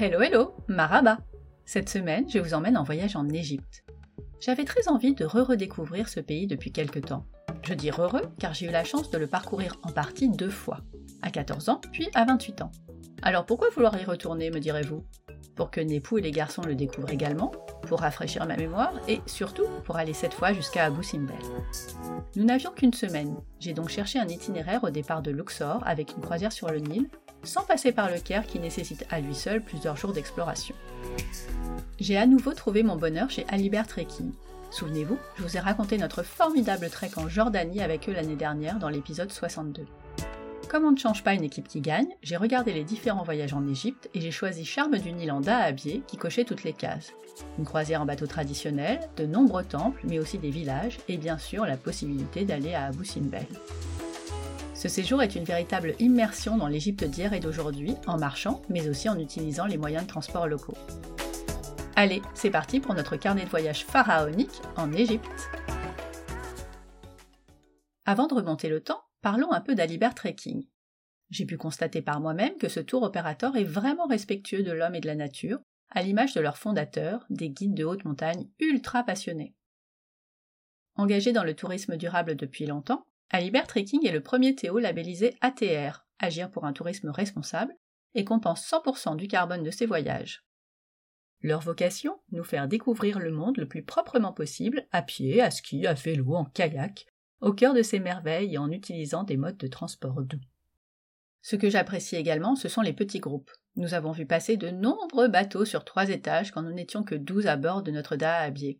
Hello hello, Maraba Cette semaine, je vous emmène en voyage en Égypte. J'avais très envie de re-redécouvrir ce pays depuis quelque temps. Je dis heureux car j'ai eu la chance de le parcourir en partie deux fois, à 14 ans puis à 28 ans. Alors pourquoi vouloir y retourner, me direz-vous? Pour que Népou et les garçons le découvrent également, pour rafraîchir ma mémoire et surtout pour aller cette fois jusqu'à Abu Simbel. Nous n'avions qu'une semaine, j'ai donc cherché un itinéraire au départ de Luxor avec une croisière sur le Nil, sans passer par le Caire qui nécessite à lui seul plusieurs jours d'exploration. J'ai à nouveau trouvé mon bonheur chez Alibert Trekking. Souvenez-vous, je vous ai raconté notre formidable trek en Jordanie avec eux l'année dernière dans l'épisode 62. Comme on ne change pas une équipe qui gagne, j'ai regardé les différents voyages en Égypte et j'ai choisi Charme du Nil en Dahabieh qui cochait toutes les cases. Une croisière en bateau traditionnel, de nombreux temples, mais aussi des villages, et bien sûr la possibilité d'aller à Abu Simbel. Ce séjour est une véritable immersion dans l'Égypte d'hier et d'aujourd'hui, en marchant, mais aussi en utilisant les moyens de transport locaux. Allez, c'est parti pour notre carnet de voyage pharaonique en Égypte. Avant de remonter le temps, parlons un peu d'Alibert Trekking. J'ai pu constater par moi-même que ce tour opérateur est vraiment respectueux de l'homme et de la nature, à l'image de leur fondateur, des guides de haute montagne ultra passionnés. Engagé dans le tourisme durable depuis longtemps, Alibert Trekking est le premier Théo labellisé ATR, Agir pour un tourisme responsable, et compense 100% du carbone de ses voyages. Leur vocation Nous faire découvrir le monde le plus proprement possible, à pied, à ski, à vélo, en kayak, au cœur de ces merveilles et en utilisant des modes de transport doux. Ce que j'apprécie également, ce sont les petits groupes. Nous avons vu passer de nombreux bateaux sur trois étages quand nous n'étions que douze à bord de notre Dahabieh.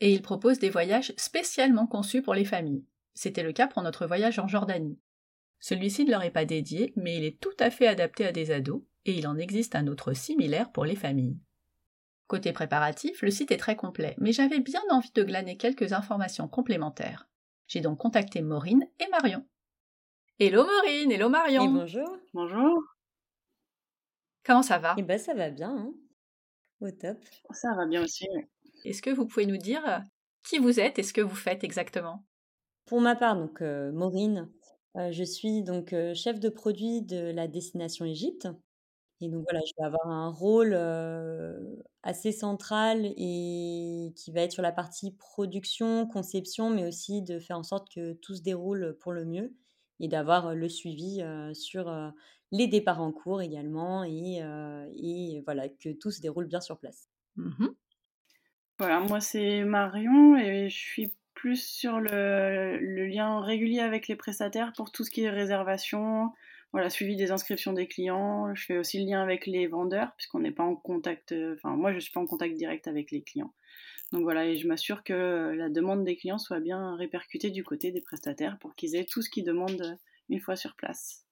Et ils proposent des voyages spécialement conçus pour les familles. C'était le cas pour notre voyage en Jordanie. Celui-ci ne leur est pas dédié, mais il est tout à fait adapté à des ados, et il en existe un autre similaire pour les familles. Côté préparatif, le site est très complet, mais j'avais bien envie de glaner quelques informations complémentaires. J'ai donc contacté Maureen et Marion. Hello Maureen, hello Marion. Et bonjour. Bonjour. Comment ça va? Eh ben ça va bien, hein au top. Ça va bien aussi. Est-ce que vous pouvez nous dire euh, qui vous êtes et ce que vous faites exactement? Pour ma part, donc Maureen, je suis donc chef de produit de la destination Égypte. Et donc voilà, je vais avoir un rôle assez central et qui va être sur la partie production, conception, mais aussi de faire en sorte que tout se déroule pour le mieux et d'avoir le suivi sur les départs en cours également et, et voilà, que tout se déroule bien sur place. Mhm. Voilà, moi c'est Marion et je suis plus sur le, lien régulier avec les prestataires pour tout ce qui est réservation, voilà, suivi des inscriptions des clients. Je fais aussi le lien avec les vendeurs, puisqu'on n'est pas en contact, enfin, moi, je suis pas en contact direct avec les clients. Donc voilà, et je m'assure que la demande des clients soit bien répercutée du côté des prestataires pour qu'ils aient tout ce qu'ils demandent une fois sur place.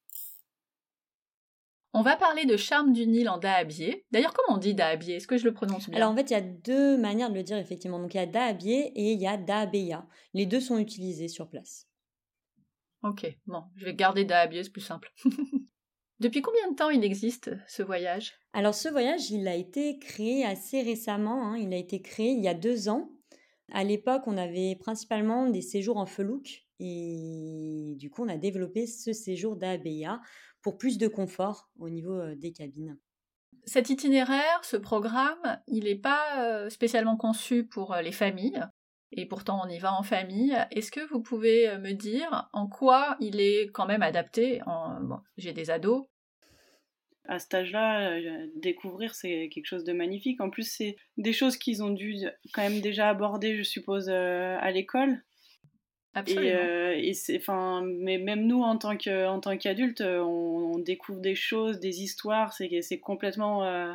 On va parler de charme du Nil en Dahabieh. D'ailleurs, comment on dit Dahabieh Est-ce que je le prononce bien? Alors en fait, il y a deux manières de le dire effectivement. Donc il y a Dahabieh et il y a Dahabeya. Les deux sont utilisés sur place. Ok, bon, je vais garder Dahabieh, c'est plus simple. Depuis combien de temps il existe ce voyage? Alors ce voyage, il a été créé assez récemment. hein. Il a été créé il y a deux ans. À l'époque, on avait principalement des séjours en felouk. Et du coup, on a développé ce séjour d'Abeya pour plus de confort au niveau des cabines. Cet itinéraire, ce programme, il n'est pas spécialement conçu pour les familles. Et pourtant, on y va en famille. Est-ce que vous pouvez me dire en quoi il est quand même adapté en... bon, J'ai des ados. À cet âge-là, découvrir, c'est quelque chose de magnifique. En plus, c'est des choses qu'ils ont dû quand même déjà aborder, je suppose, à l'école. Absolument. Et, euh, et c'est, enfin, mais même nous, en tant que, en tant qu'adultes, on, on découvre des choses, des histoires. C'est, c'est complètement, euh,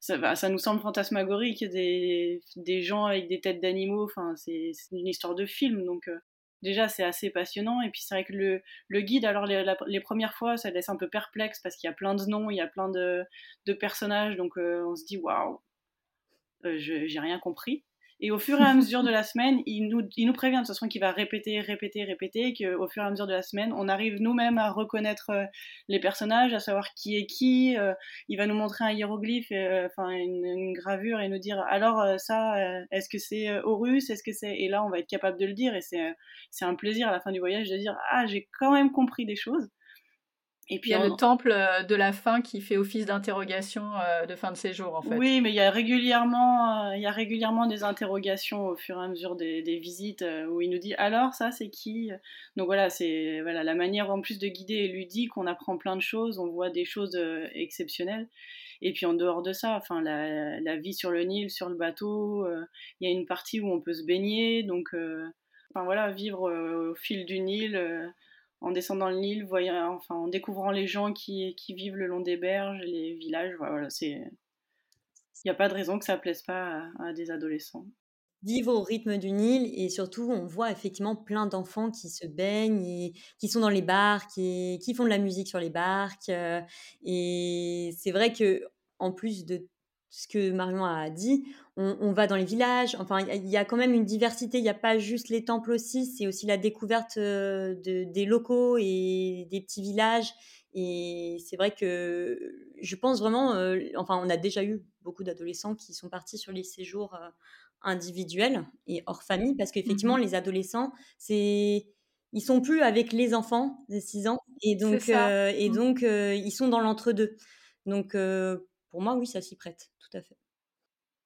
ça, nous semble fantasmagorique, des, des gens avec des têtes d'animaux. Enfin, c'est, c'est une histoire de film, donc euh, déjà c'est assez passionnant. Et puis c'est vrai que le, le guide, alors les, la- les premières fois, ça laisse un peu perplexe parce qu'il y a plein de noms, il y a plein de, de personnages, donc euh, on se dit waouh, euh, j'ai rien compris. Et au fur et à mesure de la semaine, il nous, il nous prévient de toute façon qu'il va répéter, répéter, répéter, qu'au fur et à mesure de la semaine, on arrive nous-mêmes à reconnaître euh, les personnages, à savoir qui est qui. euh, il va nous montrer un hiéroglyphe, euh, enfin une, gravure, et nous dire alors ça, est-ce que c'est Horus, est-ce que c'est Et là, on va être capable de le dire, et c'est un plaisir à la fin du voyage de dire ah j'ai quand même compris des choses. Et puis il y a le temple euh, de la fin qui fait office d'interrogation euh, de fin de séjour en fait. Oui, mais il y a régulièrement, euh, il y a régulièrement des interrogations au fur et à mesure des, visites où il nous dit alors ça c'est qui? Donc voilà, c'est voilà la manière en plus de guider est ludique, on apprend plein de choses, on voit des choses exceptionnelles. Et puis en dehors de ça, enfin la, la, vie sur le Nil, sur le bateau, il y a une partie où on peut se baigner, donc enfin voilà vivre au fil du Nil en descendant le Nil, voyant, enfin, en découvrant les gens qui, qui vivent le long des berges, les villages. Voilà, c'est. Il n'y a pas de raison que ça plaise pas à, des adolescents. Vivre au rythme du Nil et surtout, on voit effectivement plein d'enfants qui se baignent et qui sont dans les barques et qui font de la musique sur les barques. Euh, et c'est vrai que en plus de ce que Marion a dit, on, va dans les villages, enfin, il y, a quand même une diversité, il n'y a pas juste les temples aussi, c'est aussi la découverte euh, de, des locaux et des petits villages. Et c'est vrai que je pense vraiment, euh, enfin, on a déjà eu beaucoup d'adolescents qui sont partis sur les séjours euh, individuels et hors famille, parce qu'effectivement, mmh les adolescents, c'est ils sont plus avec les enfants de 6 ans et donc et mmh. donc ils sont dans l'entre-deux. Donc pour moi, oui, ça s'y prête, tout à fait.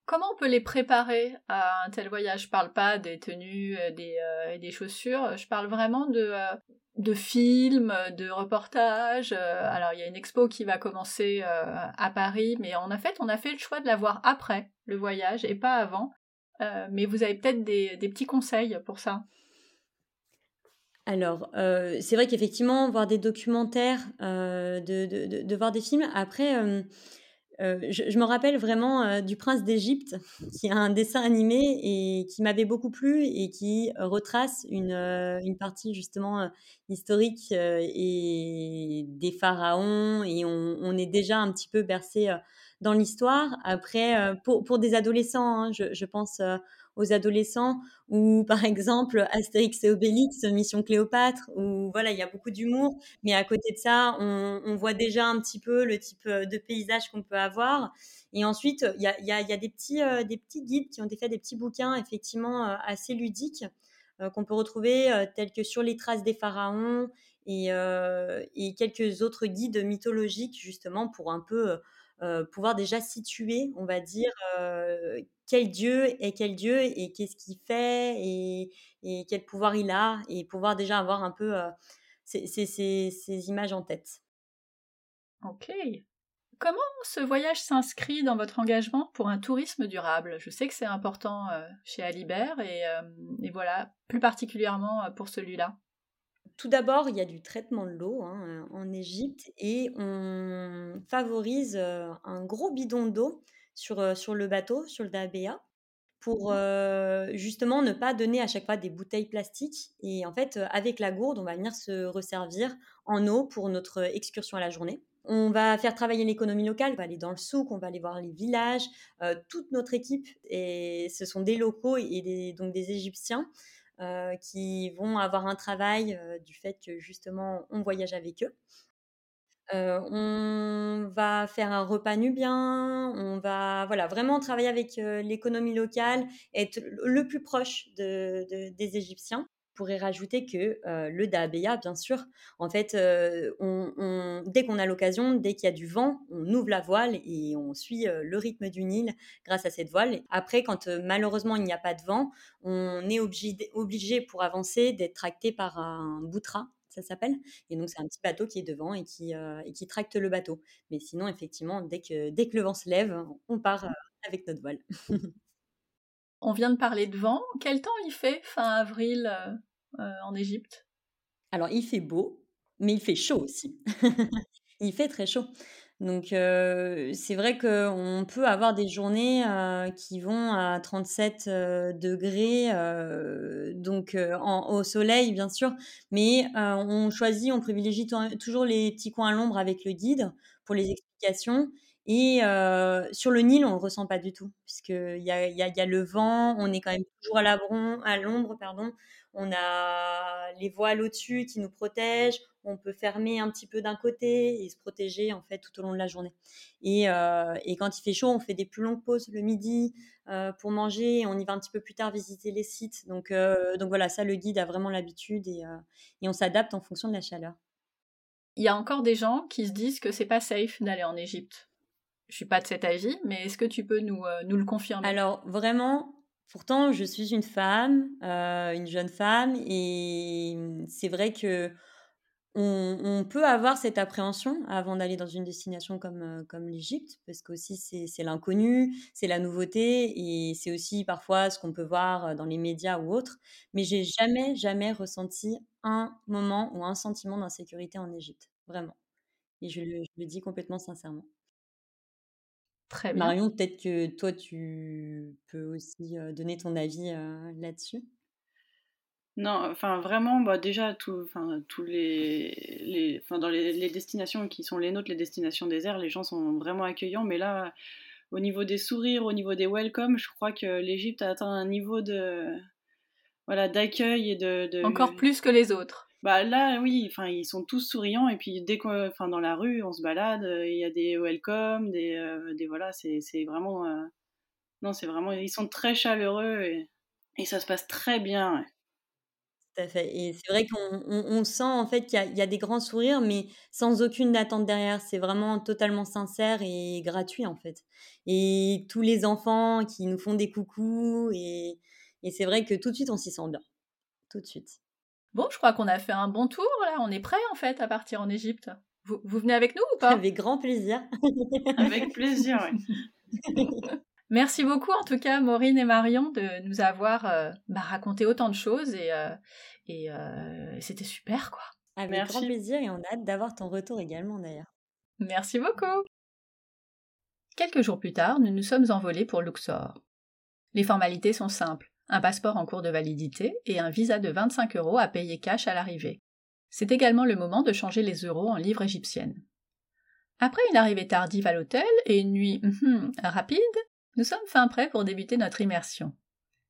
Comment on peut les préparer à un tel voyage? Je parle pas des tenues euh, des, euh, et des chaussures, je parle vraiment de, euh, de films, de reportages. alors il y a une expo qui va commencer à Paris, mais en fait on a fait le choix de la voir après le voyage et pas avant. mais vous avez peut-être des, des, petits conseils pour ça alors, c'est vrai qu'effectivement, voir des documentaires, de, de, de, voir des films. Après, euh, je, me rappelle vraiment euh, du Prince d'Égypte, qui a un dessin animé et qui m'avait beaucoup plu et qui retrace une, euh, partie justement historique et des pharaons et on, on, est déjà un petit peu bercé dans l'histoire. Après, pour, pour, des adolescents, hein, je, je, pense aux adolescents, ou par exemple Astérix et Obélix, Mission Cléopâtre, où voilà, il y a beaucoup d'humour, mais à côté de ça, on, voit déjà un petit peu le type euh, de paysage qu'on peut avoir. Et ensuite, il y a, euh, des petits guides qui ont fait des petits bouquins effectivement euh, assez ludiques qu'on peut retrouver, tels que Sur les traces des pharaons et quelques autres guides mythologiques justement pour un peu pouvoir déjà situer, on va dire, quel Dieu est quel Dieu et qu'est-ce qu'il fait et, quel pouvoir il a et pouvoir déjà avoir un peu ces, ces, images en tête. Ok. Comment ce voyage s'inscrit dans votre engagement pour un tourisme durable? Je sais que c'est important chez Alibert et, et, voilà, plus particulièrement pour celui-là. Tout d'abord, il y a du traitement de l'eau hein, en Égypte et on favorise un gros bidon d'eau sur, sur le bateau, sur le Dabea, pour mmh. justement ne pas donner à chaque fois des bouteilles plastiques. Et en fait, avec la gourde, on va venir se resservir en eau pour notre excursion à la journée. On va faire travailler l'économie locale, on va aller dans le souk, on va aller voir les villages. toute notre équipe, et ce sont des locaux et donc des Égyptiens qui vont avoir un travail du fait que justement on voyage avec eux. Euh, on va faire un repas nubien, on va voilà, vraiment travailler avec euh, l'économie locale, être le plus proche de, des Égyptiens. On pourrait rajouter que euh, le Daabéa, bien sûr, en fait, on, dès qu'on a l'occasion, dès qu'il y a du vent, on ouvre la voile et on suit le rythme du Nil grâce à cette voile. Après, quand malheureusement il n'y a pas de vent, on est obligé, obligé pour avancer d'être tracté par un boutra, ça s'appelle. Et donc, c'est un petit bateau qui est devant et qui, et qui tracte le bateau. Mais sinon, effectivement, dès que, dès que le vent se lève, on part euh, avec notre voile. on vient de parler de vent. Quel temps il fait fin avril euh, en Égypte? Alors, il fait beau, mais il fait chaud aussi. il fait très chaud. Donc c'est vrai qu'on peut avoir des journées qui vont à 37 degrés, donc au soleil bien sûr, mais on choisit, on privilégie toujours les petits coins à l'ombre avec le guide pour les explications. Et sur le Nil, on ne le ressent pas du tout, puisqu'il y a, y, a, y a le vent, on est quand même toujours à l'ombre, pardon. On a les voiles au-dessus qui nous protègent, on peut fermer un petit peu d'un côté et se protéger en fait tout au long de la journée. Et, euh, quand il fait chaud, on fait des plus longues pauses le midi pour manger. on y va un petit peu plus tard visiter les sites. Donc, donc voilà, ça le guide a vraiment l'habitude et, et on s'adapte en fonction de la chaleur. il y a encore des gens qui se disent que c'est pas safe d'aller en Égypte. Je suis pas de cet avis, mais est-ce que tu peux nous, euh, nous le confirmer? Alors vraiment, pourtant je suis une femme, euh, une jeune femme, et c'est vrai que on, peut avoir cette appréhension avant d'aller dans une destination comme, euh, comme l'Égypte, parce qu'aussi c'est l'inconnu, c'est la nouveauté, et c'est aussi parfois ce qu'on peut voir dans les médias ou autres. Mais j'ai jamais, jamais ressenti un moment ou un sentiment d'insécurité en Égypte, vraiment. Et je le, dis complètement sincèrement. Très bien. Marion, peut-être que toi, tu peux aussi donner ton avis là-dessus? Non, enfin vraiment, bah déjà tout, enfin tous les, les enfin dans les, les, destinations qui sont les nôtres, les destinations déserts, les gens sont vraiment accueillants. Mais là, au niveau des sourires, au niveau des welcome, je crois que l'Égypte a atteint un niveau de voilà d'accueil et de, de, encore plus que les autres. Bah là, oui, enfin ils sont tous souriants et puis dès qu'on, dans la rue, on se balade, il y a des welcome, des, euh, des voilà, c'est vraiment, euh, non, c'est vraiment, ils sont très chaleureux et, et ça se passe très bien. Tout à fait. Et c'est vrai qu'on on, sent en fait qu'il y, y, a des grands sourires, mais sans aucune attente derrière. C'est vraiment totalement sincère et gratuit en fait. Et tous les enfants qui nous font des coucous, et, et c'est vrai que tout de suite on s'y sent bien. Tout de suite. Bon, je crois qu'on a fait un bon tour là. On est prêt en fait à partir en Égypte. Vous, vous venez avec nous ou pas? Avec grand plaisir. avec plaisir, oui. Merci beaucoup en tout cas Maureen et Marion de nous avoir euh, bah, raconté autant de choses et, euh, et euh, c'était super quoi. Avec grand plaisir et on a hâte d'avoir ton retour également d'ailleurs. Merci beaucoup. Quelques jours plus tard, nous nous sommes envolés pour Luxor. Les formalités sont simples un passeport en cours de validité et un visa de 25 euros à payer cash à l'arrivée. C'est également le moment de changer les euros en livres égyptiennes. Après une arrivée tardive à l'hôtel et une nuit hum, rapide, nous sommes fin prêts pour débuter notre immersion.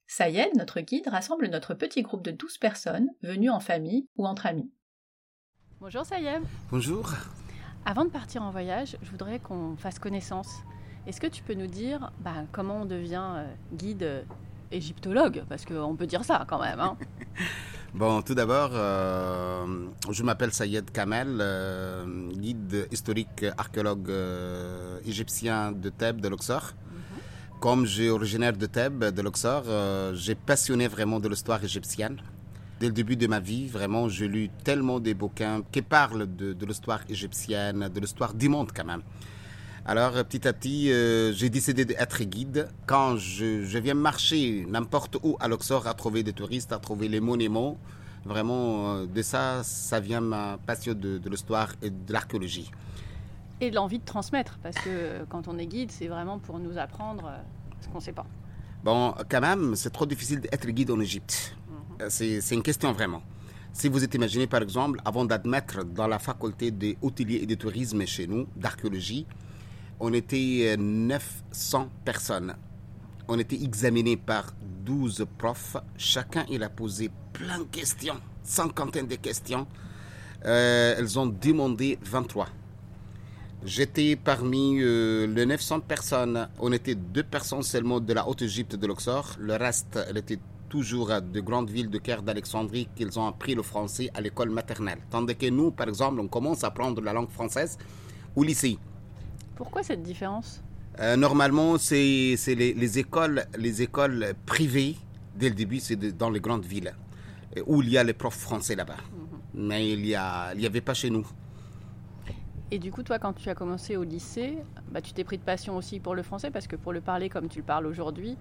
Sayed, notre guide, rassemble notre petit groupe de douze personnes, venues en famille ou entre amis. Bonjour Sayed. Bonjour. Avant de partir en voyage, je voudrais qu'on fasse connaissance. Est-ce que tu peux nous dire bah, comment on devient euh, guide euh, égyptologue Parce qu'on peut dire ça quand même. Hein. Bon, tout d'abord, euh, je m'appelle Sayed Kamel, guide historique archéologue égyptien de Thèbes, de Luxor. Comme je suis originaire de Thèbes, de Luxor, euh, j'ai passionné vraiment de l'histoire égyptienne. Dès le début de ma vie, vraiment, j'ai lu tellement de bouquins qui parlent de, l'histoire égyptienne, de l'histoire du monde quand même. Alors, petit à petit, euh, j'ai décidé d'être guide. Quand je, viens marcher n'importe où à Luxor à trouver des touristes, à trouver les monuments, vraiment, euh, de ça, ça vient ma passion de, de l'histoire et de l'archéologie et l'envie de transmettre, parce que quand on est guide, c'est vraiment pour nous apprendre euh, ce qu'on ne sait pas. Bon, quand même, c'est trop difficile d'être guide en Égypte. Mhm. C'est une question vraiment. Si vous êtes imaginé, par exemple, avant d'admettre dans la faculté des hôteliers et de tourisme chez nous, d'archéologie, on était 900 personnes. On était examinés par 12 profs. Chacun, il a posé plein de questions, cinquantaine de questions. Euh, elles ont demandé 23. J'étais parmi euh, les 900 personnes. On était deux personnes seulement de la Haute-Égypte de Luxor. Le reste, elle était toujours de grandes villes de Caire d'Alexandrie qu'ils ont appris le français à l'école maternelle. Tandis que nous, par exemple, on commence à apprendre la langue française au lycée. Pourquoi cette différence euh, Normalement, c'est les, les, écoles, les écoles privées, dès le début, c'est dans les grandes villes, où il y a les profs français là-bas. Mhm. Mais il n'y il y avait pas chez nous. Et du coup, toi, quand tu as commencé au lycée, bah, tu t'es pris de passion aussi pour le français, parce que pour le parler comme tu le parles aujourd'hui,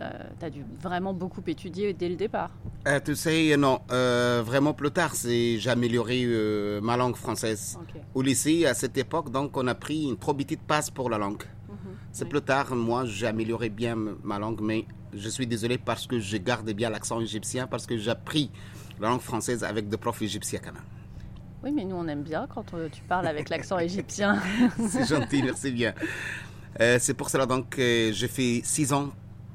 euh, tu as dû vraiment beaucoup étudier dès le départ. Euh, tu sais, non, euh, vraiment plus tard, j'ai amélioré euh, ma langue française. Au lycée, à cette époque, donc, on a pris une trop petite passe pour la langue. Mhm, C'est plus tard, moi, j'ai amélioré bien ma langue, mais je suis désolé parce que je garde bien l'accent égyptien, parce que j'ai appris la langue française avec des profs égyptiens quand même. Oui, mais nous, on aime bien quand tu parles avec l'accent égyptien. c'est gentil, merci bien. Euh, c'est pour cela donc que j'ai fait six ans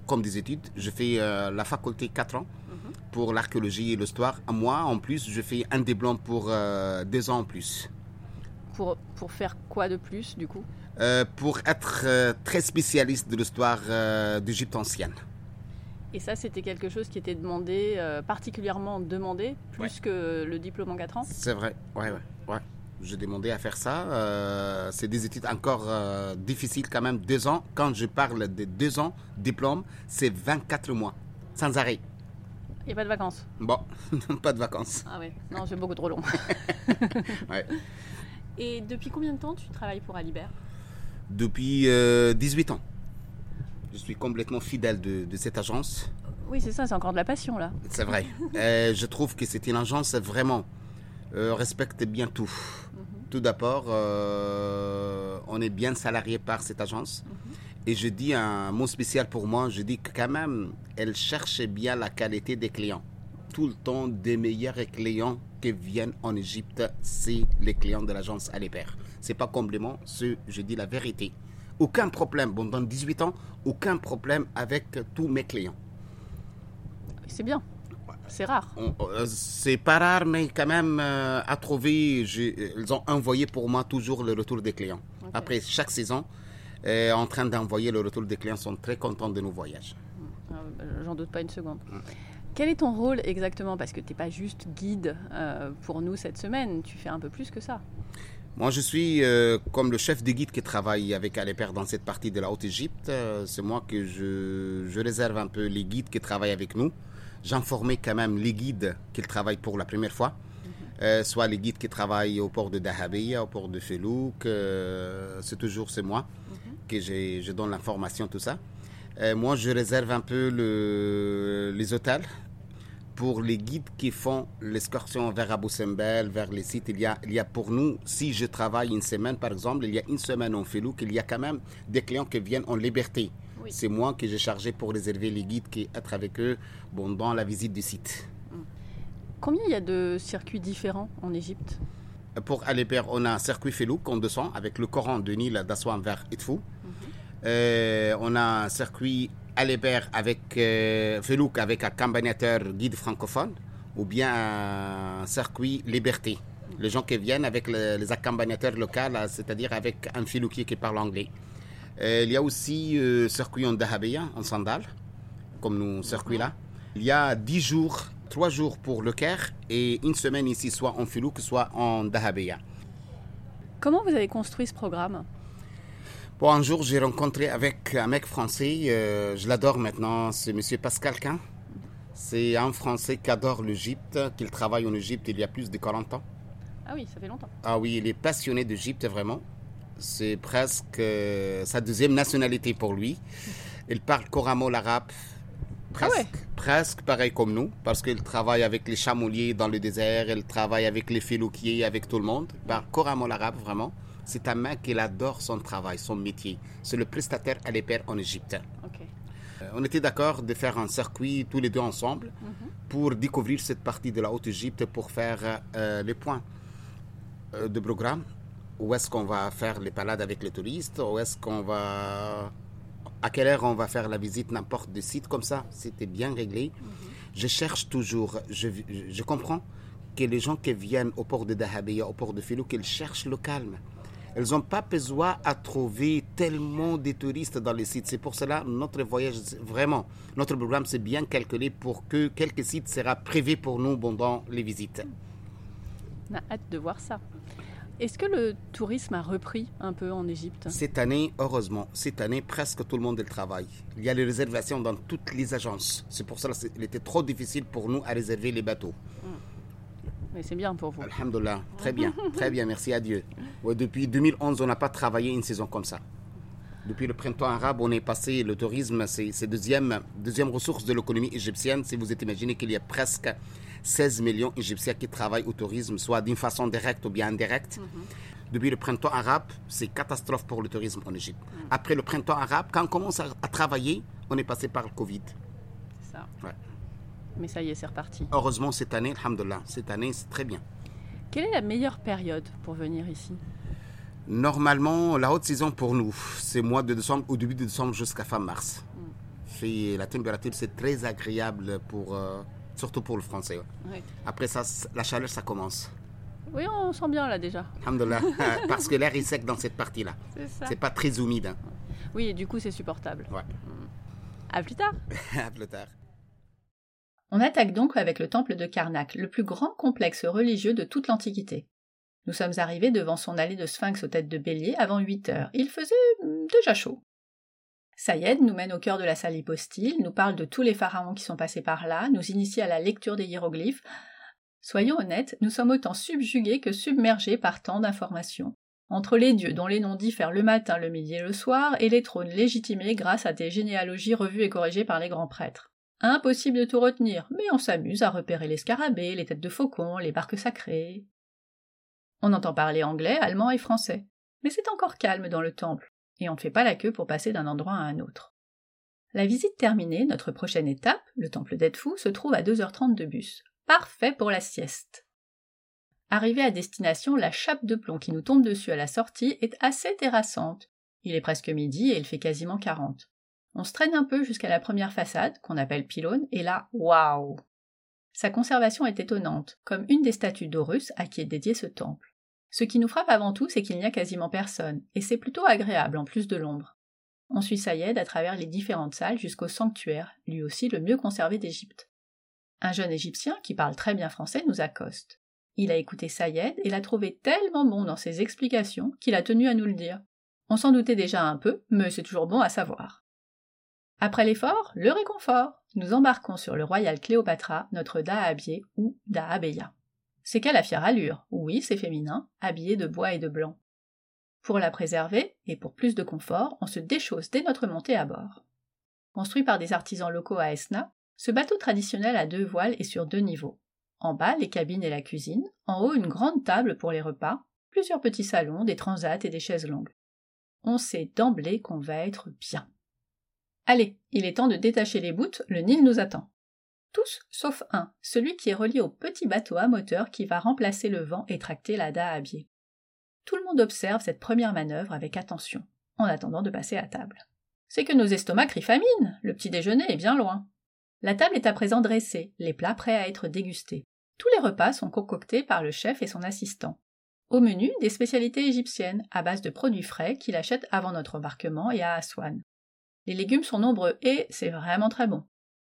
comme des études. Je fais euh, la faculté quatre ans mhm. pour l'archéologie et l'histoire. Moi, en plus, je fais un blancs pour deux ans en plus. Pour, pour faire quoi de plus, du coup? Pour être très spécialiste de l'histoire d'Égypte ancienne. Et ça, c'était quelque chose qui était demandé, euh, particulièrement demandé, plus que le diplôme en 4 ans? C'est vrai, ouais, ouais, ouais. J'ai demandé à faire ça. Euh, c'est des études encore euh, difficiles quand même. Deux ans. Quand je parle de deux ans, diplôme, c'est 24 mois, sans arrêt. Il n'y a pas de vacances Bon, pas de vacances. Ah oui, non, c'est beaucoup trop long. Et depuis combien de temps tu travailles pour Alibert? Depuis 18 ans. Je suis complètement fidèle de, de cette agence. Oui, c'est ça, c'est encore de la passion là. C'est vrai. je trouve que c'est une agence vraiment euh, respecte bien tout. Tout d'abord, euh, on est bien salarié par cette agence. Et je dis un mot spécial pour moi, je dis que quand même, elle cherche bien la qualité des clients. Tout le temps, des meilleurs clients qui viennent en Égypte, c'est les clients de l'agence Alébert. C'est pas compliment, je dis la vérité. Aucun problème, bon, dans 18 ans, aucun problème avec tous mes clients. C'est bien. C'est rare. Euh, c'est pas rare, mais quand même, euh, à trouver, ils ont envoyé pour moi toujours le retour des clients. Après chaque saison, euh, en train d'envoyer le retour des clients, sont très contents de nos voyages. Ah, j'en doute pas une seconde. Mm. Quel est ton rôle exactement? Parce que tu n'es pas juste guide pour nous cette semaine, tu fais un peu plus que ça. Moi, je suis comme le chef de guide qui travaille avec Alépère dans cette partie de la Haute-Égypte. c'est moi que je, je, réserve un peu les guides qui travaillent avec nous j'informais quand même les guides qui travaillent pour la première fois. Mhm. Euh, soit les guides qui travaillent au port de Dahabeya, au port de Felouk, euh, c'est toujours c'est moi mhm. que je donne l'information, tout ça. Euh, moi, je réserve un peu le, les hôtels pour les guides qui font l'excursion vers Abu Simbel, vers les sites. Il y, a, il y a pour nous, si je travaille une semaine par exemple, il y a une semaine en Felouk, il y a quand même des clients qui viennent en liberté. C'est moi qui j'ai chargé pour réserver les guides qui être avec eux bon, dans la visite du site. Hmm. Combien il y a de circuits différents en Égypte? Pour Alébert, on a un circuit Felouk en descend avec le Coran de Nil d'Aswan vers Itfou. Mhm. Euh, on a un circuit Alébert avec euh, Felouk avec un accompagnateur guide francophone ou bien un circuit Liberté. Les gens qui viennent avec les accompagnateurs locaux, c'est-à-dire avec un Feloukier qui parle anglais. Euh, il y a aussi euh, circuit en dahabeya, en sandales, comme nous circuit là. Il y a 10 jours, 3 jours pour le Caire et une semaine ici, soit en filouk, soit en dahabeya. Comment vous avez construit ce programme? Bon, un jour, j'ai rencontré avec un mec français, euh, je l'adore maintenant, c'est M. Pascal Quin. C'est un Français qui adore l'Égypte, qui travaille en Égypte il y a plus de 40 ans. Ah oui, ça fait longtemps. Ah oui, il est passionné d'Égypte vraiment c'est presque euh, sa deuxième nationalité pour lui. Il parle couramment l'arabe, ah presque, presque pareil comme nous, parce qu'il travaille avec les chamouliers dans le désert, il travaille avec les filouquiers, avec tout le monde. Il parle couramment l'arabe, vraiment. C'est un mec qui adore son travail, son métier. C'est le prestataire à l'épère en Égypte. Euh, on était d'accord de faire un circuit tous les deux ensemble mhm. pour découvrir cette partie de la Haute-Égypte pour faire euh, les points de programme où est-ce qu'on va faire les balades avec les touristes, où est-ce qu'on va... À quelle heure on va faire la visite, n'importe de site comme ça? C'était bien réglé. Mhm. Je cherche toujours, je, je, comprends que les gens qui viennent au port de Dahabeya, au port de Filou, qu'ils cherchent le calme. Elles n'ont pas besoin à trouver tellement de touristes dans les sites. C'est pour cela notre voyage, vraiment, notre programme, c'est bien calculé pour que quelques sites sera prévu pour nous pendant les visites. On a hâte de voir ça. Est-ce que le tourisme a repris un peu en Égypte? Cette année, heureusement, cette année, presque tout le monde travaille. Il y a les réservations dans toutes les agences. C'est pour ça qu'il était trop difficile pour nous à réserver les bateaux. Hmm. Mais c'est bien pour vous. Alhamdulillah, très bien, très bien, merci à Dieu. depuis 2011, on n'a pas travaillé une saison comme ça. Depuis le printemps arabe, on est passé, le tourisme, c'est deuxième, deuxième ressource de l'économie égyptienne. Si vous êtes imaginé qu'il y a presque 16 millions d'Égyptiens qui travaillent au tourisme, soit d'une façon directe ou bien indirecte. Mhm. Depuis le printemps arabe, c'est catastrophe pour le tourisme en Égypte. Mhm. Après le printemps arabe, quand on commence à, travailler, on est passé par le Covid. Ça. Mais ça y est, c'est reparti. Heureusement, cette année, alhamdulillah, cette année, c'est très bien. Quelle est la meilleure période pour venir ici? Normalement, la haute saison pour nous, c'est mois de décembre, au début de décembre jusqu'à fin mars. Mm. la température, c'est très agréable pour, euh, surtout pour le français. Après ça, la chaleur, ça commence. Oui, on sent bien là déjà. Alhamdulillah, parce que l'air est sec dans cette partie-là. C'est pas très humide. Hein. Oui, et du coup, c'est supportable. Ouais. À plus tard. à plus tard. On attaque donc avec le temple de Karnak, le plus grand complexe religieux de toute l'Antiquité. Nous sommes arrivés devant son allée de sphinx aux têtes de bélier avant 8 heures. Il faisait hum, déjà chaud. Sayed nous mène au cœur de la salle hypostyle, nous parle de tous les pharaons qui sont passés par là, nous initie à la lecture des hiéroglyphes. Soyons honnêtes, nous sommes autant subjugués que submergés par tant d'informations. Entre les dieux dont les noms diffèrent le matin, le midi et le soir, et les trônes légitimés grâce à des généalogies revues et corrigées par les grands prêtres. Impossible de tout retenir, mais on s'amuse à repérer les scarabées, les têtes de faucon, les barques sacrées. On entend parler anglais, allemand et français. Mais c'est encore calme dans le temple et on ne fait pas la queue pour passer d'un endroit à un autre. La visite terminée, notre prochaine étape, le temple d'Edfou, se trouve à 2h30 de bus. Parfait pour la sieste. Arrivé à destination, la chape de plomb qui nous tombe dessus à la sortie est assez terrassante. Il est presque midi et il fait quasiment 40. On se traîne un peu jusqu'à la première façade, qu'on appelle pylône, et là, waouh Sa conservation est étonnante, comme une des statues d'Horus à qui est dédié ce temple. Ce qui nous frappe avant tout, c'est qu'il n'y a quasiment personne, et c'est plutôt agréable en plus de l'ombre. On suit Sayed à travers les différentes salles jusqu'au sanctuaire, lui aussi le mieux conservé d'Égypte. Un jeune Égyptien qui parle très bien français nous accoste. Il a écouté Sayed et l'a trouvé tellement bon dans ses explications qu'il a tenu à nous le dire. On s'en doutait déjà un peu, mais c'est toujours bon à savoir. Après l'effort, le réconfort. Nous embarquons sur le Royal Cléopatra, notre Dahabier ou Dahabeya. C'est qu'elle a fière allure, oui, c'est féminin, habillée de bois et de blanc. Pour la préserver, et pour plus de confort, on se déchausse dès notre montée à bord. Construit par des artisans locaux à Esna, ce bateau traditionnel a deux voiles et sur deux niveaux. En bas, les cabines et la cuisine, en haut, une grande table pour les repas, plusieurs petits salons, des transats et des chaises longues. On sait d'emblée qu'on va être bien. Allez, il est temps de détacher les bouts, le Nil nous attend. Tous sauf un, celui qui est relié au petit bateau à moteur qui va remplacer le vent et tracter la à biais. Tout le monde observe cette première manœuvre avec attention, en attendant de passer à table. C'est que nos estomacs crient famine, le petit déjeuner est bien loin. La table est à présent dressée, les plats prêts à être dégustés. Tous les repas sont concoctés par le chef et son assistant. Au menu, des spécialités égyptiennes, à base de produits frais qu'il achète avant notre embarquement et à Aswan. Les légumes sont nombreux et c'est vraiment très bon.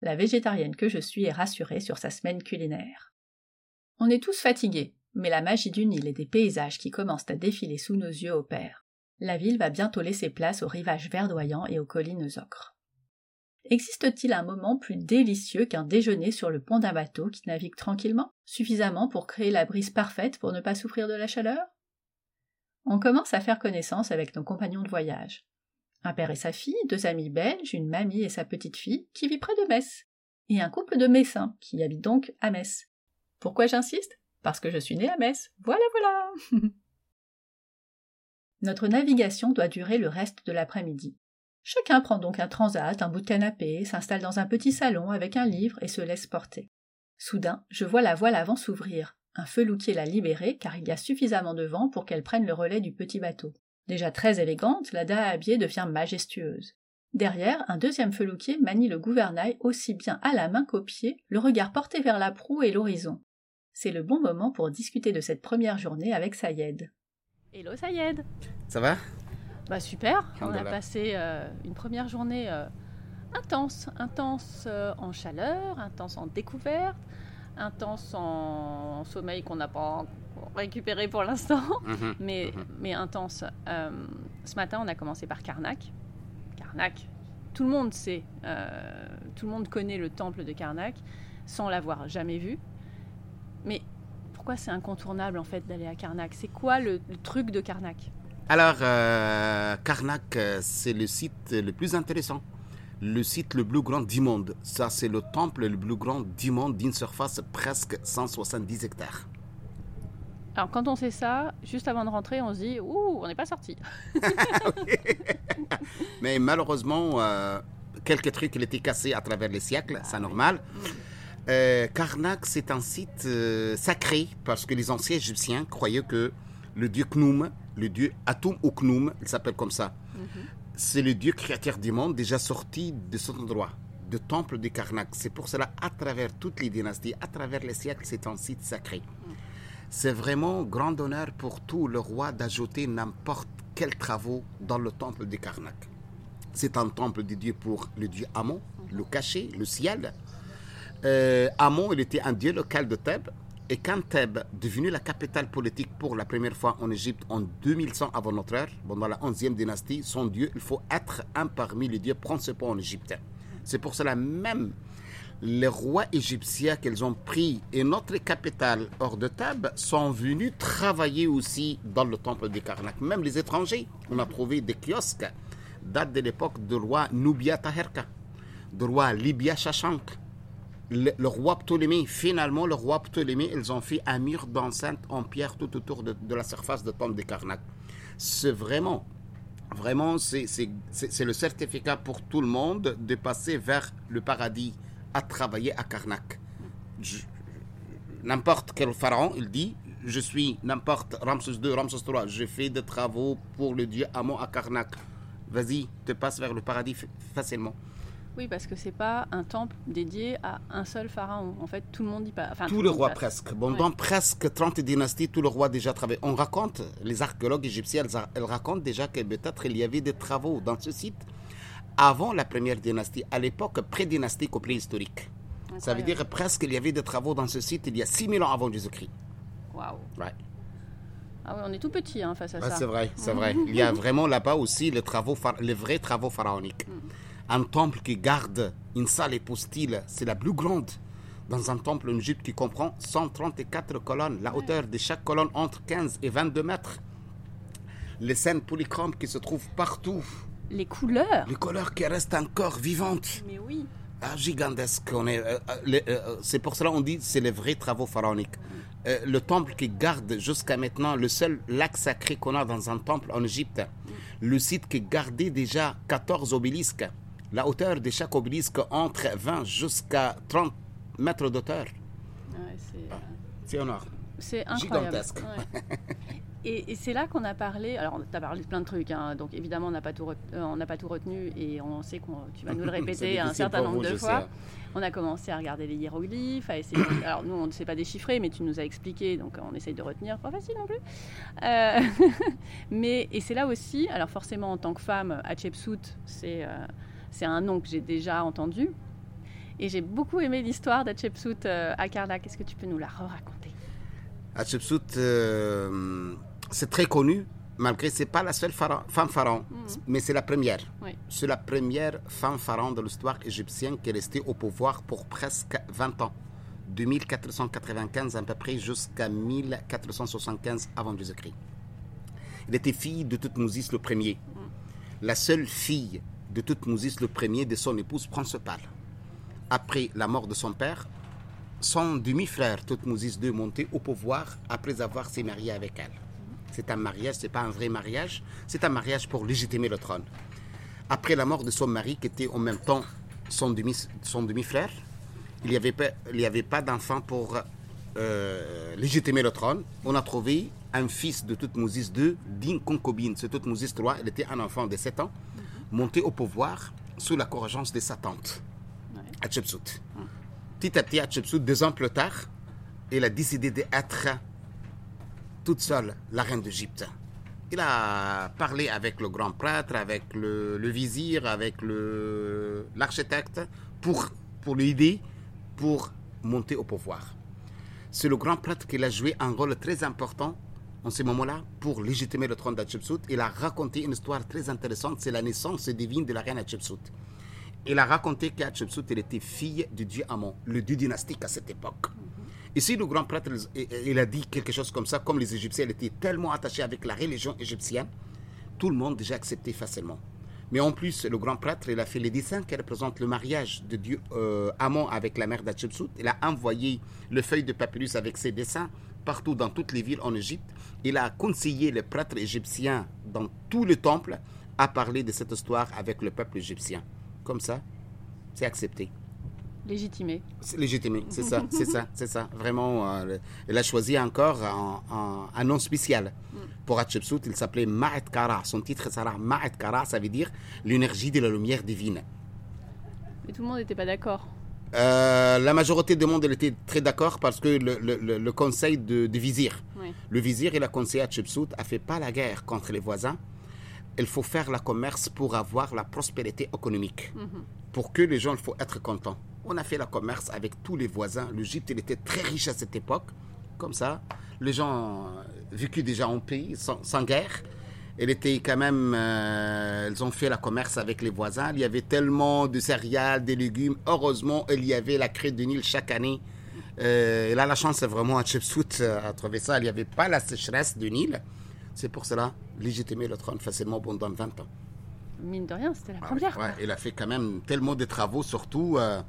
La végétarienne que je suis est rassurée sur sa semaine culinaire. On est tous fatigués, mais la magie du Nil et des paysages qui commencent à défiler sous nos yeux opèrent. La ville va bientôt laisser place aux rivages verdoyants et aux collines ocres. Existe-t-il un moment plus délicieux qu'un déjeuner sur le pont d'un bateau qui navigue tranquillement, suffisamment pour créer la brise parfaite pour ne pas souffrir de la chaleur? On commence à faire connaissance avec nos compagnons de voyage un père et sa fille, deux amis belges, une mamie et sa petite fille, qui vit près de Metz, et un couple de Messins, qui habite donc à Metz. Pourquoi j'insiste? Parce que je suis née à Metz. Voilà, voilà Notre navigation doit durer le reste de l'après-midi. Chacun prend donc un transat, un bout de canapé, s'installe dans un petit salon avec un livre et se laisse porter. Soudain, je vois la voile avant s'ouvrir. Un felouquier l'a libérée car il y a suffisamment de vent pour qu'elle prenne le relais du petit bateau. Déjà très élégante, la dahabie devient majestueuse. Derrière, un deuxième felouquier manie le gouvernail aussi bien à la main qu'au pied, le regard porté vers la proue et l'horizon. C'est le bon moment pour discuter de cette première journée avec Sayed. Hello Sayed Ça va? Bah super, on a passé euh, une première journée euh, intense, intense euh, en chaleur, intense en découverte, intense en sommeil qu'on n'a pas récupéré pour l'instant, mhm. mais, mhm. mais intense. Euh, ce matin, on a commencé par Karnak. Karnak, tout le monde sait, euh, tout le monde connaît le temple de Karnak sans l'avoir jamais vu. Mais pourquoi c'est incontournable en fait d'aller à Karnak? C'est quoi le, truc de Karnak? Alors, euh, Karnak, c'est le site le plus intéressant le site le plus grand du monde. Ça, c'est le temple le plus grand du monde d'une surface presque 170 hectares. Alors, quand on sait ça, juste avant de rentrer, on se dit Ouh, on n'est pas sorti. Mais malheureusement, euh, quelques trucs il étaient cassés à travers les siècles, c'est normal. Mm. Euh, Karnak, c'est un site euh, sacré parce que les anciens Égyptiens croyaient que le dieu Khnum, le dieu Atum ou Khnum, il s'appelle comme ça, mm-hmm c'est le Dieu créateur du monde déjà sorti de cet endroit, du temple de Karnak. C'est pour cela, à travers toutes les dynasties, à travers les siècles, c'est un site sacré. C'est vraiment grand honneur pour tout le roi d'ajouter n'importe quels travaux dans le temple de Karnak. C'est un temple de Dieu pour le dieu Amon, le cachet, le ciel. Euh, Amon, il était un dieu local de Thèbes. Et quand Thèbes, devenue la capitale politique pour la première fois en Égypte en 2100 avant notre ère, pendant la 11e dynastie, son dieu, il faut être un parmi les dieux principaux en Égypte. C'est pour cela même les rois égyptiens qu'ils ont pris et notre capitale hors de Thèbes sont venus travailler aussi dans le temple de Karnak. Même les étrangers, on a trouvé des kiosques datent de l'époque du roi Nubia Taherka, du roi Libya Shashank, le, roi Ptolémée. Finalement, le roi Ptolémée, ils ont fait un mur d'enceinte en pierre tout autour de, la surface du temple de Karnak. C'est vraiment Vraiment, c'est le certificat pour tout le monde de passer vers le paradis à travailler à Karnak. N'importe quel pharaon, il dit, je suis n'importe Ramses II, Ramses III, je fais des travaux pour le dieu Amon à Karnak. Vas-y, te passe vers le paradis facilement. Oui, parce que c'est pas un temple dédié à un seul pharaon. En fait, tout le monde y passe. Enfin, tout, le roi presque. Bon, Dans presque 30 dynasties, tout le roi déjà travaillé. On raconte, les archéologues égyptiens, elles, racontent déjà que peut-être il y avait des travaux dans ce site avant la première dynastie, à l'époque pré-dynastique au préhistorique. Ça veut dire presque il y avait des travaux dans ce site il y a 6000 ans avant Jésus-Christ. Waouh. Ouais. Ah oui, on est tout petit hein, face à ça. C'est vrai, c'est vrai. Il y a vraiment là-bas aussi les, travaux, les vrais travaux pharaoniques. Mm. Un temple qui garde une salle épostyle, c'est la plus grande dans un temple en Égypte qui comprend 134 colonnes. La hauteur de chaque colonne entre 15 et 22 mètres. Les scènes polychromes qui se trouvent partout les couleurs. Les couleurs qui restent encore vivantes. Mais oui. Ah, gigantesque. On est, euh, euh, euh, c'est pour cela qu'on dit c'est les vrais travaux pharaoniques. le temple qui garde jusqu'à maintenant le seul lac sacré qu'on a dans un temple en Égypte. Le site qui gardait déjà 14 obélisques. La hauteur de chaque obélisque entre 20 jusqu'à 30 mètres d'auteur. Ouais, c'est énorme. C'est incroyable. Gigantesque. Et, c'est là qu'on a parlé. Alors, tu as parlé de plein de trucs, hein, donc évidemment, on n'a pas, tout retenu, euh, pas tout retenu et on sait que tu vas nous le répéter un certain nombre de fois. On a commencé à regarder les hiéroglyphes, à essayer. alors, nous, on ne sait pas déchiffrer, mais tu nous as expliqué, donc on essaye de retenir. Pas facile non plus. Euh, mais, et c'est là aussi, alors forcément, en tant que femme, Hatshepsut, c'est euh, c'est un nom que j'ai déjà entendu. Et j'ai beaucoup aimé l'histoire d'Hatshepsut à Karnak. Est-ce que tu peux nous la raconter Hatshepsut c'est très connu, malgré c'est pas la seule femme pharaon, mhm. mais c'est la première. C'est la première femme pharaon de l'histoire égyptienne qui est restée au pouvoir pour presque 20 ans, de 1495 à peu près jusqu'à 1475 avant Jésus-Christ. Elle était fille de Toutmousis le premier, mhm. la seule fille de Toutmousis le premier de son épouse principale. Après la mort de son père, son demi-frère Toutmousis II montait au pouvoir après avoir s'est marié avec elle. C'est un mariage, c'est pas un vrai mariage. C'est un mariage pour légitimer le trône. Après la mort de son mari, qui était en même temps son demi-frère, il n'y avait pas, il avait pas d'enfant pour euh, légitimer le trône. On a trouvé un fils de Toutmousis II, d'une concubine. Ce Toutmousis III, il était un enfant de 7 ans, monté au pouvoir sous la corrigence de sa tante, Hatshepsut. Petit à petit, Hatshepsut, deux ans plus tard, il a décidé d'être toute seule, la reine d'Égypte. Il a parlé avec le grand prêtre, avec le, vizir, avec l'architecte pour, pour l'aider pour monter au pouvoir. C'est le grand prêtre qui a joué un rôle très important en ce moment-là pour légitimer le trône d'Hatshepsut. Il a raconté une histoire très intéressante, c'est la naissance divine de la reine Hatshepsut. Il a raconté qu'Hatshepsut était fille du dieu Amon, le dieu dynastique à cette époque. Ici, le grand prêtre, il a dit quelque chose comme ça, comme les Égyptiens étaient tellement attachés avec la religion égyptienne, tout le monde déjà accepté facilement. Mais en plus, le grand prêtre, a fait les dessins qui représentent le mariage de Dieu euh, Amon avec la mère d'Hatshepsut. Il a envoyé le feuille de papyrus avec ses dessins partout dans toutes les villes en Égypte. Il a conseillé les prêtres égyptiens dans tous les temples à parler de cette histoire avec le peuple égyptien. Comme ça, c'est accepté. Légitimé. Légitimé, c'est ça, c'est ça, c'est ça. Vraiment, euh, elle a choisi encore un, nom spécial. Mm. Pour Hatshepsut, il s'appelait Ma'at Kara. Son titre sera Ma'at Kara, ça veut dire l'énergie de la lumière divine. Mais tout le monde n'était pas d'accord. Euh, la majorité du monde elle était très d'accord parce que le, le, conseil de, vizir, le vizir et la conseiller Hatshepsut a fait pas la guerre contre les voisins. Il faut faire le commerce pour avoir la prospérité économique. Mm-hmm. Pour que les gens, il faut être contents. On a fait le commerce avec tous les voisins. L'Égypte, était très riche à cette époque. comme ça. Les gens vécu déjà en paix, sans, guerre. Elle était quand même, euh, elles ont fait la commerce avec les voisins. Il y avait tellement de céréales, des légumes. Heureusement, il y avait la crête de Nil chaque année. Euh, elle a la chance vraiment à Chipswood à trouver ça. Il n'y avait pas la sécheresse du Nil. C'est pour cela légitimer le trône facilement pendant 20 ans. Mine de rien, c'était la ah première. Ouais, elle a fait quand même tellement de travaux, surtout euh, euh,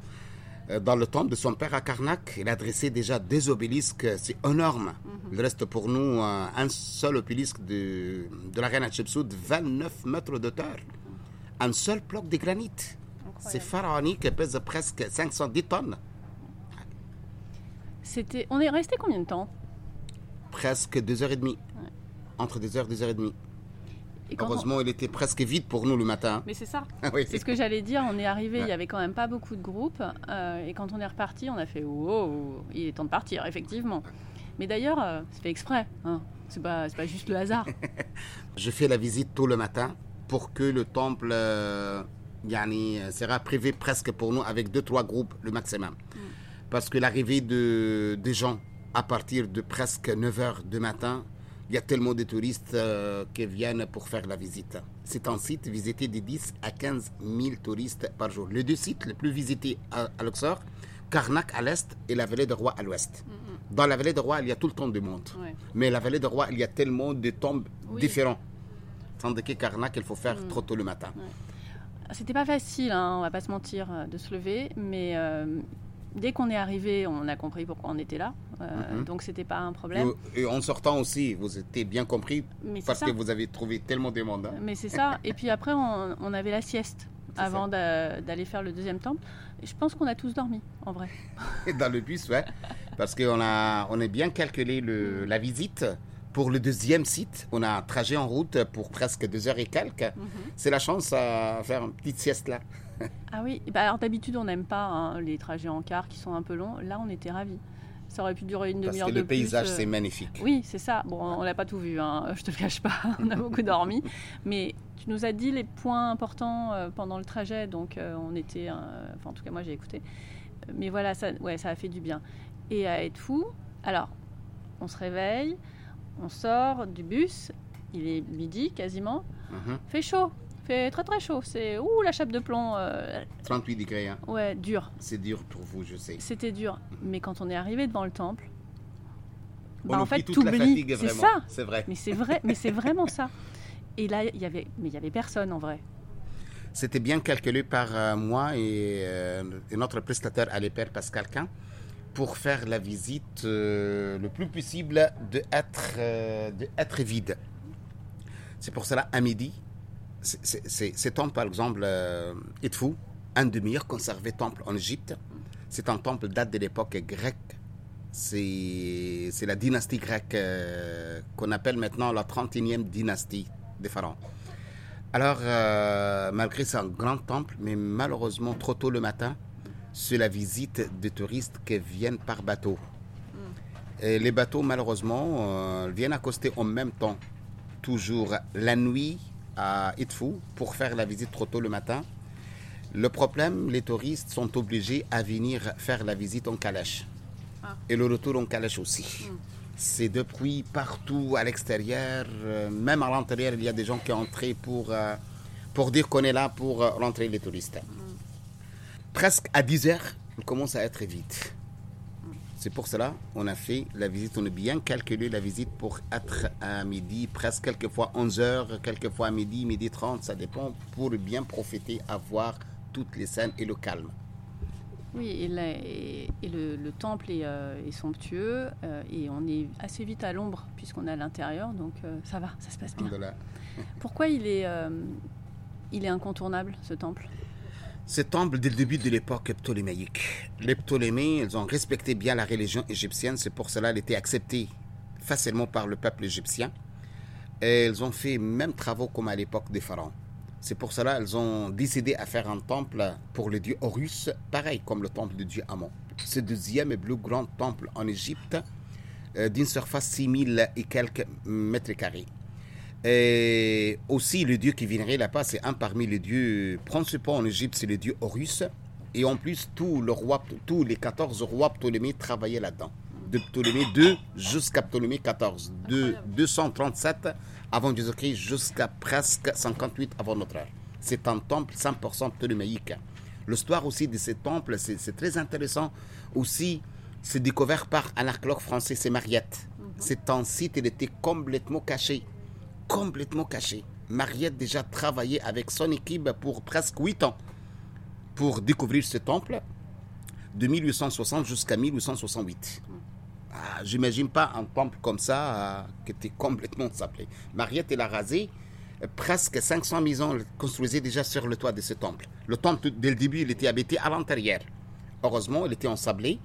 dans le temple de son père à Karnak. Il a dressé déjà deux obélisques, c'est énorme. Mhm. Il reste pour nous euh, un seul obélisque de, de la reine Hatshepsut, 29 mètres de terre. Un seul bloc de granit. C'est pharaonique, pèse presque 510 tonnes. C'était, on est resté combien de temps? Presque deux heures et demie. Entre deux heures et deux heures et demie. Heureusement, il était presque vide pour nous le matin. Mais c'est ça. c'est ce que j'allais dire. On est arrivé, il y avait quand même pas beaucoup de groupes. Euh, et quand on est reparti, on a fait Oh, il est temps de partir, effectivement. Mais d'ailleurs, euh, c'est fait exprès. Hein. C'est pas, pas juste le hasard. Je fais la visite tôt le matin pour que le temple euh, sera privé presque pour nous avec deux, trois groupes le maximum. Mm. Parce que l'arrivée de, des gens à partir de presque 9 h du matin, il y a tellement de touristes euh, qui viennent pour faire la visite. C'est un site visité de 10 à 15 000 touristes par jour. Les deux sites les plus visités à, Luxor, Karnak à l'est et la vallée de Roi à l'ouest. Mm-hmm. Dans la vallée de Roi, il y a tout le temps du monde. Mais la vallée de Roi, il y a tellement de tombes différents. Tandis que Karnak, il faut faire mm. trop tôt le matin. C'était pas facile, hein, on va pas se mentir, euh, de se lever, mais euh, dès qu'on est arrivé, on a compris pourquoi on était là. Euh, mhm. Donc, c'était pas un problème. Et en sortant aussi, vous étiez bien compris parce que vous avez trouvé tellement de monde. Hein. Mais c'est ça. Et puis après, on, avait la sieste avant d'aller faire le deuxième temple. je pense qu'on a tous dormi, en vrai. Dans le bus, ouais. Parce qu'on a, on a bien calculé le, la visite. Pour le deuxième site, on a un trajet en route pour presque deux heures et quelques. Mhm. C'est la chance à faire une petite sieste là. ah oui, bah alors d'habitude on n'aime pas hein, les trajets en car qui sont un peu longs. Là on était ravis. Ça aurait pu durer une demi-heure de plus. Parce que le paysage c'est euh, magnifique. Oui, c'est ça. Bon, on l'a pas tout vu, hein, je te le cache pas. on a beaucoup dormi, mais tu nous as dit les points importants euh, pendant le trajet, donc euh, on était, enfin en tout cas moi j'ai écouté. Mais voilà, ça, ouais, ça a fait du bien. Et à être fou, alors on se réveille, on sort du bus, il est midi quasiment, mhm. fait chaud fait très très chaud. C'est ouh la chape de plomb. 38 euh, degrés. Hein. Ouais, dur. C'est dur pour vous, je sais. C'était dur. Mais quand on est arrivé devant le temple, bah, en fait, tout oublies. C'est ça. C'est vrai. Mais c'est vrai. mais c'est vraiment ça. Et là, il y avait, mais il y avait personne en vrai. C'était bien calculé par euh, moi euh, et, notre prestataire à l'époque, Pascal Quin, pour faire la visite le plus possible de être, de être vide. C'est pour cela, à midi, c'est temple, par exemple, euh, Edfou, un des meilleurs conservés temples en Égypte. C'est un temple date de l'époque grecque. C'est la dynastie grecque euh, qu'on appelle maintenant la 31e dynastie des pharaons. Alors, euh, malgré c'est un grand temple, mais malheureusement, trop tôt le matin, c'est la visite des touristes qui viennent par bateau. Et les bateaux, malheureusement, viennent accoster en même temps, toujours la nuit à Itfou pour faire la visite trop tôt le matin. Le problème, les touristes sont obligés à venir faire la visite en calèche. Ah. Et le retour en calèche aussi. Hmm. C'est de bruit partout à l'extérieur, euh, même à l'intérieur, il y a des gens qui entré pour, euh, pour dire qu'on est là pour euh, rentrer les touristes. Hmm. Presque à 10 heures, on commence à être vite. C'est pour cela qu'on a fait la visite, on a bien calculé la visite pour être à midi, presque quelquefois 11 heures, quelquefois à midi, midi 30, ça dépend, pour bien profiter, avoir toutes les scènes et le calme. Oui, et, et, le, temple est, euh, somptueux euh, et on est assez vite à l'ombre puisqu'on est à l'intérieur, donc euh, ça va, ça se passe bien. Pourquoi il est, il est incontournable ce temple? Ce temple dès le début de l'époque ptolémaïque. Les Ptolémées, ont respecté bien la religion égyptienne, c'est pour cela qu'elle était acceptée facilement par le peuple égyptien. Et ils ont fait même travaux comme à l'époque des pharaons. C'est pour cela qu'ils ont décidé à faire un temple pour le dieu Horus, pareil comme le temple du dieu Amon. Ce deuxième et plus grand temple en Égypte, euh, d'une surface 6000 et quelques mètres carrés. Et aussi, le dieu qui viendrait là-bas, c'est un parmi les dieux principaux en Égypte, c'est le dieu Horus. Et en plus, tous, le roi, tous les 14 rois ptolémées travaillaient là-dedans. de Ptolémée II jusqu'à Ptolémée XIV, de 237 avant Jésus-Christ jusqu'à presque 58 avant notre ère. C'est un temple 100% ptoléméique. L'histoire aussi de ces temples, c'est très intéressant. Aussi, c'est découvert par un archéologue français, c'est Mariette. Mhm. C'est un site, il était complètement caché. Complètement caché. Mariette déjà travaillé avec son équipe pour presque 8 ans pour découvrir ce temple de 1860 jusqu'à 1868. Ah, j'imagine pas un temple comme ça euh, qui était complètement sablé. Mariette, elle a rasé presque 500 maisons construisaient déjà sur le toit de ce temple. Le temple, dès le début, il était habité à l'intérieur. Heureusement, il était ensablé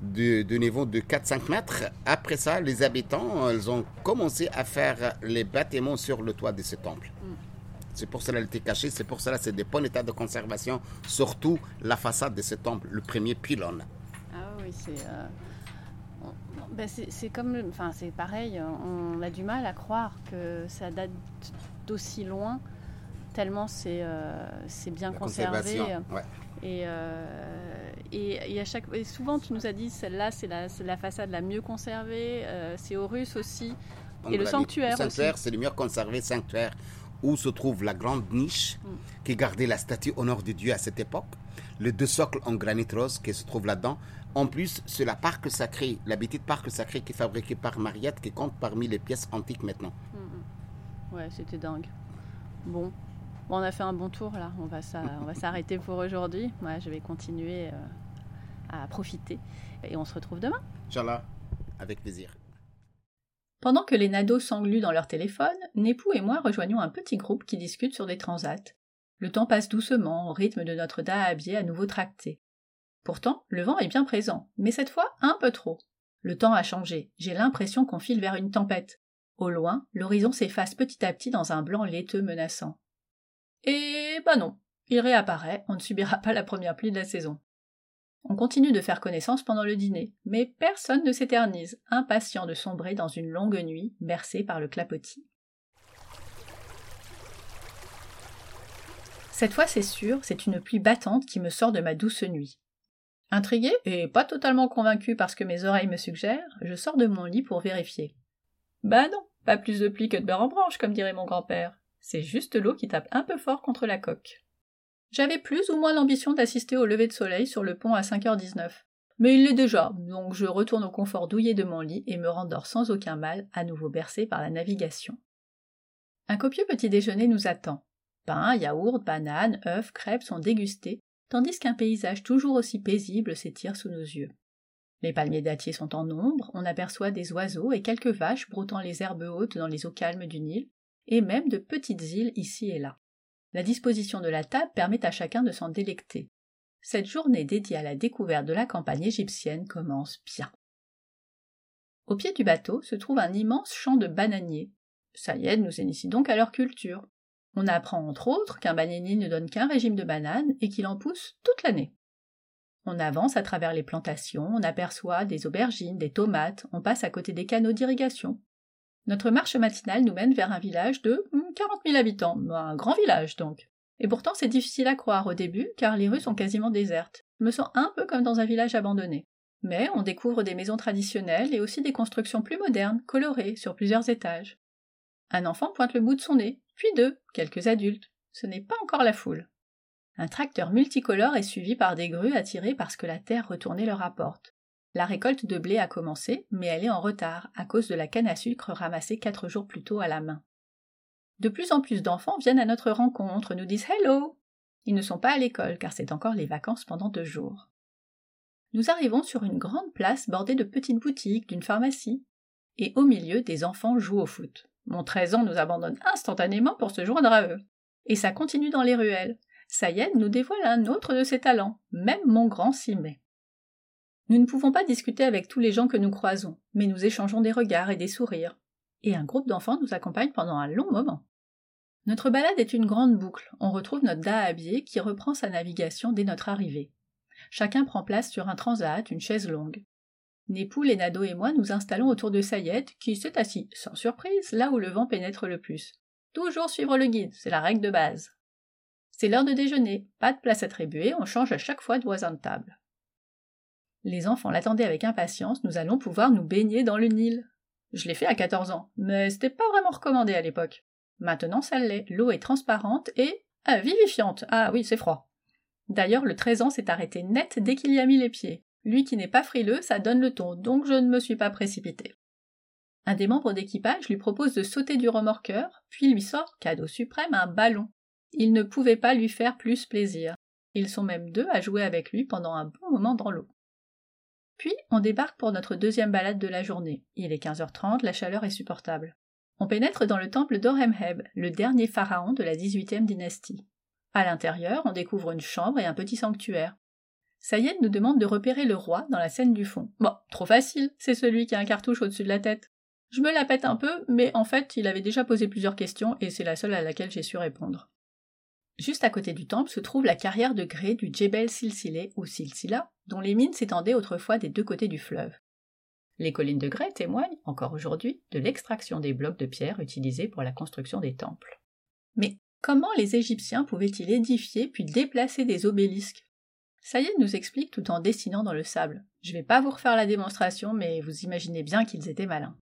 de, de niveau de 4-5 mètres. Après ça, les habitants, ils ont commencé à faire les bâtiments sur le toit de ce temple. Mm. C'est pour cela qu'il était caché, c'est pour cela que c'est des bons états de conservation, surtout la façade de ce temple, le premier pylône. Ah oui, c'est... Euh, ben, c'est comme, enfin c'est pareil, on a du mal à croire que ça date d'aussi loin, tellement c'est euh, bien conservé. Et, euh, et, et, à chaque, et souvent tu nous as dit celle-là c'est la, la, façade la mieux conservée, euh, c'est Horus aussi, et le sanctuaire. Le sanctuaire c'est le mieux conservé sanctuaire où se trouve la grande niche mm. qui gardait la statue au nord de Dieu à cette époque, les deux socles en granit rose qui se trouvent là-dedans, en plus, c'est la parc sacrée, la petite parc sacrée qui est fabriquée par Mariette, qui compte parmi les pièces antiques maintenant. Mm, mm. Ouais, c'était dingue. Bon. On a fait un bon tour là. On va s'arrêter pour aujourd'hui. Moi, je vais continuer euh, à profiter. Et on se retrouve demain. Inch'Allah, avec plaisir. Pendant que les nados s'engluent dans leur téléphone, Népou et moi rejoignons un petit groupe qui discute sur des transats. Le temps passe doucement, au rythme de notre dahabier à nouveau tracté. Pourtant, le vent est bien présent, mais cette fois un peu trop. Le temps a changé, j'ai l'impression qu'on file vers une tempête. Au loin, l'horizon s'efface petit à petit dans un blanc laiteux menaçant. Et bah non, il réapparaît, on ne subira pas la première pluie de la saison. On continue de faire connaissance pendant le dîner, mais personne ne s'éternise, impatient de sombrer dans une longue nuit bercée par le clapotis. Cette fois, c'est sûr, c'est une pluie battante qui me sort de ma douce nuit. Intrigué et pas totalement convaincu parce que mes oreilles me suggèrent, je sors de mon lit pour vérifier. Bah non, pas plus de plis que de beurre en branche, comme dirait mon grand-père. C'est juste l'eau qui tape un peu fort contre la coque. J'avais plus ou moins l'ambition d'assister au lever de soleil sur le pont à 5h19. Mais il l'est déjà, donc je retourne au confort douillet de mon lit et me rendors sans aucun mal, à nouveau bercé par la navigation. Un copieux petit déjeuner nous attend. Pain, yaourt, bananes, œufs, crêpes sont dégustés, tandis qu'un paysage toujours aussi paisible s'étire sous nos yeux. Les palmiers dattiers sont en ombre, on aperçoit des oiseaux et quelques vaches broutant les herbes hautes dans les eaux calmes du Nil, et même de petites îles ici et là. La disposition de la table permet à chacun de s'en délecter. Cette journée dédiée à la découverte de la campagne égyptienne commence bien. Au pied du bateau se trouve un immense champ de bananiers. Sayed nous initie donc à leur culture. On apprend entre autres qu'un bananier ne donne qu'un régime de bananes et qu'il en pousse toute l'année. On avance à travers les plantations, on aperçoit des aubergines, des tomates, on passe à côté des canaux d'irrigation. Notre marche matinale nous mène vers un village de 40 000 habitants, un grand village donc. Et pourtant c'est difficile à croire au début car les rues sont quasiment désertes. Je me sens un peu comme dans un village abandonné. Mais on découvre des maisons traditionnelles et aussi des constructions plus modernes, colorées, sur plusieurs étages. Un enfant pointe le bout de son nez, puis deux, quelques adultes. Ce n'est pas encore la foule. Un tracteur multicolore est suivi par des grues attirées parce que la terre retournée leur apporte. La récolte de blé a commencé, mais elle est en retard à cause de la canne à sucre ramassée quatre jours plus tôt à la main. De plus en plus d'enfants viennent à notre rencontre, nous disent Hello. Ils ne sont pas à l'école car c'est encore les vacances pendant deux jours. Nous arrivons sur une grande place bordée de petites boutiques, d'une pharmacie, et au milieu des enfants jouent au foot. Mon 13 ans nous abandonne instantanément pour se joindre à eux. Et ça continue dans les ruelles. Sayed nous dévoile un autre de ses talents, même mon grand s'y met. Nous ne pouvons pas discuter avec tous les gens que nous croisons, mais nous échangeons des regards et des sourires. Et un groupe d'enfants nous accompagne pendant un long moment. Notre balade est une grande boucle. On retrouve notre dahabier qui reprend sa navigation dès notre arrivée. Chacun prend place sur un transat, une chaise longue. Népou, Nado et moi nous installons autour de Sayed, qui s'est assis, sans surprise, là où le vent pénètre le plus. Toujours suivre le guide, c'est la règle de base. C'est l'heure de déjeuner, pas de place attribuée, on change à chaque fois de voisin de table. Les enfants l'attendaient avec impatience, nous allons pouvoir nous baigner dans le Nil. Je l'ai fait à 14 ans, mais c'était pas vraiment recommandé à l'époque. Maintenant ça l'est, l'eau est transparente et vivifiante. Ah oui, c'est froid. D'ailleurs, le 13 ans s'est arrêté net dès qu'il y a mis les pieds. Lui qui n'est pas frileux, ça donne le ton, donc je ne me suis pas précipité. Un des membres d'équipage lui propose de sauter du remorqueur, puis lui sort, cadeau suprême, un ballon. Il ne pouvait pas lui faire plus plaisir. Ils sont même deux à jouer avec lui pendant un bon moment dans l'eau. Puis on débarque pour notre deuxième balade de la journée. Il est 15h30, la chaleur est supportable. On pénètre dans le temple d'Oremheb, le dernier pharaon de la XVIIIe dynastie. À l'intérieur, on découvre une chambre et un petit sanctuaire. Sayed nous demande de repérer le roi dans la scène du fond. Bon, trop facile, c'est celui qui a un cartouche au-dessus de la tête. Je me la pète un peu, mais en fait, il avait déjà posé plusieurs questions et c'est la seule à laquelle j'ai su répondre. Juste à côté du temple se trouve la carrière de grès du Djebel Silsile ou Silsila, dont les mines s'étendaient autrefois des deux côtés du fleuve. Les collines de grès témoignent, encore aujourd'hui, de l'extraction des blocs de pierre utilisés pour la construction des temples. Mais comment les Égyptiens pouvaient-ils édifier puis déplacer des obélisques? Sayed nous explique tout en dessinant dans le sable. Je ne vais pas vous refaire la démonstration, mais vous imaginez bien qu'ils étaient malins.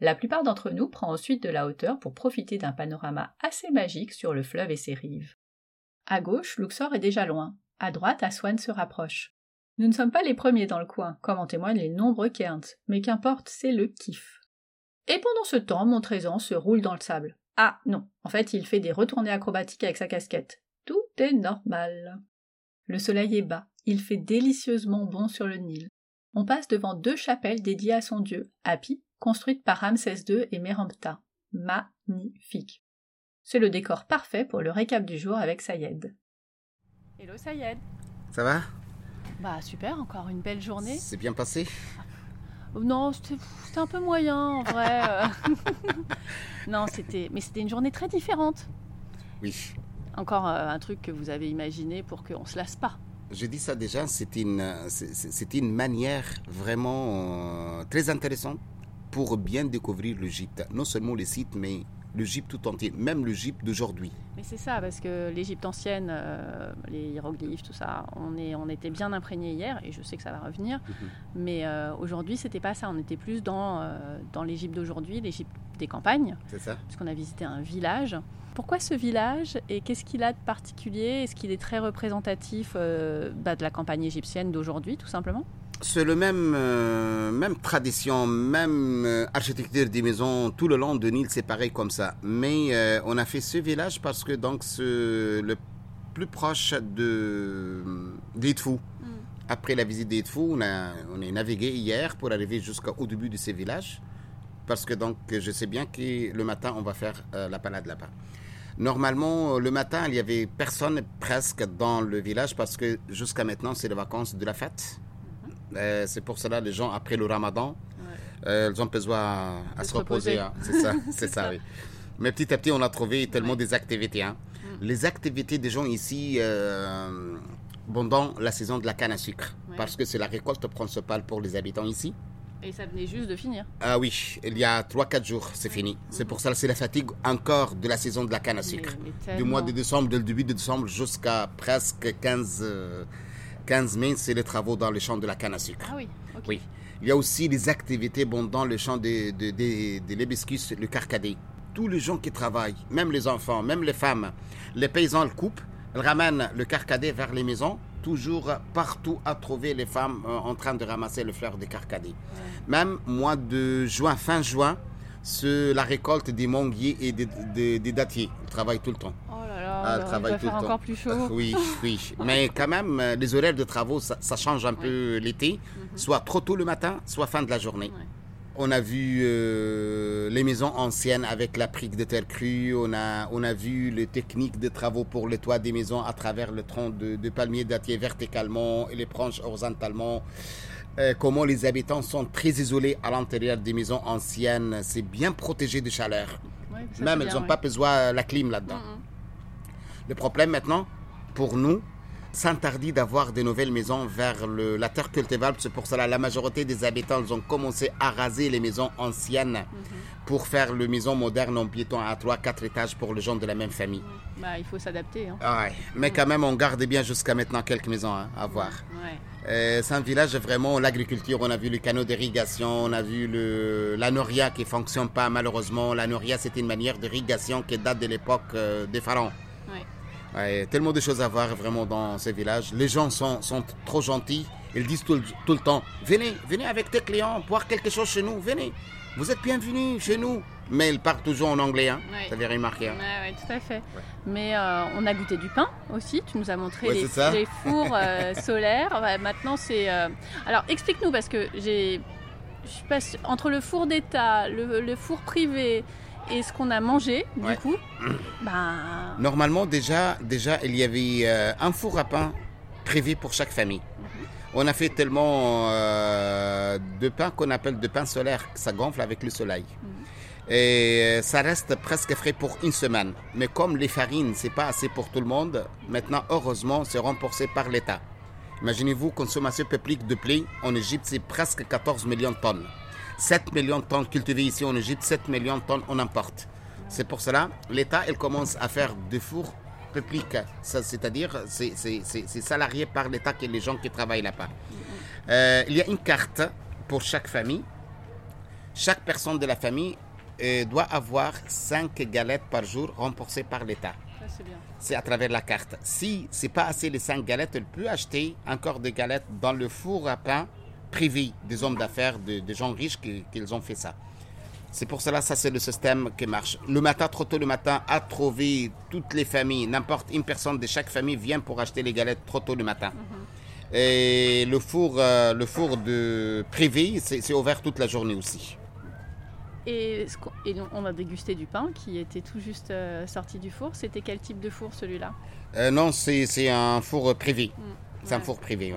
La plupart d'entre nous prend ensuite de la hauteur pour profiter d'un panorama assez magique sur le fleuve et ses rives. À gauche, Luxor est déjà loin. À droite, Aswan se rapproche. Nous ne sommes pas les premiers dans le coin, comme en témoignent les nombreux Cairns, mais qu'importe, c'est le kiff. Et pendant ce temps, mon trésor se roule dans le sable. Ah non, en fait, il fait des retournées acrobatiques avec sa casquette. Tout est normal. Le soleil est bas, il fait délicieusement bon sur le Nil. On passe devant deux chapelles dédiées à son dieu, Hapi construite par Ramsès II et Merempta. Magnifique. C'est le décor parfait pour le récap du jour avec Sayed. Hello Sayed. Ça va? Bah super, encore une belle journée. C'est bien passé? Oh, Non, c'était un peu moyen en vrai. Euh. non, c'était mais c'était une journée très différente. Oui. Encore euh, un truc que vous avez imaginé pour qu'on se lasse pas. Je dis ça déjà, c'était une, une manière vraiment euh, très intéressante pour bien découvrir l'Égypte. Non seulement les sites, mais l'Égypte tout entier, même l'Égypte d'aujourd'hui. Mais c'est ça, parce que l'Égypte ancienne, euh, les hiéroglyphes, tout ça, on, est, on était bien imprégné hier, et je sais que ça va revenir. Mhm. Mais euh, aujourd'hui, c'était pas ça. On était plus dans, euh, dans l'Égypte d'aujourd'hui, l'Égypte des campagnes. C'est ça. Parce qu'on a visité un village. Pourquoi ce village et qu'est-ce qu'il a de particulier? Est-ce qu'il est très représentatif bah, de la campagne égyptienne d'aujourd'hui, tout simplement? C'est le même, euh, même tradition, même euh, architecture des maisons tout le long de Nil, c'est pareil comme ça. Mais euh, on a fait ce village parce que donc c'est le plus proche de d'Edfou. Mm. Après la visite d'Edfou, on a on est navigué hier pour arriver jusqu'au début de ce village parce que donc je sais bien que le matin on va faire la balade là-bas. Normalement, le matin, il y avait personne presque dans le village parce que jusqu'à maintenant, c'est les vacances de la fête. Euh, c'est pour cela les gens après le Ramadan, euh, ils ont besoin à, se reposer. Hein. C'est ça, c'est ça, oui. Mais petit à petit, on a trouvé tellement des activités. Hein. Mm. Les activités des gens ici, euh, pendant la saison de la canne à sucre, parce que c'est la récolte principale pour les habitants ici. Et ça venait juste de finir. Ah oui, il y a 3-4 jours, c'est fini. C'est pour ça que c'est la fatigue encore de la saison de la canne à sucre. du mois de décembre, du début de décembre jusqu'à presque 15, 15 mai, c'est les travaux dans le champ de la canne à sucre. Ah oui, Oui. Il y a aussi des activités bon, dans le champ de, de, de, l'hibiscus, le carcadé. Tous les gens qui travaillent, même les enfants, même les femmes, les paysans le coupent, ils ramènent le carcadé vers les maisons, toujours partout à trouver les femmes euh, en train de ramasser le fleur des carcadés. Même mois de juin, fin juin, c'est la récolte des manguiers et des, des dattiers. Ils travaillent tout le temps. Ah, il travaille tout le encore plus chaud. Oui, oui. Mais quand même, euh, les horaires de travaux, ça, change un peu l'été. Mhm. Soit trop tôt le matin, soit fin de la journée. On a vu euh, les maisons anciennes avec la brique de terre crue. On a, on a vu les techniques de travaux pour les toits des maisons à travers le tronc de, de palmiers dattiers verticalement et les branches horizontalement. Euh, comment les habitants sont très isolés à l'intérieur des maisons anciennes. C'est bien protégé de chaleur. Même, ils n'ont pas besoin de la clim là-dedans. Le problème maintenant, pour nous, s'interdit d'avoir des nouvelles maisons vers la terre cultivable. C'est pour cela la majorité des habitants ont commencé à raser les maisons anciennes mhm. pour faire le maison moderne en piéton à 3-4 étages pour les gens de la même famille. Bah, il faut s'adapter. Hein. Ah ouais. Mais quand même, on garde bien jusqu'à maintenant quelques maisons hein, à voir. C'est un village vraiment l'agriculture. On a vu le canaux d'irrigation, on a vu le, la noria qui fonctionne pas malheureusement. La noria, c'est une manière d'irrigation qui date de l'époque des pharaons. Ouais, tellement de choses à voir vraiment dans ces villages. Les gens sont, sont trop gentils. Ils disent tout, tout, le temps Venez, venez avec tes clients, boire quelque chose chez nous, venez. Vous êtes bienvenus chez nous. Mais ils parlent toujours en anglais, hein. Ouais. ça avait remarqué. Hein. Oui, tout à fait. Mais euh, on a goûté du pain aussi. Tu nous as montré les, les, fours euh, solaires. maintenant, c'est. Euh... Alors, explique-nous, parce que j'ai. Je passe entre le four d'État, le, le, four privé, et ce qu'on a mangé, du coup, ben... Normalement, déjà, déjà, il y avait un four à pain prévu pour chaque famille. Mhm. On a fait tellement de pain qu'on appelle de pain solaire, ça gonfle avec le soleil. Mhm. Et ça reste presque frais pour une semaine. Mais comme les farines, c'est pas assez pour tout le monde, maintenant, heureusement, c'est remboursé par l'État. Imaginez-vous, consommation publique de blé en Égypte, c'est presque 14 millions de tonnes. 7 millions de tonnes cultivées ici en Égypte, 7 millions de tonnes on importe. C'est pour cela, l'État, il commence à faire des fours publics, c'est-à-dire c'est salarié par l'État que les gens qui travaillent là-bas. Euh, il y a une carte pour chaque famille. Chaque personne de la famille euh, doit avoir 5 galettes par jour remboursées par l'État. C'est à travers la carte. Si c'est pas assez les 5 galettes, elle peut acheter encore des galettes dans le four à pain privé des hommes d'affaires, des gens riches qu'ils ont fait ça. C'est pour cela, ça c'est le système qui marche. Le matin, trop tôt le matin, à trouver toutes les familles, n'importe une personne de chaque famille vient pour acheter les galettes trop tôt le matin. Mhm. Et le four, euh, le four de privé, c'est ouvert toute la journée aussi. Et, on a dégusté du pain qui était tout juste euh, sorti du four. C'était quel type de four celui-là? Euh, Non, c'est un four privé. Mm. C'est un four privé.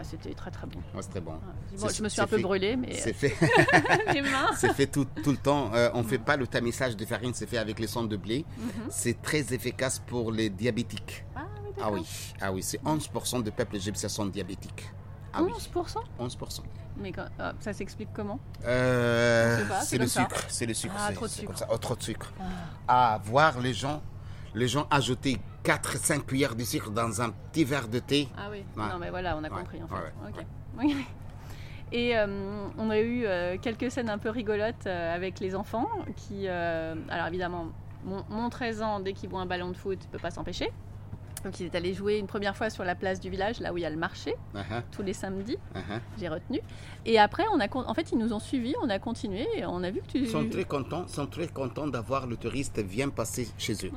Ah, c'était très très bon. Ouais, c'était bon. je me suis un peu brûlé, mais. C'est fait. c'est fait tout, tout, le temps. Euh, on ne fait pas le tamissage de farine, c'est fait avec les sondes de blé. Mhm. C'est très efficace pour les diabétiques. Ah oui, ah oui, ah oui c'est 11% de peuple égyptien sont diabétiques. Ah 11% 11%. Mais ah, ça s'explique comment euh, C'est le, sucre. C'est le sucre. Ah, trop de sucre. Oh, trop de sucre. Ah. voir les gens les gens ajoutaient 4-5 cuillères de sucre dans un petit verre de thé. Ah oui, non mais voilà, on a compris en fait. Et euh, on a eu euh, quelques scènes un peu rigolotes avec les enfants qui, alors évidemment, mon, 13 ans, dès qu'ils voient un ballon de foot, ne peut pas s'empêcher. Donc il est allé jouer une première fois sur la place du village, là où il y a le marché, uh-huh. tous les samedis. Uh-huh. J'ai retenu. Et après, on a, en fait, ils nous ont suivis, on a continué et on a vu que tu... Ils sont très contents, sont très contents d'avoir le touriste vient passer chez eux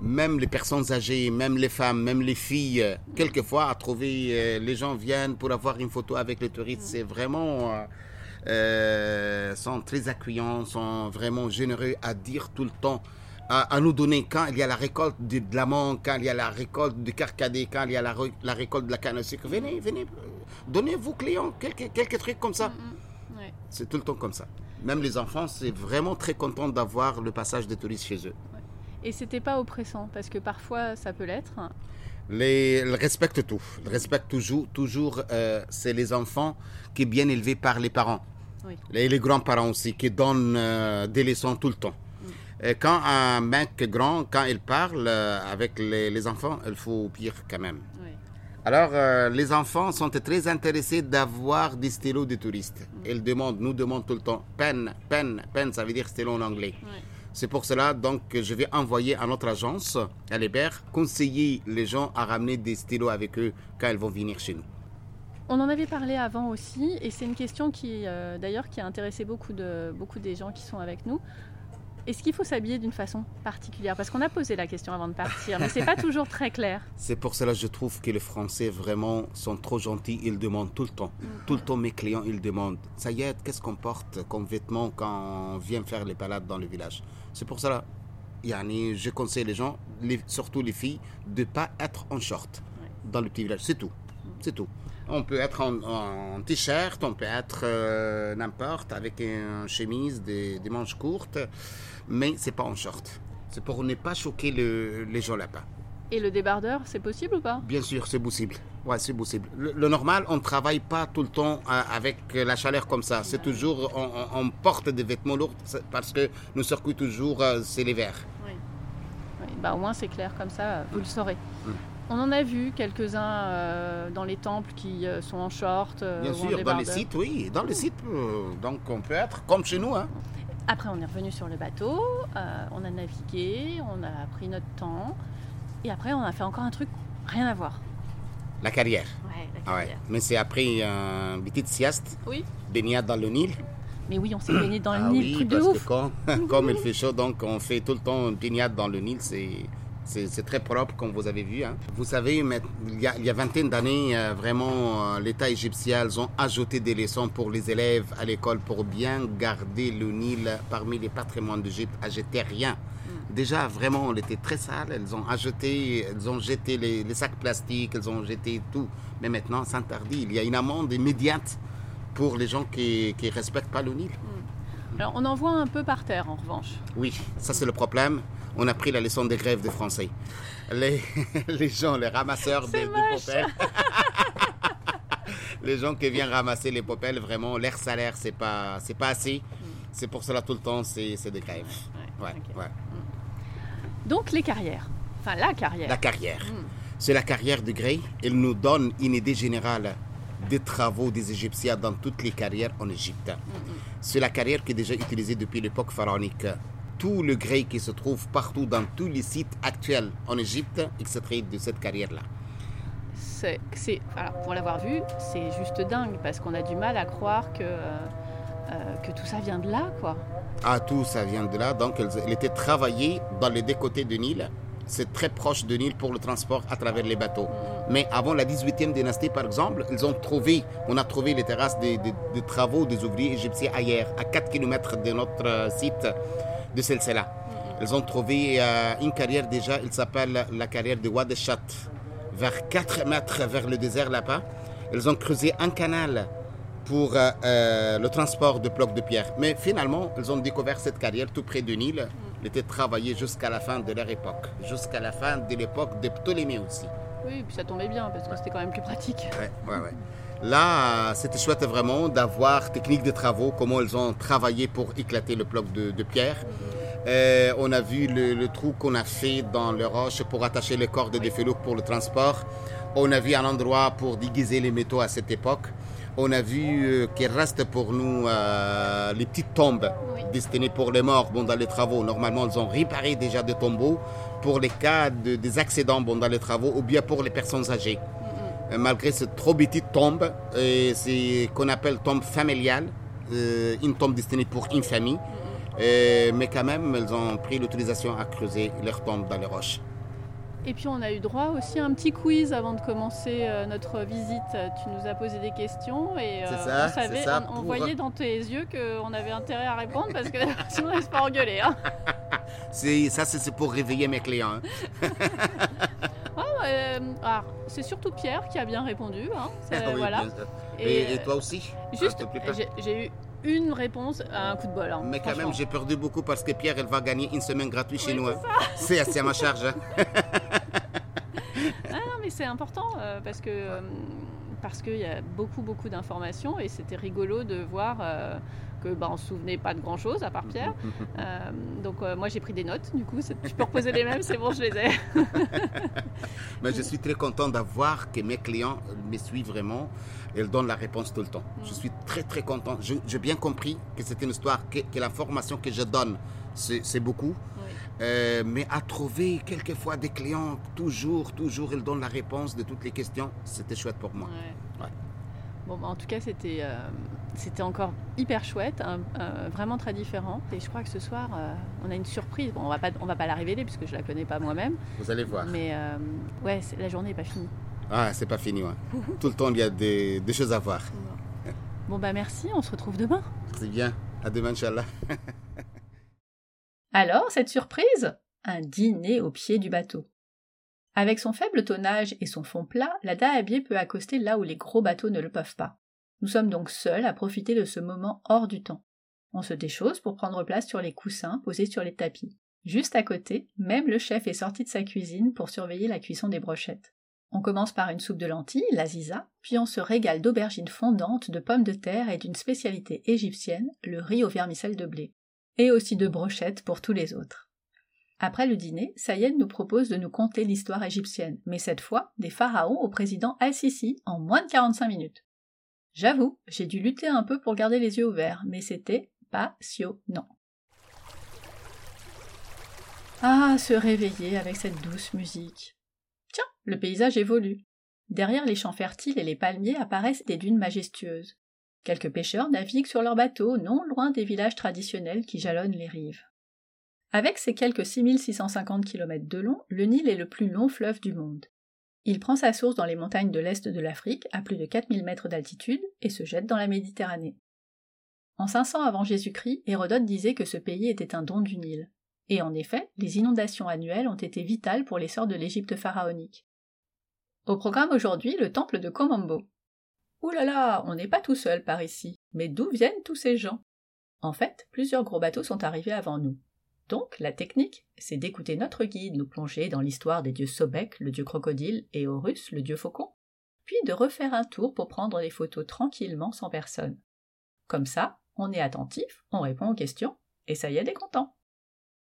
même les personnes âgées, même les femmes, même les filles, quelquefois à trouver, euh, les gens viennent pour avoir une photo avec les touristes. C'est vraiment, euh, euh, sont très accueillants, sont vraiment généreux à dire tout le temps, à, nous donner quand il y a la récolte de, de l'amande, quand il y a la récolte du carcadé, quand il y a la, la récolte de la canne à sucre. Venez, venez, donnez vos clients quelques, quelques trucs comme ça. Mm, mm, c'est tout le temps comme ça. Même les enfants, c'est vraiment très content d'avoir le passage des touristes chez eux. Et c'était pas oppressant parce que parfois ça peut l'être. Les, ils respectent tout. Ils respectent toujours. Toujours, euh, c'est les enfants qui sont bien élevés par les parents. Oui. Et les grands-parents aussi qui donnent euh, des leçons tout le temps. Et quand un mec grand, quand il parle euh, avec les, enfants, il faut pire quand même. Oui. Alors, les enfants sont très intéressés d'avoir des stylos de touristes. Mm. Ils demandent, nous demandent tout le temps, peine, peine, peine, ça veut dire stylo en anglais. Oui. C'est pour cela donc que je vais envoyer à notre agence, à l'Hébert, conseiller les gens à ramener des stylos avec eux quand ils vont venir chez nous. On en avait parlé avant aussi, et c'est une question qui, euh, d'ailleurs, qui a intéressé beaucoup, de, beaucoup des gens qui sont avec nous. Est-ce qu'il faut s'habiller d'une façon particulière? Parce qu'on a posé la question avant de partir, mais c'est pas toujours très clair. C'est pour cela que je trouve que les Français vraiment sont trop gentils. Ils demandent tout le temps. Mm. Tout le temps, mes clients, ils demandent Ça y est, qu'est-ce qu'on porte comme vêtements quand on vient faire les balades dans le village? C'est pour cela, yani, je conseille les gens, surtout les filles, de ne pas être en short dans le petit village. C'est tout. C'est tout. On peut être en, t-shirt, on peut être euh, n'importe, avec une chemise, des, des manches courtes mais c'est pas en short. C'est pour ne pas choquer les gens là-bas. Et le débardeur, c'est possible ou pas? Bien sûr, c'est possible. Ouais, c'est possible. Le, normal, on ne travaille pas tout le temps euh, avec la chaleur comme ça. C'est toujours, on, porte des vêtements lourds parce que nos circuits toujours, euh, c'est l'hiver. Oui. oui. Bah, au moins, c'est clair comme ça, vous le saurez. Hum. On en a vu quelques-uns dans les temples qui sont en short. Bien sûr, dans les sites, oui. Dans les sites, donc on peut être comme chez nous. Hein. Après, on est revenu sur le bateau, on a navigué, on a pris notre temps. Et après, on a fait encore un truc rien à voir. La carrière. Ouais, la ah carrière. Mais c'est après une petite sieste. Oui. Baignade dans le Nil. Mais oui, on s'est baigné dans le ah Nil, oui, truc de ouf. Que quand, comme il fait chaud, donc on fait tout le temps une baignade dans le Nil. C'est c'est très propre, comme vous avez vu. Hein. Vous savez, il y a, il y a vingtaine d'années, euh, vraiment, euh, l'État égyptien, ils ont ajouté des leçons pour les élèves à l'école pour bien garder le Nil parmi les patrimoines d'Égypte. À jeter rien. Mm. Déjà, vraiment, on était très sale. Elles ont ajouté, elles ont jeté les, sacs plastiques, elles ont jeté tout. Mais maintenant, c'est interdit. Il y a une amende immédiate pour les gens qui ne respectent pas le Nil. Mm. Alors, on en voit un peu par terre, en revanche. Oui, ça c'est le problème on a pris la leçon des grèves des Français. Les, les gens, les ramasseurs de, de les gens qui viennent ramasser les popelles, vraiment, leur salaire, c'est pas, c'est pas assez. C'est pour cela tout le temps, c'est, des grèves. Ouais, ouais, mm. Donc les carrières. Enfin, la carrière. La carrière. Mm. C'est la carrière de Gray. Elle nous donne une idée générale des travaux des Égyptiens dans toutes les carrières en Égypte. Mm, c'est la carrière qui est déjà utilisée depuis l'époque pharaonique tout le grès qui se trouve partout dans tous les sites actuels en Égypte extrait de cette carrière-là. C'est, pour l'avoir vu, c'est juste dingue parce qu'on a du mal à croire que, euh, que tout ça vient de là, quoi. Ah, tout ça vient de là. Donc, elle, était travaillée dans les deux côtés du Nil. C'est très proche du Nil pour le transport à travers les bateaux. Mais avant la 18e dynastie, par exemple, ils ont trouvé, on a trouvé les terrasses des, travaux des ouvriers égyptiens ailleurs, à 4 km de notre euh, site de celle-là. Ils ont trouvé euh, une carrière déjà, il s'appelle la carrière de Wadeshat, vers 4 mètres vers le désert là-bas. Ils ont creusé un canal pour euh, euh, le transport de blocs de pierre. Mais finalement, ils ont découvert cette carrière tout près du Nil. Elle était travaillée jusqu'à la fin de leur époque, jusqu'à la fin de l'époque de Ptolémée aussi. Oui, puis ça tombait bien parce que c'était quand même plus pratique. Ouais, ouais, ouais. Là, c'était chouette vraiment d'avoir technique de travaux, comment ils ont travaillé pour éclater le bloc de, pierre. Euh, on a vu le, trou qu'on a fait dans le roche pour attacher les cordes des félouques pour le transport. On a vu un endroit pour déguiser les métaux à cette époque. On a vu euh, qu'il reste pour nous euh, les petites tombes destinées pour les morts bon, dans les travaux. Normalement, ils ont réparé déjà des tombeaux pour les cas de, des accidents bon, dans les travaux ou bien pour les personnes âgées. Euh, malgré cette trop petite tombe, euh, c'est qu'on appelle tombe familiale, euh, une tombe destinée pour une famille. mais quand même, elles ont pris l'utilisation à creuser leur tombe dans les roches. Et puis on a eu droit aussi à un petit quiz avant de commencer notre visite. Tu nous as posé des questions et on, savait, on, voyait dans tes yeux qu'on avait intérêt à répondre parce que sinon on ne se pas engueuler. Hein. ça, c'est pour réveiller mes clients. Hein. Euh, c'est surtout Pierre qui a bien répondu. Hein. Ah voilà. et, toi aussi Juste, j'ai eu une réponse à un coup de bol. Hein, mais quand même, j'ai perdu beaucoup parce que Pierre, elle va gagner une semaine gratuite chez nous. Hein. C'est assez à ma charge. ah non, mais c'est important euh, parce que euh, parce qu'il y a beaucoup beaucoup d'informations et c'était rigolo de voir que bah, on se souvenait pas de grand chose à part Pierre. Euh, donc euh, moi j'ai pris des notes. Du coup, je peux reposer les mêmes, c'est bon, je les ai. Mais je suis très content d'avoir que mes clients me suivent vraiment. Et ils donnent la réponse tout le temps. Je mm. suis très très content. J'ai bien compris que c'est une histoire, que, que l'information que je donne, c'est beaucoup. Euh, mais à trouver quelquefois des clients, toujours, toujours, ils donnent la réponse de toutes les questions. C'était chouette pour moi. Ouais. Bon, bah, en tout cas, c'était euh, c'était encore hyper chouette, vraiment très différent. Et je crois que ce soir, euh, on a une surprise. Bon, on va pas, on va pas la révéler puisque je la connais pas moi-même. Vous allez voir. Mais euh, ouais, la journée n'est pas finie. Ah, c'est pas fini, ouais. Tout le temps, il y a des, des choses à voir. Bon. bah merci, on se retrouve demain. C'est bien. À demain, Inch'Allah. Alors, cette surprise? Un dîner au pied du bateau. Avec son faible tonnage et son fond plat, la Dahabie peut accoster là où les gros bateaux ne le peuvent pas. Nous sommes donc seuls à profiter de ce moment hors du temps. On se déchausse pour prendre place sur les coussins posés sur les tapis. Juste à côté, même le chef est sorti de sa cuisine pour surveiller la cuisson des brochettes. On commence par une soupe de lentilles, la ziza, puis on se régale d'aubergines fondantes, de pommes de terre et d'une spécialité égyptienne, le riz au vermicelle de blé. Et aussi de brochettes pour tous les autres. Après le dîner, Sayed nous propose de nous conter l'histoire égyptienne, mais cette fois des pharaons au président Al-Sisi en moins de 45 minutes. J'avoue, j'ai dû lutter un peu pour garder les yeux ouverts, mais c'était passionnant. Ah, se réveiller avec cette douce musique. Tiens, le paysage évolue. Derrière les champs fertiles et les palmiers apparaissent des dunes majestueuses. Quelques pêcheurs naviguent sur leurs bateaux non loin des villages traditionnels qui jalonnent les rives. Avec ses quelques 6650 km de long, le Nil est le plus long fleuve du monde. Il prend sa source dans les montagnes de l'est de l'Afrique, à plus de 4000 mètres d'altitude, et se jette dans la Méditerranée. En 500 avant Jésus-Christ, Hérodote disait que ce pays était un don du Nil. Et en effet, les inondations annuelles ont été vitales pour l'essor de l'Égypte pharaonique. Au programme aujourd'hui, le temple de Komombo. Ouh là là, on n'est pas tout seul par ici. Mais d'où viennent tous ces gens? En fait, plusieurs gros bateaux sont arrivés avant nous. Donc, la technique, c'est d'écouter notre guide nous plonger dans l'histoire des dieux Sobek, le dieu crocodile, et Horus, le dieu faucon, puis de refaire un tour pour prendre des photos tranquillement sans personne. Comme ça, on est attentif, on répond aux questions, et ça y est, est content.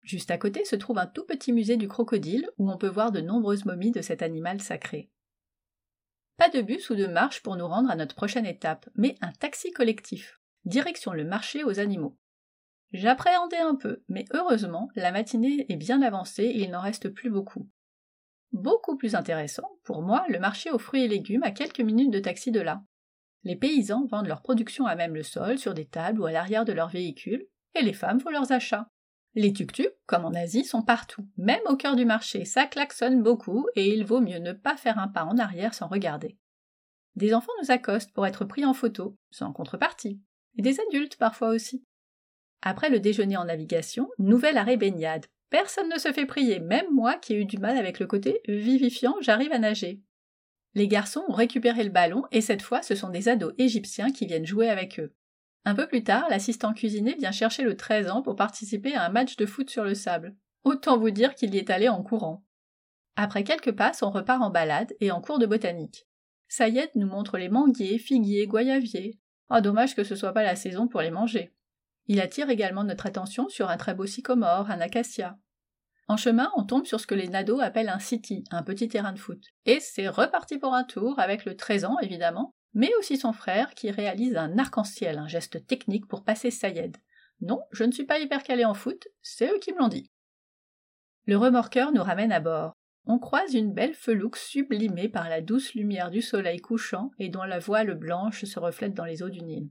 Juste à côté se trouve un tout petit musée du crocodile où on peut voir de nombreuses momies de cet animal sacré. Pas de bus ou de marche pour nous rendre à notre prochaine étape, mais un taxi collectif. Direction le marché aux animaux. J'appréhendais un peu, mais heureusement, la matinée est bien avancée et il n'en reste plus beaucoup. Beaucoup plus intéressant, pour moi, le marché aux fruits et légumes à quelques minutes de taxi de là. Les paysans vendent leur production à même le sol, sur des tables ou à l'arrière de leurs véhicules, et les femmes font leurs achats. Les tuk-tuk, comme en Asie, sont partout, même au cœur du marché, ça klaxonne beaucoup et il vaut mieux ne pas faire un pas en arrière sans regarder. Des enfants nous accostent pour être pris en photo, sans contrepartie, et des adultes parfois aussi. Après le déjeuner en navigation, nouvel arrêt baignade. Personne ne se fait prier, même moi qui ai eu du mal avec le côté vivifiant, j'arrive à nager. Les garçons ont récupéré le ballon et cette fois ce sont des ados égyptiens qui viennent jouer avec eux. Un peu plus tard, l'assistant cuisinier vient chercher le 13 ans pour participer à un match de foot sur le sable. Autant vous dire qu'il y est allé en courant. Après quelques passes, on repart en balade et en cours de botanique. Sayed nous montre les manguiers, figuiers, goyaviers. Ah, dommage que ce soit pas la saison pour les manger. Il attire également notre attention sur un très beau sycomore, un acacia. En chemin, on tombe sur ce que les nados appellent un city, un petit terrain de foot. Et c'est reparti pour un tour, avec le 13 ans évidemment, mais aussi son frère qui réalise un arc-en-ciel, un geste technique pour passer Sayed. Non, je ne suis pas hyper calé en foot, c'est eux qui me l'ont dit. Le remorqueur nous ramène à bord. On croise une belle felouque sublimée par la douce lumière du soleil couchant et dont la voile blanche se reflète dans les eaux du Nil.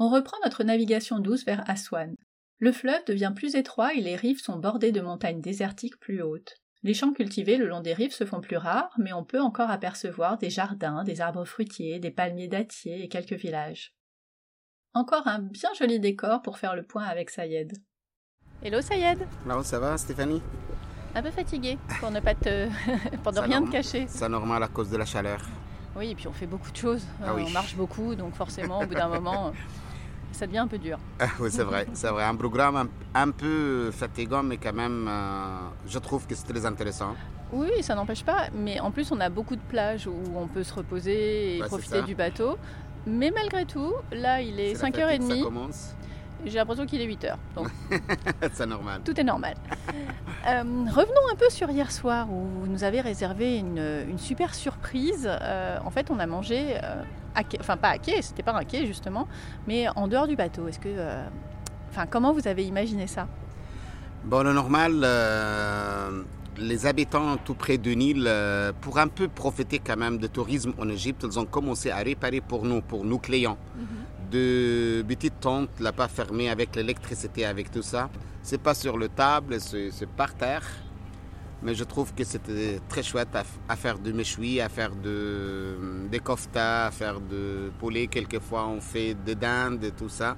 On reprend notre navigation douce vers Aswan. Le fleuve devient plus étroit et les rives sont bordées de montagnes désertiques plus hautes. Les champs cultivés le long des rives se font plus rares, mais on peut encore apercevoir des jardins, des arbres fruitiers, des palmiers dattiers et quelques villages. Encore un bien joli décor pour faire le point avec Sayed. Hello Sayed Hello, ça va Stéphanie? Un peu fatigué, pour ne pas te... pour ne rien te cacher. C'est normal à cause de la chaleur. Oui, et puis on fait beaucoup de choses, Ah oui. on marche beaucoup, donc forcément au bout d'un moment, ça devient un peu dur. Ah oui, c'est vrai, c'est vrai. Un programme un, un peu fatigant, mais quand même, euh, je trouve que c'est très intéressant. Oui, ça n'empêche pas, mais en plus on a beaucoup de plages où on peut se reposer et Ouais, profiter du bateau. Mais malgré tout, là il est, Ça 5h30, commence, j'ai l'impression qu'il est 8h, donc c'est normal. tout est normal. Euh, revenons un peu sur hier soir où vous nous avez réservé une, une super surprise. Euh, en fait, on a mangé, euh, enfin pas à quai, c'était pas un quai justement, mais en dehors du bateau. Est-ce que, euh, enfin, comment vous avez imaginé ça? Bon, le normal, euh, les habitants tout près du Nil, euh, pour un peu profiter quand même du tourisme en Égypte, ils ont commencé à réparer pour nous, pour nos clients, de petites tentes là-bas fermées avec l'électricité, avec tout ça. C'est pas sur le table, c'est par terre. Mais je trouve que c'était très chouette à, faire du méchoui, à faire de, des koftas, à faire de poulet. Quelquefois, on fait de dinde et tout ça.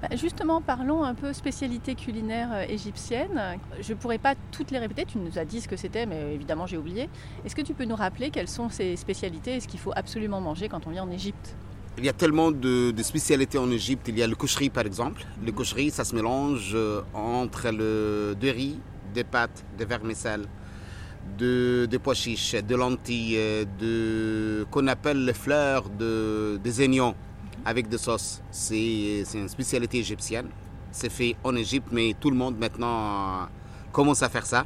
Bah, Justement, parlons un peu spécialité culinaire euh, égyptienne. Je ne pourrais pas toutes les répéter, tu nous as dit ce que c'était, mais évidemment j'ai oublié. Est-ce que tu peux nous rappeler quelles sont ces spécialités et ce qu'il faut absolument manger quand on vient en Égypte? Il y a tellement de, de spécialités en Égypte. Il y a le coucherie par exemple. Le coucherie, ça se mélange euh, entre le de riz, des pâtes, des vermicelles, de, des pois chiches, de lentilles, euh, de qu'on appelle les fleurs de, des oignons avec des sauces. C'est c'est une spécialité égyptienne. C'est fait en Égypte, mais tout le monde maintenant euh, commence à faire ça.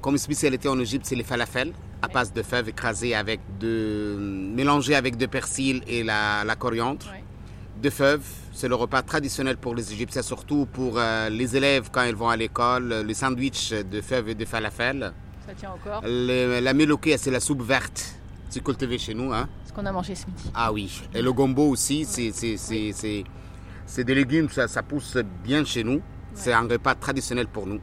Comme spécialité en Égypte, c'est les falafels à base de fèves écrasées avec de mélangées avec de persil et la, la coriandre. De fèves, c'est le repas traditionnel pour les Égyptiens, surtout pour euh, les élèves quand ils vont à l'école. Les sandwichs de fèves et de falafel. Ça tient encore. la meloké, c'est la soupe verte. C'est cultivé chez nous. Hein. Ce qu'on a mangé ce midi. Ah oui. Et le gombo aussi, c'est c'est des légumes, ça, ça, pousse bien chez nous. C'est un repas traditionnel pour nous.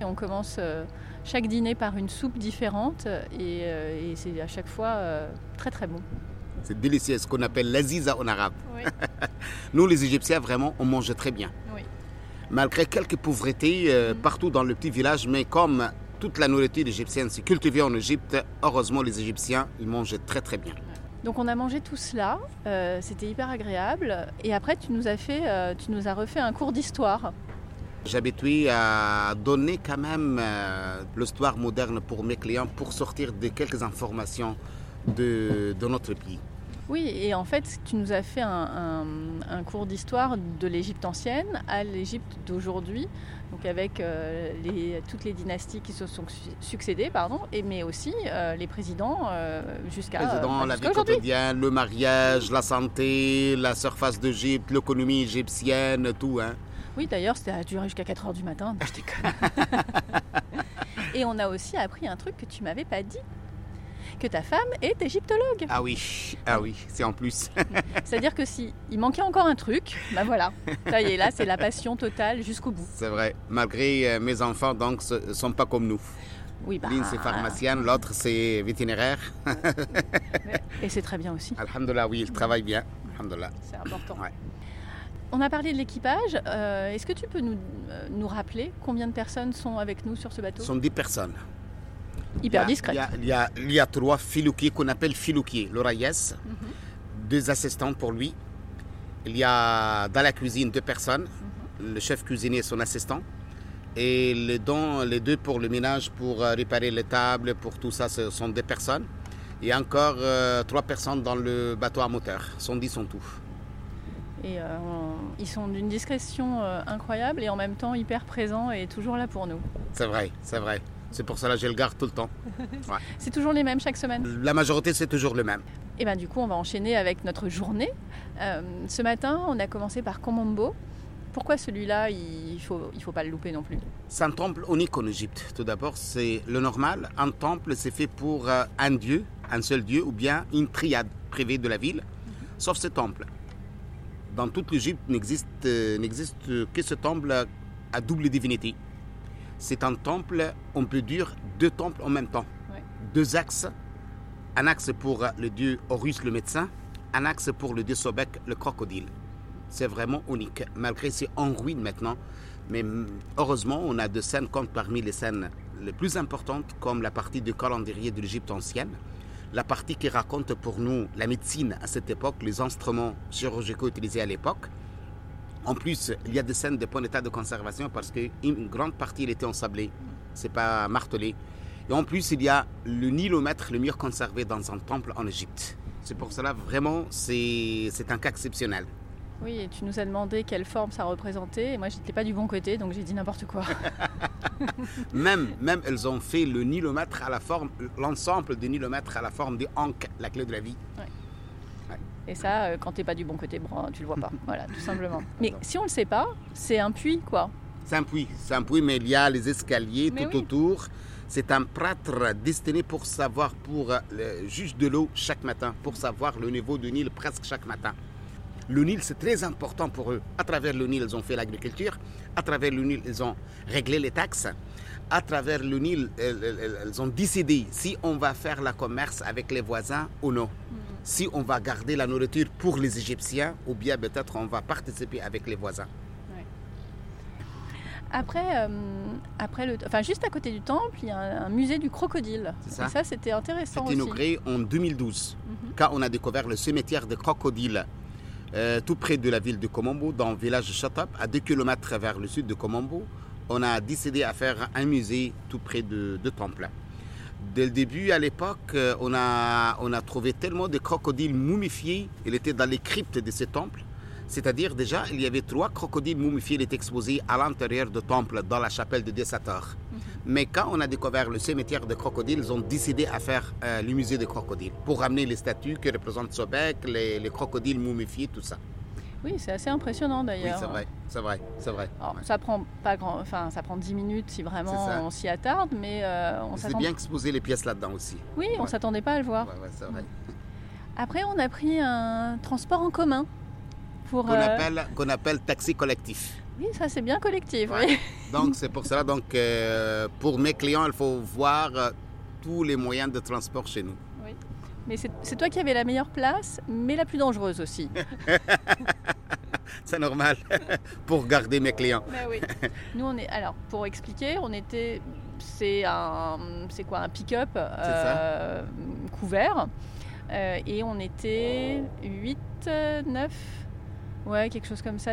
Et on commence euh, chaque dîner par une soupe différente et, euh, c'est à chaque fois euh, très très bon. C'est délicieux, ce qu'on appelle l'aziza en arabe. Nous, les Égyptiens, vraiment, on mange très bien. Malgré quelques pauvretés euh, mhm. partout dans le petit village, mais comme toute la nourriture égyptienne s'est cultivée en Égypte, heureusement, les Égyptiens, ils mangent très très bien. Donc on a mangé tout cela, c'était hyper agréable. Et après, tu nous as fait, tu nous as refait un cours d'histoire. J'habitue à donner quand même euh, l'histoire moderne pour mes clients pour sortir de quelques informations de, notre pays. Oui, et en fait, tu nous as fait un, cours d'histoire de l'Égypte ancienne à l'Égypte d'aujourd'hui, donc avec euh, les, toutes les dynasties qui se sont succédées, pardon, et, mais aussi euh, les présidents jusqu'à Président, la vie quotidienne, le mariage, la santé, la surface d'Égypte, l'économie égyptienne, tout. Hein. Oui, d'ailleurs, ça a duré jusqu'à 4 h du matin. Je déconne. Et on a aussi appris un truc que tu m'avais pas dit que ta femme est égyptologue. Ah oui, ah oui, c'est en plus. C'est-à-dire que si il manquait encore un truc, ben voilà, ça y est, là c'est la passion totale jusqu'au bout. C'est vrai, malgré euh, mes enfants donc sont pas comme nous. Oui, bah, L'une c'est pharmacienne, l'autre c'est vétérinaire. Et c'est très bien aussi. Alhamdulillah, oui, il travaille bien. Alhamdulillah. C'est important. On a parlé de l'équipage. Euh, est-ce que tu peux nous, euh, nous, rappeler combien de personnes sont avec nous sur ce bateau? Ce sont 10 personnes. Hyper. Il y, a, il, y a, trois filouquiers qu'on appelle filouquiers. Laura Yes, mhm. deux assistants pour lui. Il y a dans la cuisine deux personnes, mhm. le chef cuisinier et son assistant. Et les, dons, les deux pour le ménage, pour euh, réparer les tables, pour tout ça, ce sont des personnes. Et encore trois personnes dans le bateau à moteur. Sont dix en tout. Et euh, ils sont d'une discrétion euh, incroyable et en même temps hyper présents et toujours là pour nous. C'est vrai, c'est vrai. C'est pour ça que je le garde tout le temps. c'est toujours les mêmes chaque semaine? La majorité, c'est toujours le même. Et bien du coup, on va enchaîner avec notre journée. Euh, ce matin, on a commencé par Komombo. Pourquoi celui-là, il ne faut, il faut pas le louper non plus? C'est un temple unique en Égypte. Tout d'abord, c'est le normal. Un temple, c'est fait pour un dieu, un seul dieu, ou bien une triade privée de la ville. Sauf ce temple dans toute l'Égypte euh, n'existe que ce temple à, double divinité. C'est un temple, on peut dire deux temples en même temps. Deux axes. Un axe pour le dieu Horus le médecin, un axe pour le dieu Sobek le crocodile. C'est vraiment unique, malgré c'est en ruine maintenant. Mais heureusement, on a deux scènes comme parmi les scènes les plus importantes, comme la partie du calendrier de l'Égypte ancienne, la partie qui raconte pour nous la médecine à cette époque, les instruments chirurgicaux utilisés à l'époque. En plus, il y a des scènes de bon état de conservation parce qu'une grande partie il était ensablée, c'est pas martelé. Et en plus, il y a le nilomètre le mieux conservé dans un temple en Égypte. C'est pour cela vraiment c'est un cas exceptionnel. Oui, et tu nous as demandé quelle forme ça représentait, et moi j'étais pas du bon côté, donc j'ai dit n'importe quoi. même, même elles ont fait le nilomètre à la forme, l'ensemble des nilomètres à la forme des ankh, la clé de la vie. Et ça, euh, quand t'es pas du bon côté, tu le vois pas. voilà, tout simplement. Mais si on le sait pas, c'est un puits, quoi. C'est un puits, c'est un puits, mais il y a les escaliers tout autour. C'est un prêtre destiné pour savoir, pour le juge de l'eau chaque matin, pour savoir le niveau du Nil presque chaque matin. Le Nil, c'est très important pour eux. À travers le Nil, ils ont fait l'agriculture. À travers le Nil, ils ont réglé les taxes. À travers le Nil, elles, ont décidé si on va faire le commerce avec les voisins ou non. Hmm. Si on va garder la nourriture pour les Égyptiens ou bien peut-être on va participer avec les voisins. Après, euh, après le, enfin, juste à côté du temple, il y a un, musée du crocodile. Ça. Et ça, c'était intéressant. C'était inauguré en 2012, mhm. quand on a découvert le cimetière des crocodiles euh, tout près de la ville de Komombo, dans le village de Chatap, à 2 km vers le sud de Komombo, on a décidé à faire un musée tout près de, de Temple. Dès le début, à l'époque, euh, on a, on a trouvé tellement de crocodiles momifiés, il était dans les cryptes de ces temples. C'est-à-dire, déjà, il y avait trois crocodiles momifiés qui étaient exposés à l'intérieur du temple, dans la chapelle de Desator. Mhm. Mais quand on a découvert le cimetière de crocodiles, ils ont décidé à faire euh, le musée des crocodiles pour ramener les statues qui représentent Sobek, les, les crocodiles momifiés, tout ça. Oui, c'est assez impressionnant d'ailleurs. Oui, c'est vrai, c'est vrai, c'est vrai. Ça prend pas grand, enfin, ça prend 10 minutes si vraiment on s'y attarde, mais euh, on s'attend. C'est bien exposer les pièces là-dedans aussi. Oui, on s'attendait pas à le voir. Ouais, c'est vrai. Après, on a pris un transport en commun pour qu'on euh, appelle, qu'on appelle taxi collectif. Oui, ça c'est bien collectif. Oui. donc c'est pour cela donc euh, pour mes clients, il faut voir tous les moyens de transport chez nous. Mais c'est toi qui avais la meilleure place, mais la plus dangereuse aussi. c'est normal pour garder mes clients. Ben oui. Nous, on est. Alors, pour expliquer, on était. C'est un. C'est quoi Un pick-up euh, couvert. Euh, et on était 8, 9 Ouais, quelque chose comme ça.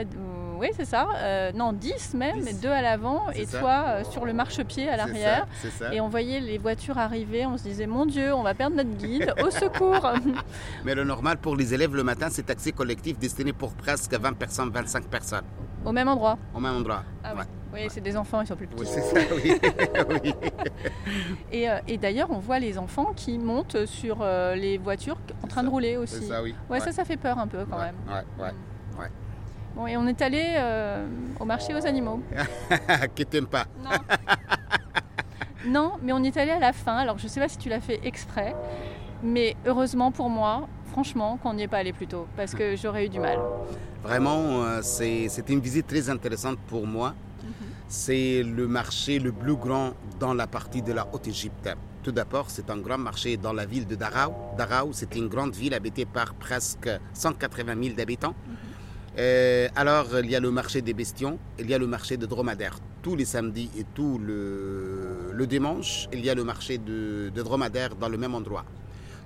Oui, c'est ça. Euh, non, 10 même, 10. deux à l'avant et toi euh, sur le marchepied à l'arrière. Et on voyait les voitures arriver, on se disait, mon Dieu, on va perdre notre guide, au secours Mais le normal pour les élèves le matin, c'est taxi collectif destiné pour presque 20 personnes, 25 personnes. Au même endroit Au même endroit. Ah, Oui, c'est des enfants, ils sont plus petits. Oui, c'est ça, oui. et, euh, et d'ailleurs, on voit les enfants qui montent sur les voitures en train de rouler aussi. Ça, oui. Ouais, ça, ça fait peur un peu quand même. Ouais, ouais. Bon, et on est allé euh, au marché aux animaux. Qui t'aime pas non. non, mais on est allé à la fin. Alors, je sais pas si tu l'as fait exprès, mais heureusement pour moi, franchement, qu'on n'y est pas allé plus tôt, parce que j'aurais eu du mal. Vraiment, euh, c'est une visite très intéressante pour moi. Mhm. C'est le marché le plus grand dans la partie de la Haute-Égypte. Tout d'abord, c'est un grand marché dans la ville de Daraou. Daraou, c'est une grande ville habitée par presque 180 000 habitants. Mhm. Euh, alors, il y a le marché des bestions, il y a le marché de dromadaires. Tous les samedis et tout le, le dimanche, il y a le marché de, dromadaires dans le même endroit.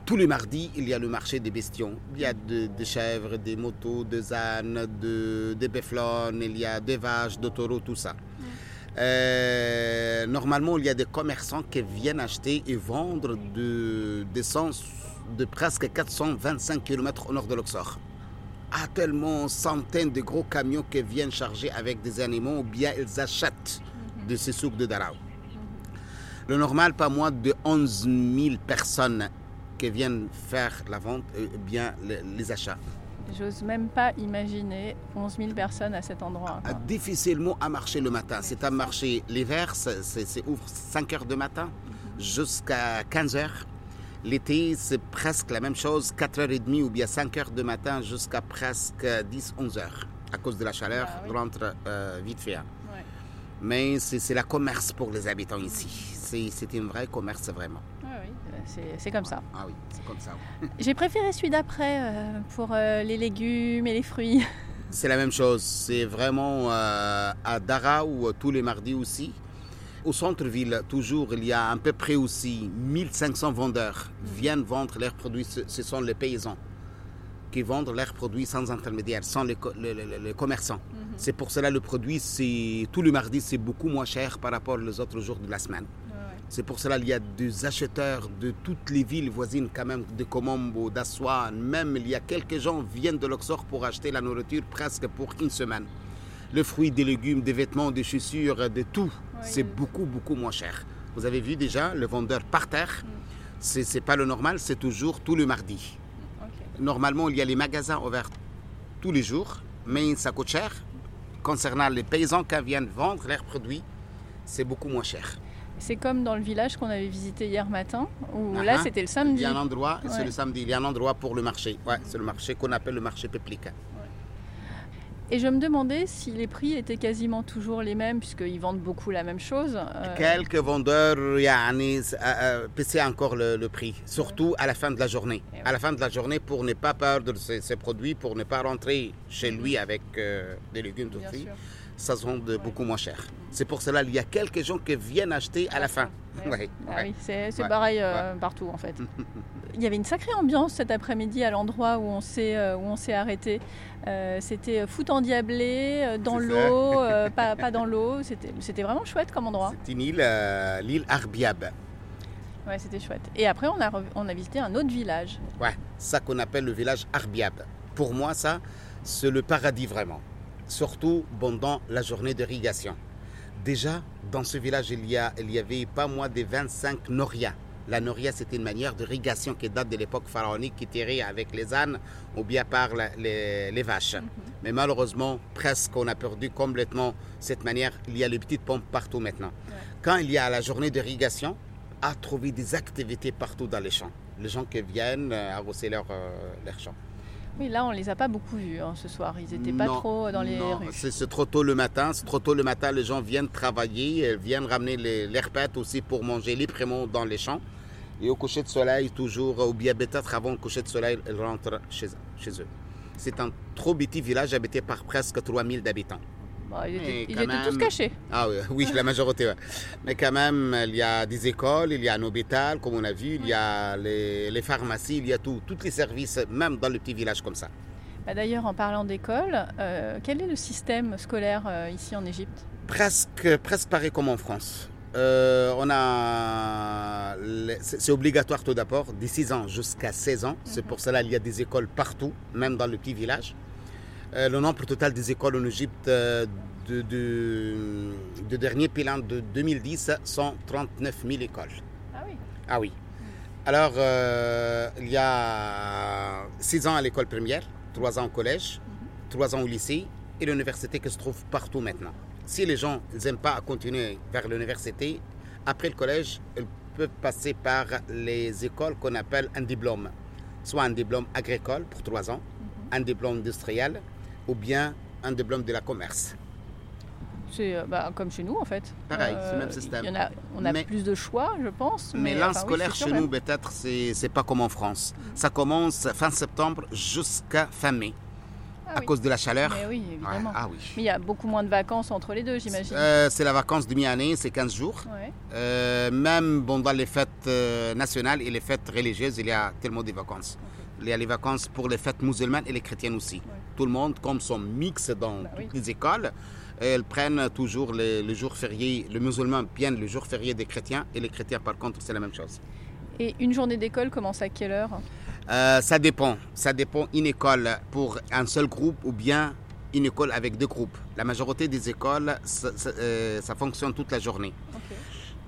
Tous les mardis, il y a le marché des bestions. Il y a des chèvres, des motos, des ânes, de, des béflones, il y a des vaches, des taureaux, tout ça. Euh, normalement, il y a des commerçants qui viennent acheter et vendre de, d'essence de presque 425 km au nord de Luxor a tellement centaines de gros camions qui viennent charger avec des animaux ou bien ils achètent de ces souks de Darao. Le normal, pas moins de 11 000 personnes qui viennent faire la vente ou euh, bien les achats. J'ose même pas imaginer 11 000 personnes à cet endroit. Ah, difficilement à marcher le matin. C'est à marcher l'hiver, c'est ouvre 5 heures du matin jusqu'à 15 heures. L'été, c'est presque la même chose, 4h30 ou bien 5h du matin jusqu'à presque 10-11h. À cause de la chaleur, ah, oui. rentre euh, vite fait. Hein. Mais c'est la commerce pour les habitants ici. C'est un vrai commerce vraiment. Oui, oui, c'est comme ça. Ah oui, c'est comme ça. J'ai préféré celui d'après euh, pour euh, les légumes et les fruits. C'est la même chose. C'est vraiment à Dara ou tous les mardis aussi. Au centre-ville, toujours, il y a à peu près aussi 1500 vendeurs viennent vendre leurs produits. Ce sont les paysans qui vendent leurs produits sans intermédiaire, sans les, commerçants. Mhm. C'est pour cela le produit, c'est tout le mardi, c'est beaucoup moins cher par rapport aux autres jours de la semaine. C'est pour cela qu'il y a des acheteurs de toutes les villes voisines, quand même, de Komombo, d'Aswan. Même, il y a quelques gens qui viennent de Luxor pour acheter la nourriture presque pour une semaine. Le fruit, des légumes, des vêtements, des chaussures, de tout c'est beaucoup, beaucoup moins cher. Vous avez vu déjà le vendeur par terre. Mm. Ce n'est pas le normal, c'est toujours tout le mardi. Normalement, il y a les magasins ouverts tous les jours, mais ça coûte cher. Concernant les paysans qui viennent vendre leurs produits, c'est beaucoup moins cher. C'est comme dans le village qu'on avait visité hier matin, où là uh-huh. c'était le samedi. Il y a un endroit, c'est le samedi, il y a un endroit pour le marché. Ouais, c'est le marché qu'on appelle le marché péplique. Et je me demandais si les prix étaient quasiment toujours les mêmes, puisqu'ils vendent beaucoup la même chose. Euh. Quelques vendeurs paient encore le, prix, surtout à la fin de la journée. Eh à la fin de la journée, pour ne pas perdre ses, produits, pour ne pas rentrer chez lui avec euh, des légumes tout prix, ça se vend beaucoup moins cher. C'est pour cela qu'il y a quelques gens qui viennent acheter à la fin. Ah oui, c'est pareil euh, partout en fait. Il y avait une sacrée ambiance cet après-midi à l'endroit où on s'est euh, arrêté. Euh, c'était foot endiablé, dans l'eau, pas, pas, dans l'eau. C'était vraiment chouette comme endroit. C'est une île, l'île Arbiab. Ouais, c'était chouette. Et après, on a, on a visité un autre village. Ouais, ça qu'on appelle le village Arbiab. Pour moi, ça, c'est le paradis vraiment, surtout pendant la journée d'irrigation. Déjà, dans ce village, il y, a, il y avait pas moins de 25 norias. La noria, c'était une manière d'irrigation qui date de l'époque pharaonique, qui tirait avec les ânes ou bien par les, vaches. Mhm. Mais malheureusement, presque, on a perdu complètement cette manière. Il y a les petites pompes partout maintenant. Quand il y a la journée d'irrigation, à trouver des activités partout dans les champs. Les gens qui viennent euh, arroser leurs leur euh, champs. Oui, là, on les a pas beaucoup vus hein, ce soir. Ils n'étaient pas trop dans les non, rues. C'est trop tôt le matin. C'est trop tôt le matin. Les gens viennent travailler, viennent ramener les, les aussi pour manger librement dans les champs. Et au coucher de soleil, toujours, ou bien peut-être avant le coucher de soleil, ils rentrent chez, chez eux. C'est un trop petit village habité par presque 3000 habitants. Bah, ils étaient, tous cachés. Ah oui, oui la majorité. Mais quand même, il y a des écoles, il y a un hôpital, comme on a vu, il y a les, pharmacies, il y a tout, tous les services, même dans le petit village comme ça. Bah, d'ailleurs, en parlant d'école, euh, quel est le système scolaire euh, ici en Égypte? Presque, presque pareil comme en France. Euh, on a, c'est obligatoire tout d'abord, de 6 ans jusqu'à 16 ans. C'est mhm. pour cela qu'il y a des écoles partout, même dans le petit village. Euh, le nombre total des écoles en Égypte euh, de, de, dernier bilan de 2010 sont 39 000 écoles. Ah oui Ah oui. Alors, euh, il y a 6 ans à l'école primaire, 3 ans au collège, 3 ans au lycée et l'université qui se trouve partout maintenant. Si les gens n'aiment pas continuer vers l'université, après le collège, ils peuvent passer par les écoles qu'on appelle un diplôme. Soit un diplôme agricole pour 3 ans, mhm. un diplôme industriel, ou bien un diplôme de la commerce. C'est euh, bah, comme chez nous en fait. Pareil, c'est le même euh, système. Y en a, on a plus de choix, je pense. Mais, l'an scolaire chez nous, peut-être, c'est pas comme en France. Ça commence fin septembre jusqu'à fin mai. Ah à cause de la chaleur. Mais oui, évidemment. Ah, oui. Mais il y a beaucoup moins de vacances entre les deux, j'imagine. Euh, c'est la vacance de mi-année, c'est 15 jours. même bon, dans les fêtes nationales et les fêtes religieuses, il y a tellement de vacances. Il y a les vacances pour les fêtes musulmanes et les chrétiennes aussi tout le monde, comme son mix dans bah toutes les écoles, elles prennent toujours les, jours fériés. Les musulmans prennent le jour férié des chrétiens et les chrétiens, par contre, c'est la même chose. Et une journée d'école commence à quelle heure? Euh, Ça dépend. Ça dépend une école pour un seul groupe ou bien une école avec deux groupes. La majorité des écoles, ça, euh, fonctionne toute la journée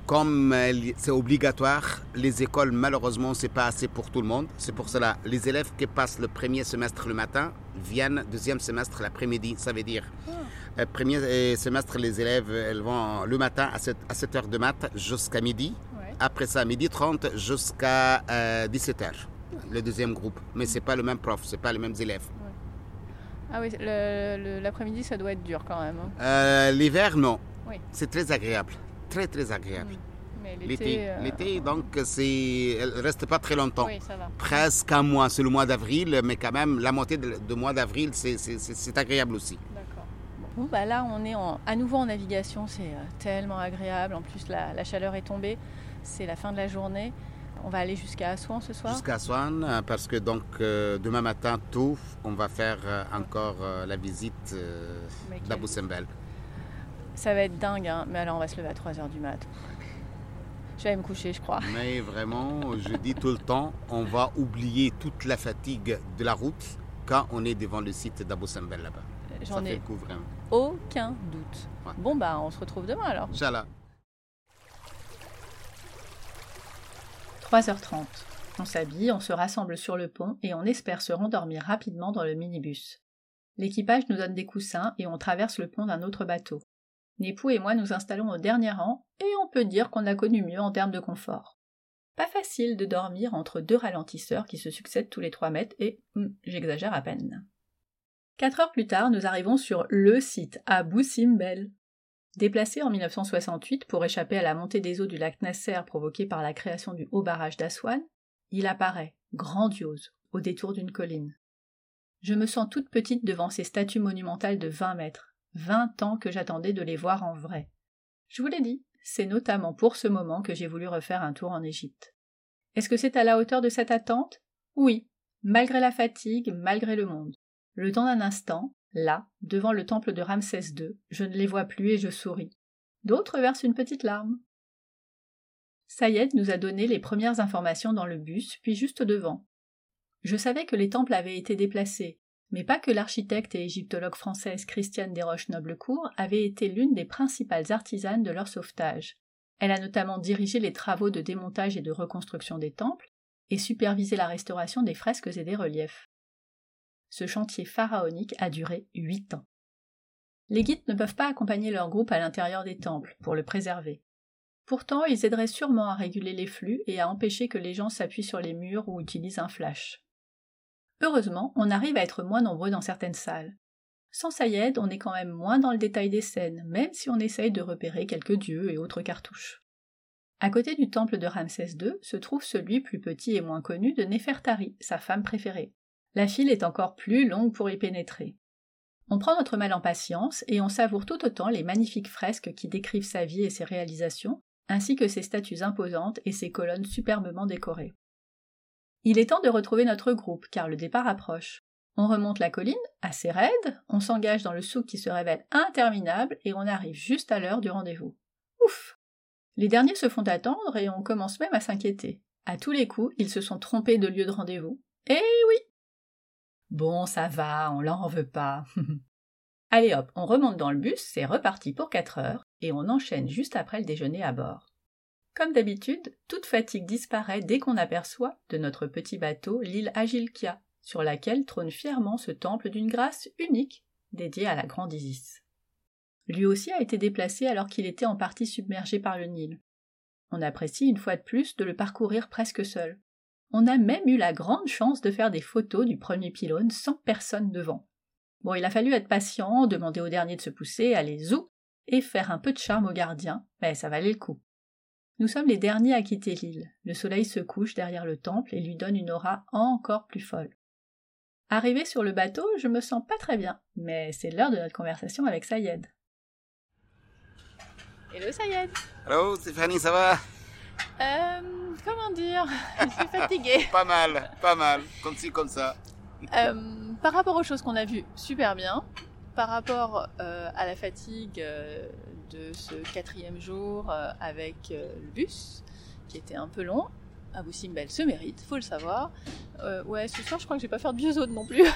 comme c'est obligatoire, les écoles, malheureusement, c'est pas assez pour tout le monde. C'est pour cela, les élèves qui passent le premier semestre le matin viennent deuxième semestre l'après-midi. Ça veut dire, ah. premier euh, semestre, les élèves, elles vont le matin à 7, à 7 heures de maths jusqu'à midi. Après ça, midi 30 jusqu'à 17 euh, heures, le deuxième groupe. Mais c'est pas le même prof, c'est pas les mêmes élèves. Ah oui, l'après-midi, ça doit être dur quand même. Hein. Euh, l'hiver, non. C'est très agréable très très agréable. L'été, euh, l'été, donc c'est, elle reste pas très longtemps. Oui, ça va. Presque un mois, c'est le mois d'avril, mais quand même la moitié du mois d'avril, c'est, agréable aussi. D'accord. Bon, bah là, on est à nouveau en navigation, c'est euh, tellement agréable. En plus, la, chaleur est tombée, c'est la fin de la journée. On va aller jusqu'à Assouan ce soir? Jusqu'à Assouan, euh, parce que donc demain matin, tout, on va faire encore la visite d'Abou Simbel. Ça va être dingue, hein. mais alors on va se lever à 3h du mat. Je vais me coucher, je crois. Mais vraiment, je dis tout le temps, on va oublier toute la fatigue de la route quand on est devant le site d'Abou Simbel là-bas. J'en ai aucun doute. Bon, bah, on se retrouve demain alors. Inch'Allah. 3h30. On s'habille, on se rassemble sur le pont et on espère se rendormir rapidement dans le minibus. L'équipage nous donne des coussins et on traverse le pont d'un autre bateau. N'époux et moi nous installons au dernier rang, et on peut dire qu'on a connu mieux en termes de confort. Pas facile de dormir entre deux ralentisseurs qui se succèdent tous les trois mètres, et hum, j'exagère à peine. Quatre heures plus tard, nous arrivons sur le site, à Simbel. Déplacé en 1968 pour échapper à la montée des eaux du lac Nasser provoquée par la création du haut barrage d'Aswan, il apparaît, grandiose, au détour d'une colline. Je me sens toute petite devant ces statues monumentales de vingt mètres, Vingt ans que j'attendais de les voir en vrai. Je vous l'ai dit, c'est notamment pour ce moment que j'ai voulu refaire un tour en Égypte. Est-ce que c'est à la hauteur de cette attente? Oui, malgré la fatigue, malgré le monde. Le temps d'un instant, là, devant le temple de Ramsès II, je ne les vois plus et je souris. D'autres versent une petite larme. Sayed nous a donné les premières informations dans le bus, puis juste devant. Je savais que les temples avaient été déplacés, Mais pas que l'architecte et égyptologue française Christiane Desroches-Noblecourt avait été l'une des principales artisanes de leur sauvetage. Elle a notamment dirigé les travaux de démontage et de reconstruction des temples et supervisé la restauration des fresques et des reliefs. Ce chantier pharaonique a duré huit ans. Les guides ne peuvent pas accompagner leur groupe à l'intérieur des temples pour le préserver. Pourtant, ils aideraient sûrement à réguler les flux et à empêcher que les gens s'appuient sur les murs ou utilisent un flash. Heureusement, on arrive à être moins nombreux dans certaines salles. Sans Sayed, on est quand même moins dans le détail des scènes, même si on essaye de repérer quelques dieux et autres cartouches. À côté du temple de Ramsès II se trouve celui plus petit et moins connu de Nefertari, sa femme préférée. La file est encore plus longue pour y pénétrer. On prend notre mal en patience et on savoure tout autant les magnifiques fresques qui décrivent sa vie et ses réalisations, ainsi que ses statues imposantes et ses colonnes superbement décorées. Il est temps de retrouver notre groupe, car le départ approche. On remonte la colline, assez raide, on s'engage dans le souk qui se révèle interminable et on arrive juste à l'heure du rendez-vous. Ouf Les derniers se font attendre et on commence même à s'inquiéter. À tous les coups, ils se sont trompés de lieu de rendez-vous. Eh oui Bon, ça va, on leur en veut pas. Allez hop, on remonte dans le bus, c'est reparti pour quatre heures, et on enchaîne juste après le déjeuner à bord. Comme d'habitude, toute fatigue disparaît dès qu'on aperçoit, de notre petit bateau, l'île Agilkia, sur laquelle trône fièrement ce temple d'une grâce unique, dédié à la grande Isis. Lui aussi a été déplacé alors qu'il était en partie submergé par le Nil. On apprécie une fois de plus de le parcourir presque seul. On a même eu la grande chance de faire des photos du premier pylône sans personne devant. Bon, il a fallu être patient, demander au dernier de se pousser, aller zou, et faire un peu de charme au gardien, mais ça valait le coup. Nous sommes les derniers à quitter l'île. Le soleil se couche derrière le temple et lui donne une aura encore plus folle. Arrivé sur le bateau, je me sens pas très bien, mais c'est l'heure de notre conversation avec Sayed. Hello Sayed Hello Stéphanie, ça va? Euh, Comment dire? Je suis fatiguée. pas mal, pas mal, comme ci, comme ça. Euh, par rapport aux choses qu'on a vues, super bien. Par rapport euh, à la fatigue euh, de ce quatrième jour euh, avec le bus, qui était un peu long, Abou Simbel se mérite, faut le savoir. ouais, ce soir, je crois que je vais pas faire de vieux non plus.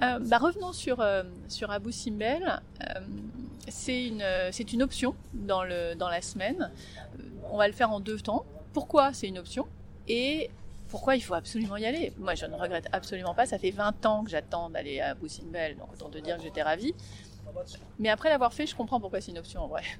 bah, revenons sur, sur Abou Simbel. c'est une, c'est une option dans, le, dans la semaine. On va le faire en deux temps. Pourquoi c'est une option Et pourquoi il faut absolument y aller? Moi, je ne regrette absolument pas. Ça fait 20 ans que j'attends d'aller à Boussimbel, donc autant te dire que j'étais ravie. Mais après l'avoir fait, je comprends pourquoi c'est une option en vrai.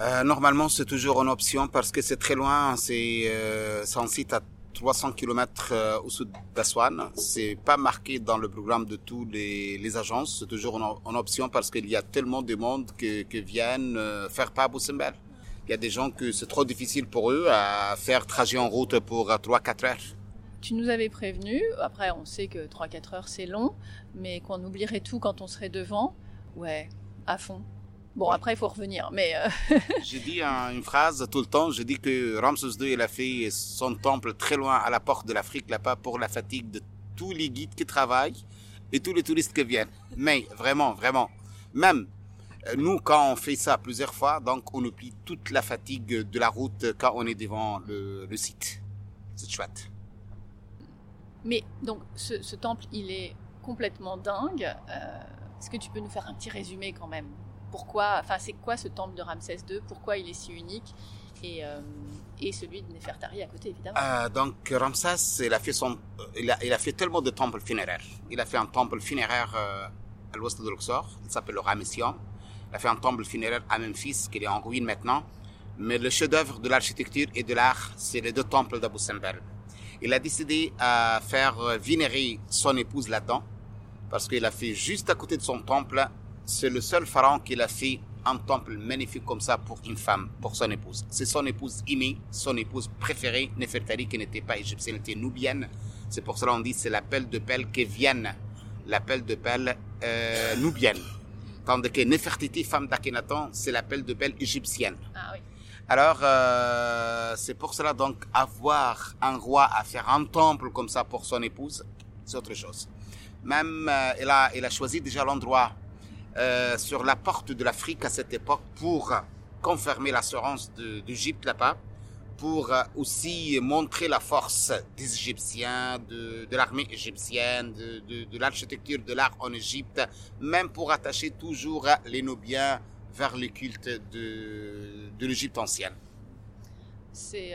Euh, normalement, c'est toujours une option parce que c'est très loin. C'est euh, un site à 300 km euh, au sud d'Aswan. C'est pas marqué dans le programme de tous les, agences. C'est toujours une, option parce qu'il y a tellement de monde qui, viennent euh, faire pas Boussimbel. Il y a des gens que c'est trop difficile pour eux à faire trajet en route pour 3-4 heures. Tu nous avais prévenu, après on sait que 3-4 heures c'est long, mais qu'on oublierait tout quand on serait devant. Ouais, à fond. Bon, après il faut revenir, mais... Euh, j'ai dit une phrase tout le temps, j'ai dit que Ramses II, il a fait son temple très loin à la porte de l'Afrique, là-bas, pour la fatigue de tous les guides qui travaillent et tous les touristes qui viennent. Mais vraiment, vraiment, même euh, nous, quand on fait ça plusieurs fois, donc on oublie toute la fatigue de la route quand on est devant le, site. C'est chouette. Mais donc, ce, temple, il est complètement dingue. Euh, est-ce que tu peux nous faire un petit résumé quand même? Pourquoi, enfin, c'est quoi ce temple de Ramsès II Pourquoi il est si unique? Et, euh, et celui de Nefertari à côté, évidemment. donc Ramsès, il a fait il a, fait tellement de temples funéraires. Il a fait un temple funéraire à l'ouest de Luxor. Il s'appelle le Ramession. Il a fait un temple funéraire à Memphis, qui est en ruine maintenant. Mais le chef-d'œuvre de l'architecture et de l'art, c'est les deux temples d'Abu Simbel. Il a décidé à faire vénérer son épouse là-dedans, parce qu'il a fait juste à côté de son temple, c'est le seul pharaon qui a fait un temple magnifique comme ça pour une femme, pour son épouse. C'est son épouse aimée, son épouse préférée, Nefertari, qui n'était pas égyptienne, elle était nubienne. C'est pour cela qu'on dit c'est l'appel de pelle qui vienne, l'appel de pelle euh, nubienne. Tandis que Nefertiti, femme d'Akhenaton, c'est l'appel de belle égyptienne. Ah oui. Alors, euh, c'est pour cela donc avoir un roi à faire un temple comme ça pour son épouse, c'est autre chose. Même, euh, il, a, a choisi déjà l'endroit euh, sur la porte de l'Afrique à cette époque pour confirmer l'assurance d'Égypte là-bas, pour aussi montrer la force des Égyptiens, de, l'armée égyptienne, de, de l'architecture, de l'art en Égypte, même pour attacher toujours les Nubiens vers le culte de, l'Égypte ancienne. C'est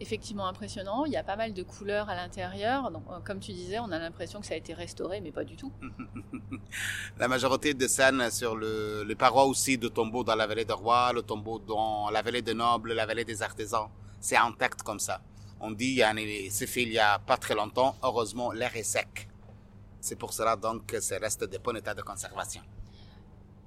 effectivement impressionnant. Il y a pas mal de couleurs à l'intérieur. Donc, euh, comme tu disais, on a l'impression que ça a été restauré, mais pas du tout. la majorité de scènes sur le, les parois aussi de tombeaux dans la vallée des rois, le tombeau dans la vallée des nobles, la vallée des artisans, c'est intact comme ça. On dit, c'est fait il y a pas très longtemps. Heureusement, l'air est sec. C'est pour cela donc que ça reste de bon état de conservation.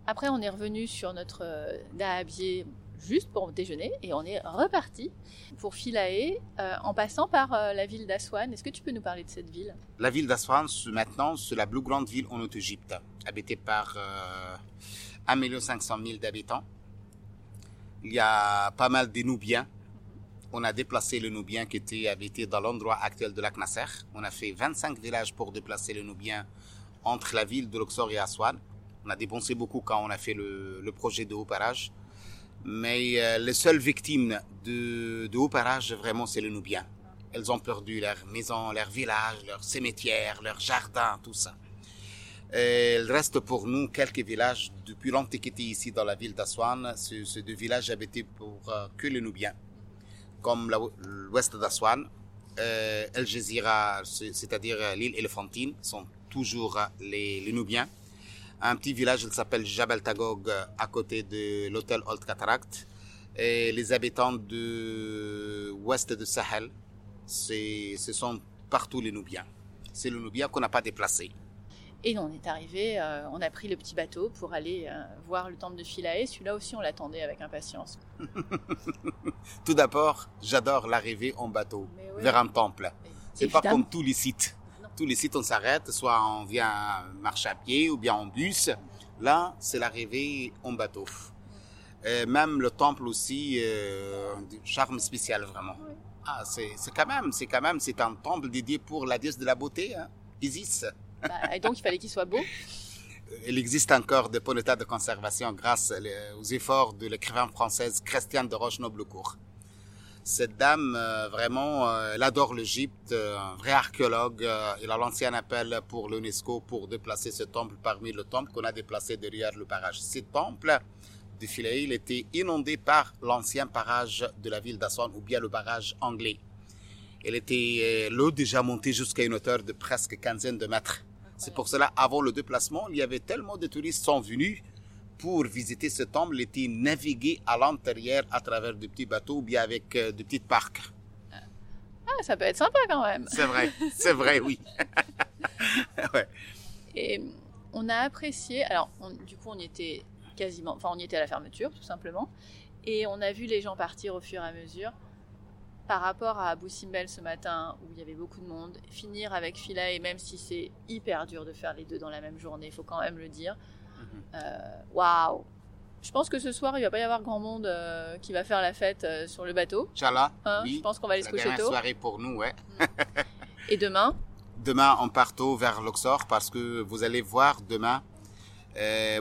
Après, on est revenu sur notre euh, dahabier juste pour déjeuner et on est reparti pour Philae euh, en passant par euh, la ville d'Aswan. Est-ce que tu peux nous parler de cette ville? La ville d'Aswan, maintenant, c'est la plus grande ville en Haute-Égypte, habitée par euh, 1 500 000 d'habitants. Il y a pas mal de Nubiens. On a déplacé le Nubien qui était habité dans l'endroit actuel de lac Nasser. On a fait 25 villages pour déplacer le Nubien entre la ville de Luxor et Aswan. On a dépensé beaucoup quand on a fait le, projet de haut parage. Mais euh, les seules victimes de, de haut parage, vraiment, c'est les Nubiens. Elles ont perdu leur maison, leur village, leur cimetière, leur jardin, tout ça. Et il reste pour nous quelques villages depuis l'Antiquité ici dans la ville d'Aswan. C'est deux villages habités pour euh, que les Nubiens, comme l'ouest d'Aswan. Euh, El Jezira, c'est-à-dire l'île Éléphantine, sont toujours les, les Nubiens un petit village qui s'appelle Jabal Tagog à côté de l'hôtel Old Cataract. Et les habitants de ouest de Sahel, ce sont partout les Nubiens. C'est le Nubien qu'on n'a pas déplacé. Et on est arrivé, euh, on a pris le petit bateau pour aller euh, voir le temple de Philae. Celui-là aussi, on l'attendait avec impatience. Tout d'abord, j'adore l'arrivée en bateau vers un temple. C'est pas comme tous les sites tous les sites on s'arrête, soit on vient marcher à pied ou bien en bus. Là, c'est l'arrivée en bateau. Et même le temple aussi, euh, charme spécial vraiment. Ah, c'est quand même, c'est quand même, c'est un temple dédié pour la déesse de la beauté, hein, Isis. Bah, et donc il fallait qu'il soit beau. Il existe encore de bon état de conservation grâce aux efforts de l'écrivain française Christiane de Roche-Noblecourt. Cette dame, euh, vraiment, euh, elle adore l'Égypte, euh, un vrai archéologue. il a lancé un appel pour l'UNESCO pour déplacer ce temple parmi le temple qu'on a déplacé derrière le barrage. Ce temple de Philae, il était inondé par l'ancien barrage de la ville d'Aswan ou bien le barrage anglais. Il était l'eau déjà montée jusqu'à une hauteur de presque quinzaine de mètres. C'est pour cela, avant le déplacement, il y avait tellement de touristes sont venus pour visiter ce temple était naviguer à l'intérieur à travers de petits bateaux ou bien avec euh, de petites barques. Ah, ça peut être sympa quand même. C'est vrai, c'est vrai, oui. Et on a apprécié. Alors, du coup, on y était quasiment. Enfin, on y était à la fermeture, tout simplement. Et on a vu les gens partir au fur et à mesure. Par rapport à Abu Simbel ce matin, où il y avait beaucoup de monde, finir avec Fila, et même si c'est hyper dur de faire les deux dans la même journée, il faut quand même le dire. Euh, waouh je pense que ce soir, il va pas y avoir grand monde euh, qui va faire la fête euh, sur le bateau. Inch'Allah. Hein, je pense qu'on va aller se coucher tôt. soirée pour nous, ouais. Et demain? Demain, on part tôt vers Luxor parce que vous allez voir demain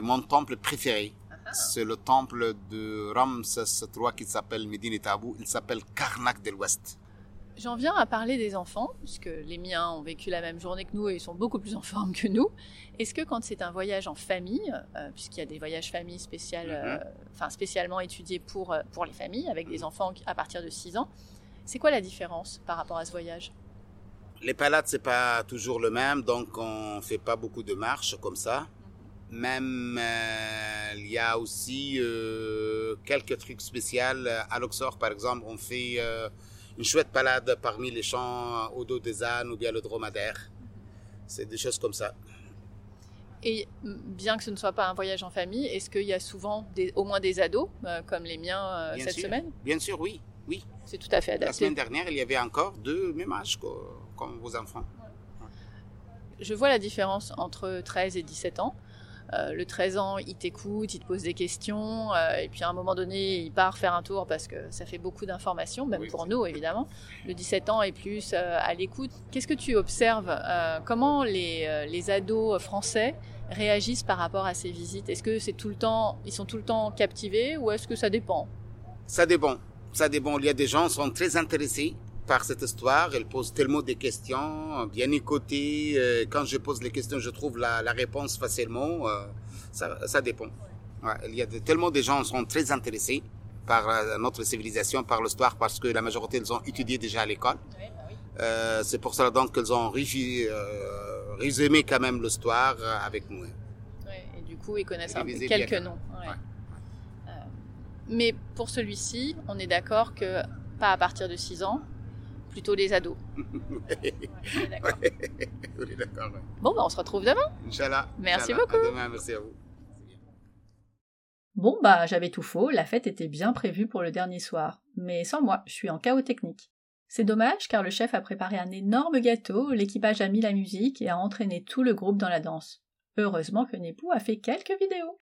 mon temple préféré. C'est le temple de Ramses III qui s'appelle Medine Tabou. Il s'appelle Karnak de l'Ouest. J'en viens à parler des enfants, puisque les miens ont vécu la même journée que nous et ils sont beaucoup plus en forme que nous. Est-ce que quand c'est un voyage en famille, euh, puisqu'il y a des voyages spéciales, mm-hmm. euh, enfin spécialement étudiés pour, euh, pour les familles, avec des enfants à partir de 6 ans, c'est quoi la différence par rapport à ce voyage? Les palades, c'est pas toujours le même, donc on fait pas beaucoup de marches comme ça. Même il y a aussi quelques trucs spéciaux. À Luxor, par exemple, on fait une chouette balade parmi les champs au dos des ânes ou bien le dromadaire. C'est des choses comme ça. Et bien que ce ne soit pas un voyage en famille, est-ce qu'il y a souvent au moins des ados, euh, comme les miens euh, cette semaine Bien sûr, oui. oui. C'est tout à fait adapté. La semaine dernière, il y avait encore deux mêmes âges comme vos enfants. Je vois la différence entre 13 et 17 ans. Euh, le 13 ans, il t'écoute, il te pose des questions, euh, et puis à un moment donné, il part faire un tour parce que ça fait beaucoup d'informations, même pour nous évidemment. Le 17 ans est plus euh, à l'écoute. Qu'est-ce que tu observes Comment les, les, ados français réagissent par rapport à ces visites? Est-ce que c'est tout le temps, ils sont tout le temps captivés ou est-ce que ça dépend? Ça dépend. Ça dépend. Il y a des gens qui sont très intéressés par cette histoire. Elle pose tellement de questions, bien écoutées. Euh, quand je pose les questions, je trouve la, la réponse facilement. Euh, ça, ça dépend. Ouais, il y a de, tellement de gens qui sont très intéressés par euh, notre civilisation, par l'histoire, parce que la majorité, ils ont étudié déjà à l'école. Bah euh, c'est pour cela donc qu'ils ont régi, euh, résumé quand même l'histoire avec nous. Ouais, et du coup, ils connaissent un peu quelques bien. noms. Ouais. Euh, mais pour celui-ci, on est d'accord que pas à partir de 6 ans, plutôt les ados. on est d'accord. Ouais. Bon, bah, on se retrouve demain. Inch'Allah. Merci Inch'Allah. beaucoup. À demain, merci à vous. Bon bah j'avais tout faux, la fête était bien prévue pour le dernier soir, mais sans moi, je suis en chaos technique. C'est dommage car le chef a préparé un énorme gâteau, l'équipage a mis la musique et a entraîné tout le groupe dans la danse. Heureusement que Nepou a fait quelques vidéos.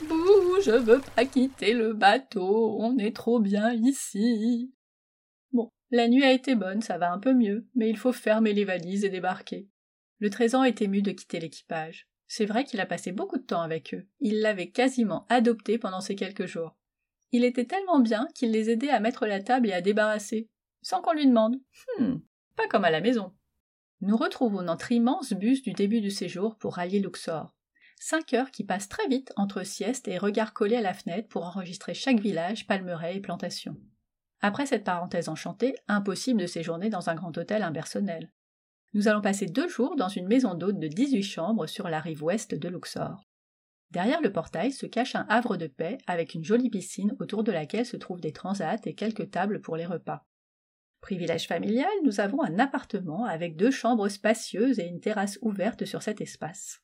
Je veux pas quitter le bateau, on est trop bien ici. Bon, la nuit a été bonne, ça va un peu mieux, mais il faut fermer les valises et débarquer. Le trésor est ému de quitter l'équipage. C'est vrai qu'il a passé beaucoup de temps avec eux. Il l'avait quasiment adopté pendant ces quelques jours. Il était tellement bien qu'il les aidait à mettre la table et à débarrasser, sans qu'on lui demande. Hmm, pas comme à la maison. Nous retrouvons notre immense bus du début du séjour pour rallier Luxor. Cinq heures qui passent très vite entre sieste et regard collé à la fenêtre pour enregistrer chaque village, palmeraie et plantation. Après cette parenthèse enchantée, impossible de séjourner dans un grand hôtel impersonnel. Nous allons passer deux jours dans une maison d'hôte de 18 chambres sur la rive ouest de Luxor. Derrière le portail se cache un havre de paix avec une jolie piscine autour de laquelle se trouvent des transats et quelques tables pour les repas. Privilège familial, nous avons un appartement avec deux chambres spacieuses et une terrasse ouverte sur cet espace.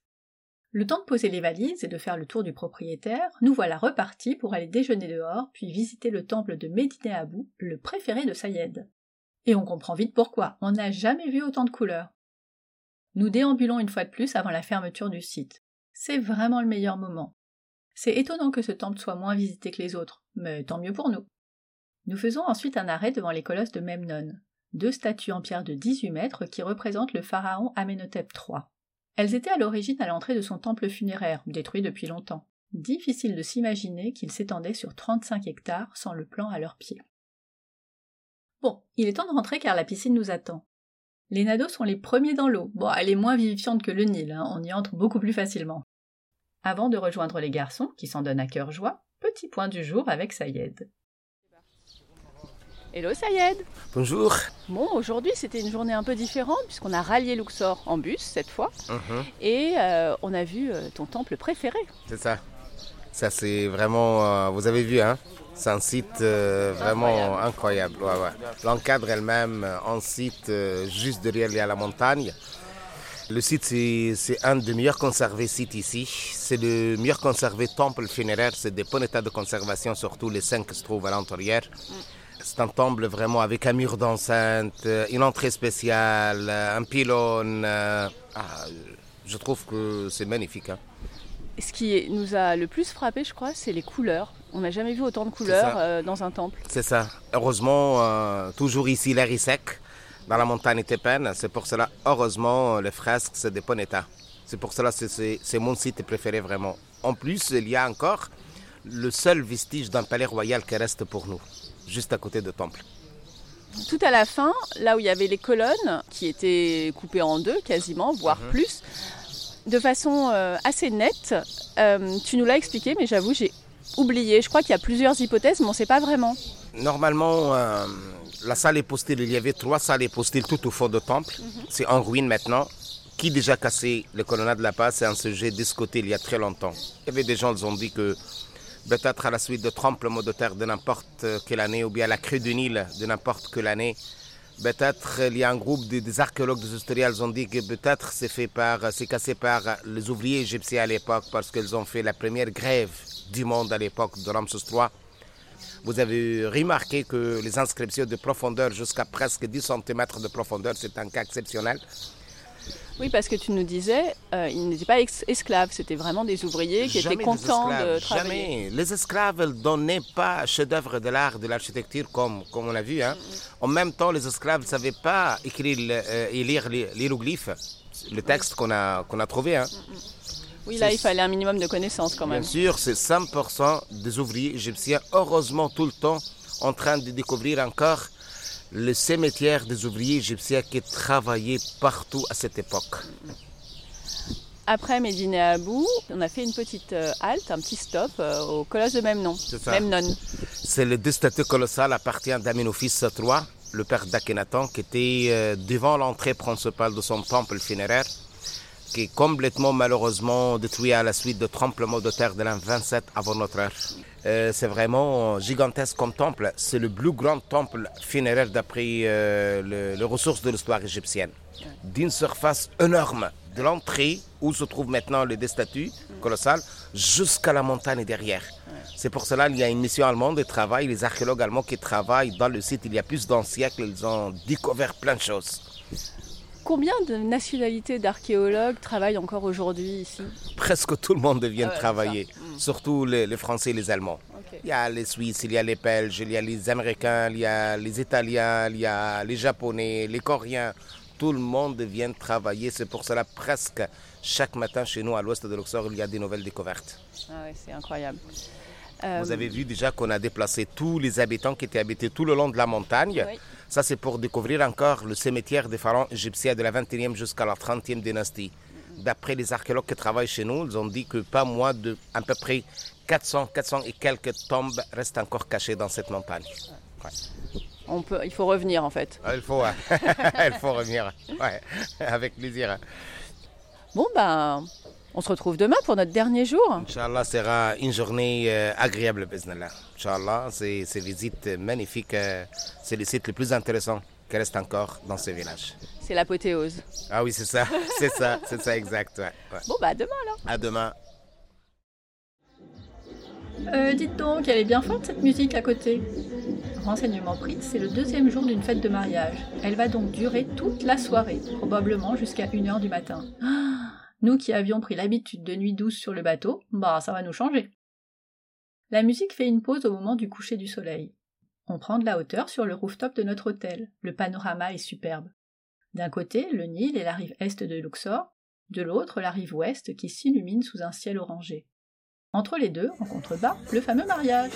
Le temps de poser les valises et de faire le tour du propriétaire, nous voilà repartis pour aller déjeuner dehors, puis visiter le temple de Médiné Abou, le préféré de Sayed. Et on comprend vite pourquoi, on n'a jamais vu autant de couleurs. Nous déambulons une fois de plus avant la fermeture du site. C'est vraiment le meilleur moment. C'est étonnant que ce temple soit moins visité que les autres, mais tant mieux pour nous. Nous faisons ensuite un arrêt devant les colosses de Memnon, deux statues en pierre de 18 mètres qui représentent le pharaon Amenhotep III. Elles étaient à l'origine à l'entrée de son temple funéraire, détruit depuis longtemps. Difficile de s'imaginer qu'il s'étendait sur 35 hectares sans le plan à leurs pieds. Bon, il est temps de rentrer car la piscine nous attend. Les nados sont les premiers dans l'eau. Bon, elle est moins vivifiante que le Nil, hein, on y entre beaucoup plus facilement. Avant de rejoindre les garçons, qui s'en donnent à cœur joie, petit point du jour avec Sayed. Hello Sayed Bonjour Bon, aujourd'hui c'était une journée un peu différente puisqu'on a rallié Luxor en bus cette fois -huh. et euh, on a vu euh, ton temple préféré. C'est ça. Ça c'est vraiment... Euh, vous avez vu, hein c'est un site vraiment incroyable. incroyable. Ouais, ouais. L'encadre elle-même, un site juste derrière la montagne. Le site, c'est un des meilleurs conservés sites ici. C'est le meilleur conservé temple funéraire. C'est des bons états de conservation, surtout les cinq qui se trouvent à l'intérieur. C'est un temple vraiment avec un mur d'enceinte, une entrée spéciale, un pylône. Ah, je trouve que c'est magnifique. Hein. Ce qui nous a le plus frappé, je crois, c'est les couleurs. On n'a jamais vu autant de couleurs euh, dans un temple. C'est ça. Heureusement, euh, toujours ici, l'air est sec, dans la montagne tépène. C'est pour cela, heureusement, les fresques, c'est des bons états. C'est pour cela que c'est mon site préféré vraiment. En plus, il y a encore le seul vestige d'un palais royal qui reste pour nous, juste à côté du temple. Tout à la fin, là où il y avait les colonnes, qui étaient coupées en deux quasiment, voire mmh. plus, de façon euh, assez nette, euh, tu nous l'as expliqué, mais j'avoue, j'ai oublié. Je crois qu'il y a plusieurs hypothèses, mais on ne sait pas vraiment. Normalement, euh, la salle postile, il y avait trois salles postiles tout au fond du temple. Mm -hmm. C'est en ruine maintenant. Qui déjà cassé le colonnade de la Paz C'est un sujet discuté il y a très longtemps. Il y avait des gens qui ont dit que peut-être à la suite de tremblements de terre de n'importe quelle année, ou bien la crue du Nil de n'importe quelle année, peut-être il y a un groupe de, des archéologues, des historiens, ils ont dit que peut-être c'est fait par, c'est cassé par les ouvriers égyptiens à l'époque parce qu'ils ont fait la première grève du monde à l'époque de Ramsès III. Vous avez remarqué que les inscriptions de profondeur jusqu'à presque 10 cm de profondeur, c'est un cas exceptionnel. Oui, parce que tu nous disais, euh, ils n'étaient pas esclaves, c'était vraiment des ouvriers qui jamais étaient contents de travailler. Jamais. Les esclaves ne donnaient pas chef-d'œuvre de l'art, de l'architecture, comme, comme on l'a vu. Hein. Mm -hmm. En même temps, les esclaves ne savaient pas écrire euh, et lire l'hiéroglyphe, le texte qu'on a, qu'on a trouvé. Hein. Mm. Oui, là, il fallait un minimum de connaissances quand même. Bien sûr, c'est 100% des ouvriers égyptiens, heureusement tout le temps, en train de découvrir encore le cimetière des ouvriers égyptiens qui travaillaient partout à cette époque. Après Médine Abou, on a fait une petite euh, halte, un petit stop euh, au colosse de même nom, même non. C'est le deux statues colossales appartient d'Amenophis III, le père d'Akhenaton, qui était euh, devant l'entrée principale de son temple funéraire, qui est complètement malheureusement détruit à la suite de tremblements de terre de l'an 27 avant notre ère. C'est vraiment gigantesque comme temple. C'est le plus grand temple funéraire d'après les ressources de l'histoire égyptienne. D'une surface énorme de l'entrée où se trouvent maintenant les deux statues colossales jusqu'à la montagne derrière. C'est pour cela qu'il y a une mission allemande de travail, les archéologues allemands qui travaillent dans le site il y a plus d'un siècle, ils ont découvert plein de choses. Combien de nationalités d'archéologues travaillent encore aujourd'hui ici Presque tout le monde vient ah travailler, hmm. surtout les, Français et les Allemands. Il y a les Suisses, il y a les Belges, il y a les Américains, il y a les Italiens, il y a les Japonais, les Coréens tout le monde vient travailler. C'est pour cela presque chaque matin chez nous à l'ouest de Luxor, il y a des nouvelles découvertes. Ah c'est incroyable. Vous euh, avez vu déjà qu'on a déplacé tous les habitants qui étaient habités tout le long de la montagne. Ça, c'est pour découvrir encore le cimetière des pharaons égyptiens de la 21e jusqu'à la 30e dynastie. D'après les archéologues qui travaillent chez nous, ils ont dit que pas moins de à peu près 400, 400 et quelques tombes restent encore cachées dans cette montagne peut, il faut revenir en fait. Ah, il faut, il faut revenir, ouais, avec plaisir. Bon ben, on se retrouve demain pour notre dernier jour. Inch'Allah sera une journée euh, agréable, Bismillah. Inch'Allah, c'est une visite magnifique, euh, c'est le site le plus intéressant qui reste encore dans ce village. C'est l'apothéose. Ah oui, c'est ça, c'est ça, c'est ça exact. Bon bah à demain alors. À demain. Euh, dites donc, elle est bien forte cette musique à côté. Renseignement pris, c'est le deuxième jour d'une fête de mariage. Elle va donc durer toute la soirée, probablement jusqu'à 1h du matin. Ah, nous qui avions pris l'habitude de nuit douce sur le bateau, bah ça va nous changer. La musique fait une pause au moment du coucher du soleil. On prend de la hauteur sur le rooftop de notre hôtel. Le panorama est superbe. D'un côté, le Nil et la rive est de Luxor, de l'autre, la rive ouest qui s'illumine sous un ciel orangé. Entre les deux, en contrebas, le fameux mariage.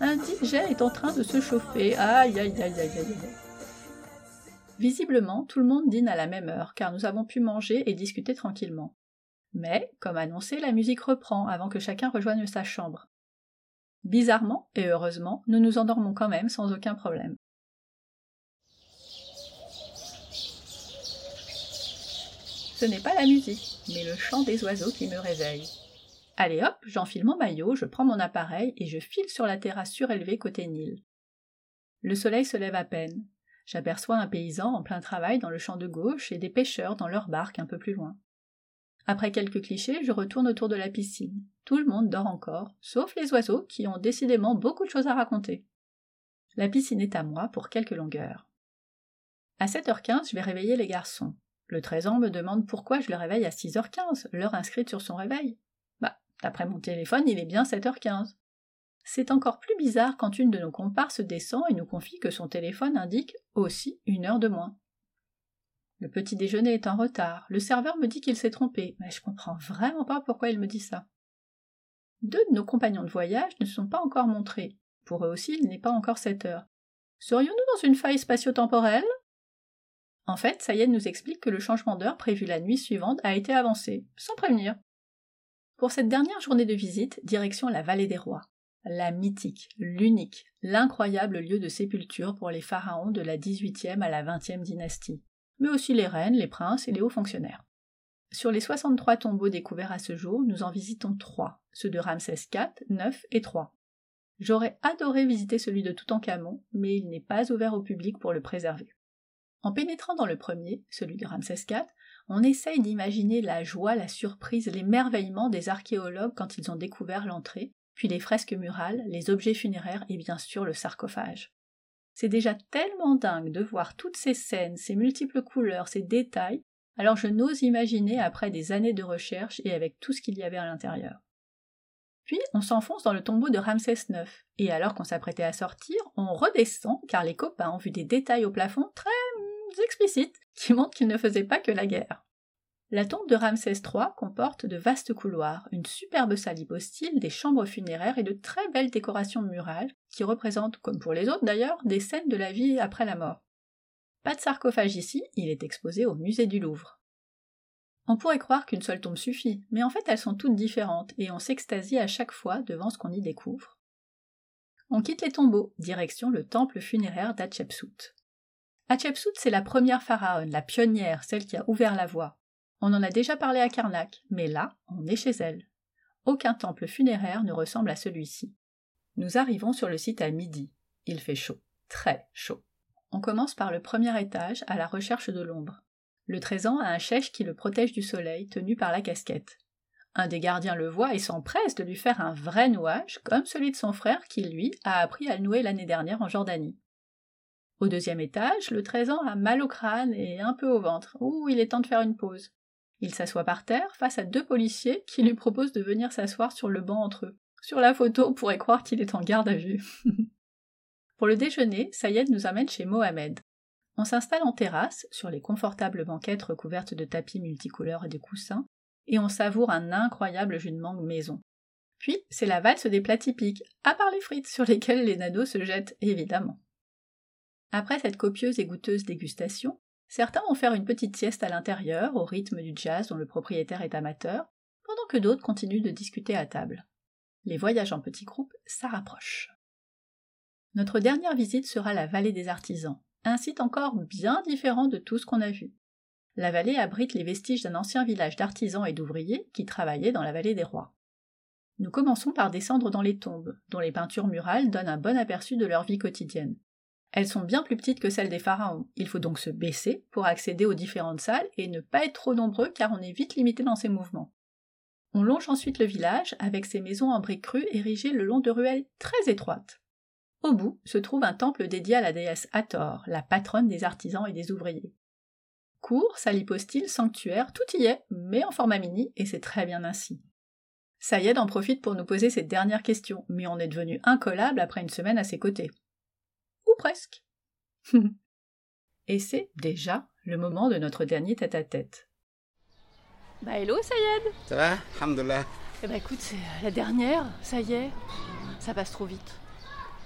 Un DJ est en train de se chauffer. Aïe aïe aïe aïe aïe aïe. Visiblement, tout le monde dîne à la même heure, car nous avons pu manger et discuter tranquillement. Mais, comme annoncé, la musique reprend avant que chacun rejoigne sa chambre. Bizarrement, et heureusement, nous nous endormons quand même sans aucun problème. Ce n'est pas la musique, mais le chant des oiseaux qui me réveille. Allez hop, j'enfile mon maillot, je prends mon appareil et je file sur la terrasse surélevée côté Nil. Le soleil se lève à peine. J'aperçois un paysan en plein travail dans le champ de gauche et des pêcheurs dans leur barque un peu plus loin. Après quelques clichés, je retourne autour de la piscine. Tout le monde dort encore, sauf les oiseaux qui ont décidément beaucoup de choses à raconter. La piscine est à moi pour quelques longueurs. À 7h15, je vais réveiller les garçons. Le 13 ans me demande pourquoi je le réveille à 6h15, l'heure inscrite sur son réveil. D'après mon téléphone, il est bien 7h15. C'est encore plus bizarre quand une de nos comparses descend et nous confie que son téléphone indique aussi une heure de moins. Le petit déjeuner est en retard. Le serveur me dit qu'il s'est trompé, mais je comprends vraiment pas pourquoi il me dit ça. Deux de nos compagnons de voyage ne sont pas encore montrés. Pour eux aussi, il n'est pas encore 7 heures. Serions-nous dans une faille spatio-temporelle? En fait, Sayed nous explique que le changement d'heure prévu la nuit suivante a été avancé, sans prévenir. Pour cette dernière journée de visite, direction la vallée des rois, la mythique, l'unique, l'incroyable lieu de sépulture pour les pharaons de la 18e à la 20e dynastie, mais aussi les reines, les princes et les hauts fonctionnaires. Sur les 63 tombeaux découverts à ce jour, nous en visitons trois, ceux de Ramsès IV, IX et III. J'aurais adoré visiter celui de Toutankhamon, mais il n'est pas ouvert au public pour le préserver. En pénétrant dans le premier, celui de Ramsès IV, on essaye d'imaginer la joie, la surprise, l'émerveillement des archéologues quand ils ont découvert l'entrée, puis les fresques murales, les objets funéraires et bien sûr le sarcophage. C'est déjà tellement dingue de voir toutes ces scènes, ces multiples couleurs, ces détails, alors je n'ose imaginer après des années de recherche et avec tout ce qu'il y avait à l'intérieur. Puis on s'enfonce dans le tombeau de Ramsès IX, et alors qu'on s'apprêtait à sortir, on redescend car les copains ont vu des détails au plafond très explicites qui montrent qu'il ne faisait pas que la guerre. La tombe de Ramsès III comporte de vastes couloirs, une superbe salle hypostyle, des chambres funéraires et de très belles décorations murales qui représentent, comme pour les autres d'ailleurs, des scènes de la vie après la mort. Pas de sarcophage ici, il est exposé au musée du Louvre. On pourrait croire qu'une seule tombe suffit, mais en fait elles sont toutes différentes et on s'extasie à chaque fois devant ce qu'on y découvre. On quitte les tombeaux, direction le temple funéraire d'Hatshepsut. Hatshepsut, c'est la première pharaone, la pionnière, celle qui a ouvert la voie. On en a déjà parlé à Karnak, mais là, on est chez elle. Aucun temple funéraire ne ressemble à celui-ci. Nous arrivons sur le site à midi. Il fait chaud, très chaud. On commence par le premier étage à la recherche de l'ombre. Le trésor a un chèche qui le protège du soleil, tenu par la casquette. Un des gardiens le voit et s'empresse de lui faire un vrai nouage, comme celui de son frère qui, lui, a appris à le nouer l'année dernière en Jordanie. Au deuxième étage, le trésor a mal au crâne et un peu au ventre. Ouh, il est temps de faire une pause. Il s'assoit par terre face à deux policiers qui lui proposent de venir s'asseoir sur le banc entre eux. Sur la photo, on pourrait croire qu'il est en garde à vue. Pour le déjeuner, Sayed nous amène chez Mohamed. On s'installe en terrasse, sur les confortables banquettes recouvertes de tapis multicouleurs et de coussins, et on savoure un incroyable jus de mangue maison. Puis, c'est la valse des plats typiques, à part les frites sur lesquelles les nados se jettent évidemment. Après cette copieuse et goûteuse dégustation, Certains vont faire une petite sieste à l'intérieur, au rythme du jazz dont le propriétaire est amateur, pendant que d'autres continuent de discuter à table. Les voyages en petits groupes, ça. Notre dernière visite sera la vallée des artisans, un site encore bien différent de tout ce qu'on a vu. La vallée abrite les vestiges d'un ancien village d'artisans et d'ouvriers qui travaillaient dans la vallée des rois. Nous commençons par descendre dans les tombes, dont les peintures murales donnent un bon aperçu de leur vie quotidienne. Elles sont bien plus petites que celles des pharaons. Il faut donc se baisser pour accéder aux différentes salles et ne pas être trop nombreux car on est vite limité dans ses mouvements. On longe ensuite le village avec ses maisons en briques crues érigées le long de ruelles très étroites. Au bout se trouve un temple dédié à la déesse Hathor, la patronne des artisans et des ouvriers. Cours, salle hypostyle, sanctuaire, tout y est, mais en format mini, et c'est très bien ainsi. Sayed en profite pour nous poser cette dernière question, mais on est devenu incollable après une semaine à ses côtés presque. Et c'est déjà le moment de notre dernier tête-à-tête. Bah hello Sayed Ça va? Alhamdulillah. Eh bah écoute, c'est la dernière, ça y est. Ça passe trop vite.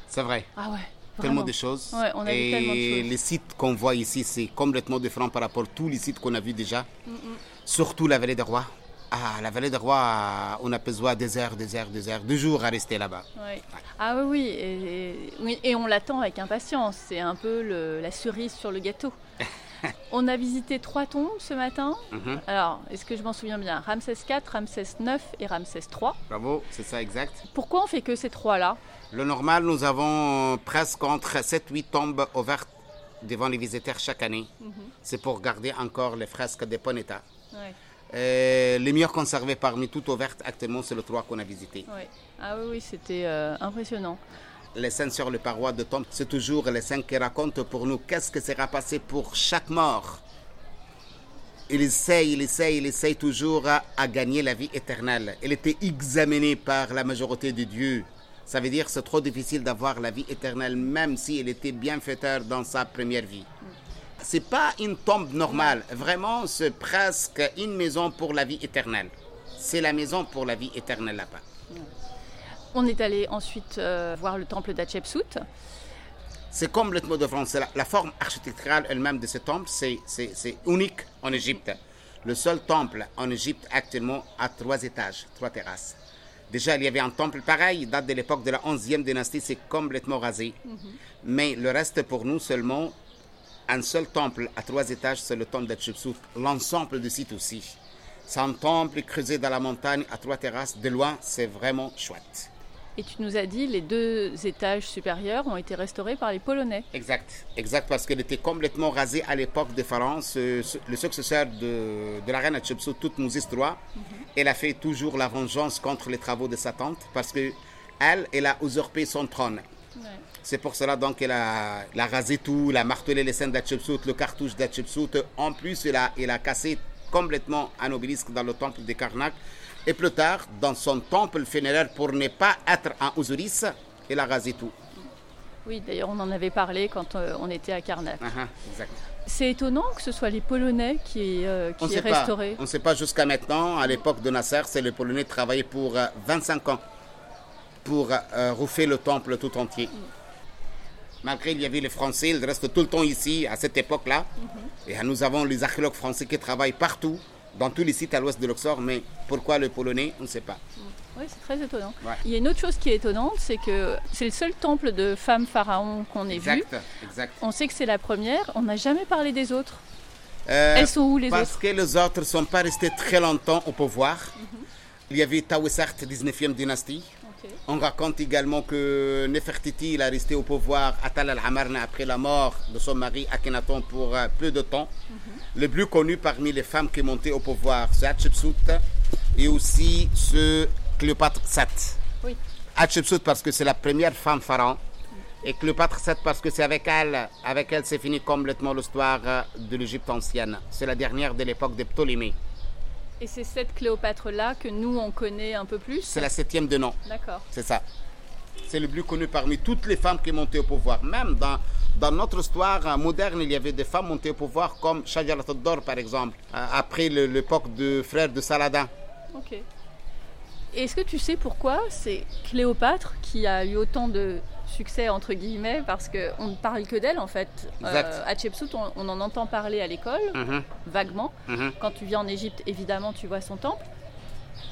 C'est vrai. Ah ouais. Tellement de choses. Ouais, on a Et vu tellement de choses. les sites qu'on voit ici, c'est complètement différent par rapport à tous les sites qu'on a vus déjà. Surtout la vallée des rois. Ah, la vallée des rois, on a besoin des heures, des heures, des heures, deux jours à rester là-bas. Ouais. Ah oui, oui, et, et- oui, et on l'attend avec impatience. C'est un peu le- la cerise sur le gâteau. on a visité trois tombes ce matin. Mhm. Alors, est-ce que je m'en souviens bien? Ramsès IV, Ramsès IX et Ramsès III. Bravo, c'est ça exact. Pourquoi on fait que ces trois-là? Le normal, nous avons presque entre 7-8 tombes ouvertes devant les visiteurs chaque année. C'est pour garder encore les fresques des Ponetta. Ouais, Euh, les mieux conservés parmi toutes ouvertes actuellement, c'est le 3 qu'on a visité. ouais. Ah oui, oui, c'était euh, impressionnant. Les scènes sur les parois de tombes, c'est toujours les scènes qui racontent pour nous qu'est-ce que sera passé pour chaque mort. Il essaye, il essaye, il essaye toujours à, à gagner la vie éternelle. Il était examiné par la majorité de Dieu. Ça veut dire que c'est trop difficile d'avoir la vie éternelle, même s'il était bienfaiteur dans sa première vie. C'est pas une tombe normale. Vraiment, c'est presque une maison pour la vie éternelle. C'est la maison pour la vie éternelle là-bas. On est allé ensuite euh, voir le temple d'Hatshepsut. C'est complètement différent. C'est La, la forme architecturale elle-même de ce temple, c'est, unique en Égypte. Le seul temple en Égypte actuellement a trois étages, trois terrasses. Déjà, il y avait un temple pareil, il date de l'époque de la 11e dynastie, c'est complètement rasé. Mais le reste pour nous seulement, un seul temple à trois étages, c'est le temple d'Hatshepsut. L'ensemble du site aussi. C'est un temple creusé dans la montagne à trois terrasses. De loin, c'est vraiment chouette. Et tu nous as dit les deux étages supérieurs ont été restaurés par les Polonais. Exact, exact, parce qu'elle était complètement rasée à l'époque de Pharaon, ce- ce- le successeur de, de la reine Hatshepsut, Toutmousis III. Elle a fait toujours la vengeance contre les travaux de sa tante, parce que elle, elle a usurpé son trône. C'est pour cela donc qu'elle a, rasé tout, elle a martelé les scènes d'Hatshepsut, le cartouche d'Hatshepsut. En plus, elle a, elle a cassé complètement un obélisque dans le temple de Karnak. Et plus tard, dans son temple funéraire, pour ne pas être un Osiris, elle a rasé tout. Oui, d'ailleurs, on en avait parlé quand euh, on était à Karnak. Ah, ah. C'est étonnant que ce soit les Polonais qui, euh, qui aient restauré. On ne sait pas jusqu'à maintenant. À l'époque de Nasser, c'est les Polonais qui travaillaient pour 25 ans pour refaire le temple tout entier. Malgré il y avait les Français, ils restent tout le temps ici à cette époque-là. Mhm. Et nous avons les archéologues français qui travaillent partout, dans tous les sites à l'ouest de Luxor. Mais pourquoi le Polonais On ne sait pas. Oui, c'est très étonnant. Il y a une autre chose qui est étonnante, c'est que c'est le seul temple de femmes pharaons qu'on ait vu. Exact. On sait que c'est la première. On n'a jamais parlé des autres. Euh, Elles sont où les parce autres Parce que les autres ne sont pas restés très longtemps au pouvoir. Mhm. Il y avait Tawessart, 19e dynastie. On raconte également que Nefertiti il a resté au pouvoir à Tal al-Hamarna après la mort de son mari Akhenaton pour euh, peu de temps. Mhm. Le plus connu parmi les femmes qui montaient au pouvoir, c'est Hatshepsut et aussi ce Cléopâtre VII. Oui. Hatshepsut parce que c'est la première femme pharaon et Cléopâtre VII parce que c'est avec elle, avec elle c'est fini complètement l'histoire euh, de l'Égypte ancienne. C'est la dernière de l'époque des Ptolémées. Et c'est cette Cléopâtre-là que nous, on connaît un peu plus C'est la septième de nom. D'accord. C'est ça. C'est le plus connu parmi toutes les femmes qui montées au pouvoir. Même dans, dans notre histoire moderne, il y avait des femmes montées au pouvoir comme Shajarat al par exemple, euh, après l'époque de frère de Saladin. Ok. Est-ce que tu sais pourquoi c'est Cléopâtre qui a eu autant de succès entre guillemets parce qu'on ne parle que d'elle en fait. Euh, à Chepsout, on, en entend parler à l'école, mhm. vaguement. Mhm. Quand tu viens en Égypte, évidemment, tu vois son temple.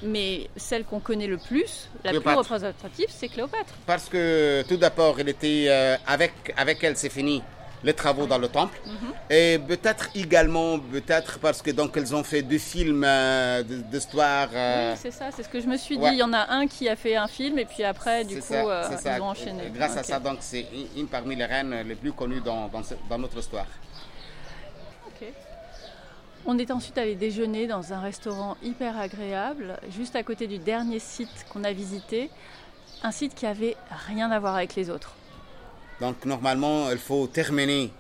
Mais celle qu'on connaît le plus, la plus représentative, c'est Cléopâtre. Parce que tout d'abord, elle était euh, avec avec elle, c'est fini les travaux dans le temple. Mhm. Et peut-être également, peut-être parce que donc elles ont fait deux films euh, d'histoire. Euh, oui, c'est ça, c'est ce que je me suis dit. Il y en a un qui a fait un film et puis après, du coup, euh, ils ont enchaîné. Grâce à ça, donc c'est une parmi les reines les plus connues dans, dans, notre histoire. Ok. On est ensuite allé déjeuner dans un restaurant hyper agréable, juste à côté du dernier site qu'on a visité, un site qui avait rien à voir avec les autres. Donc normalement, il faut terminer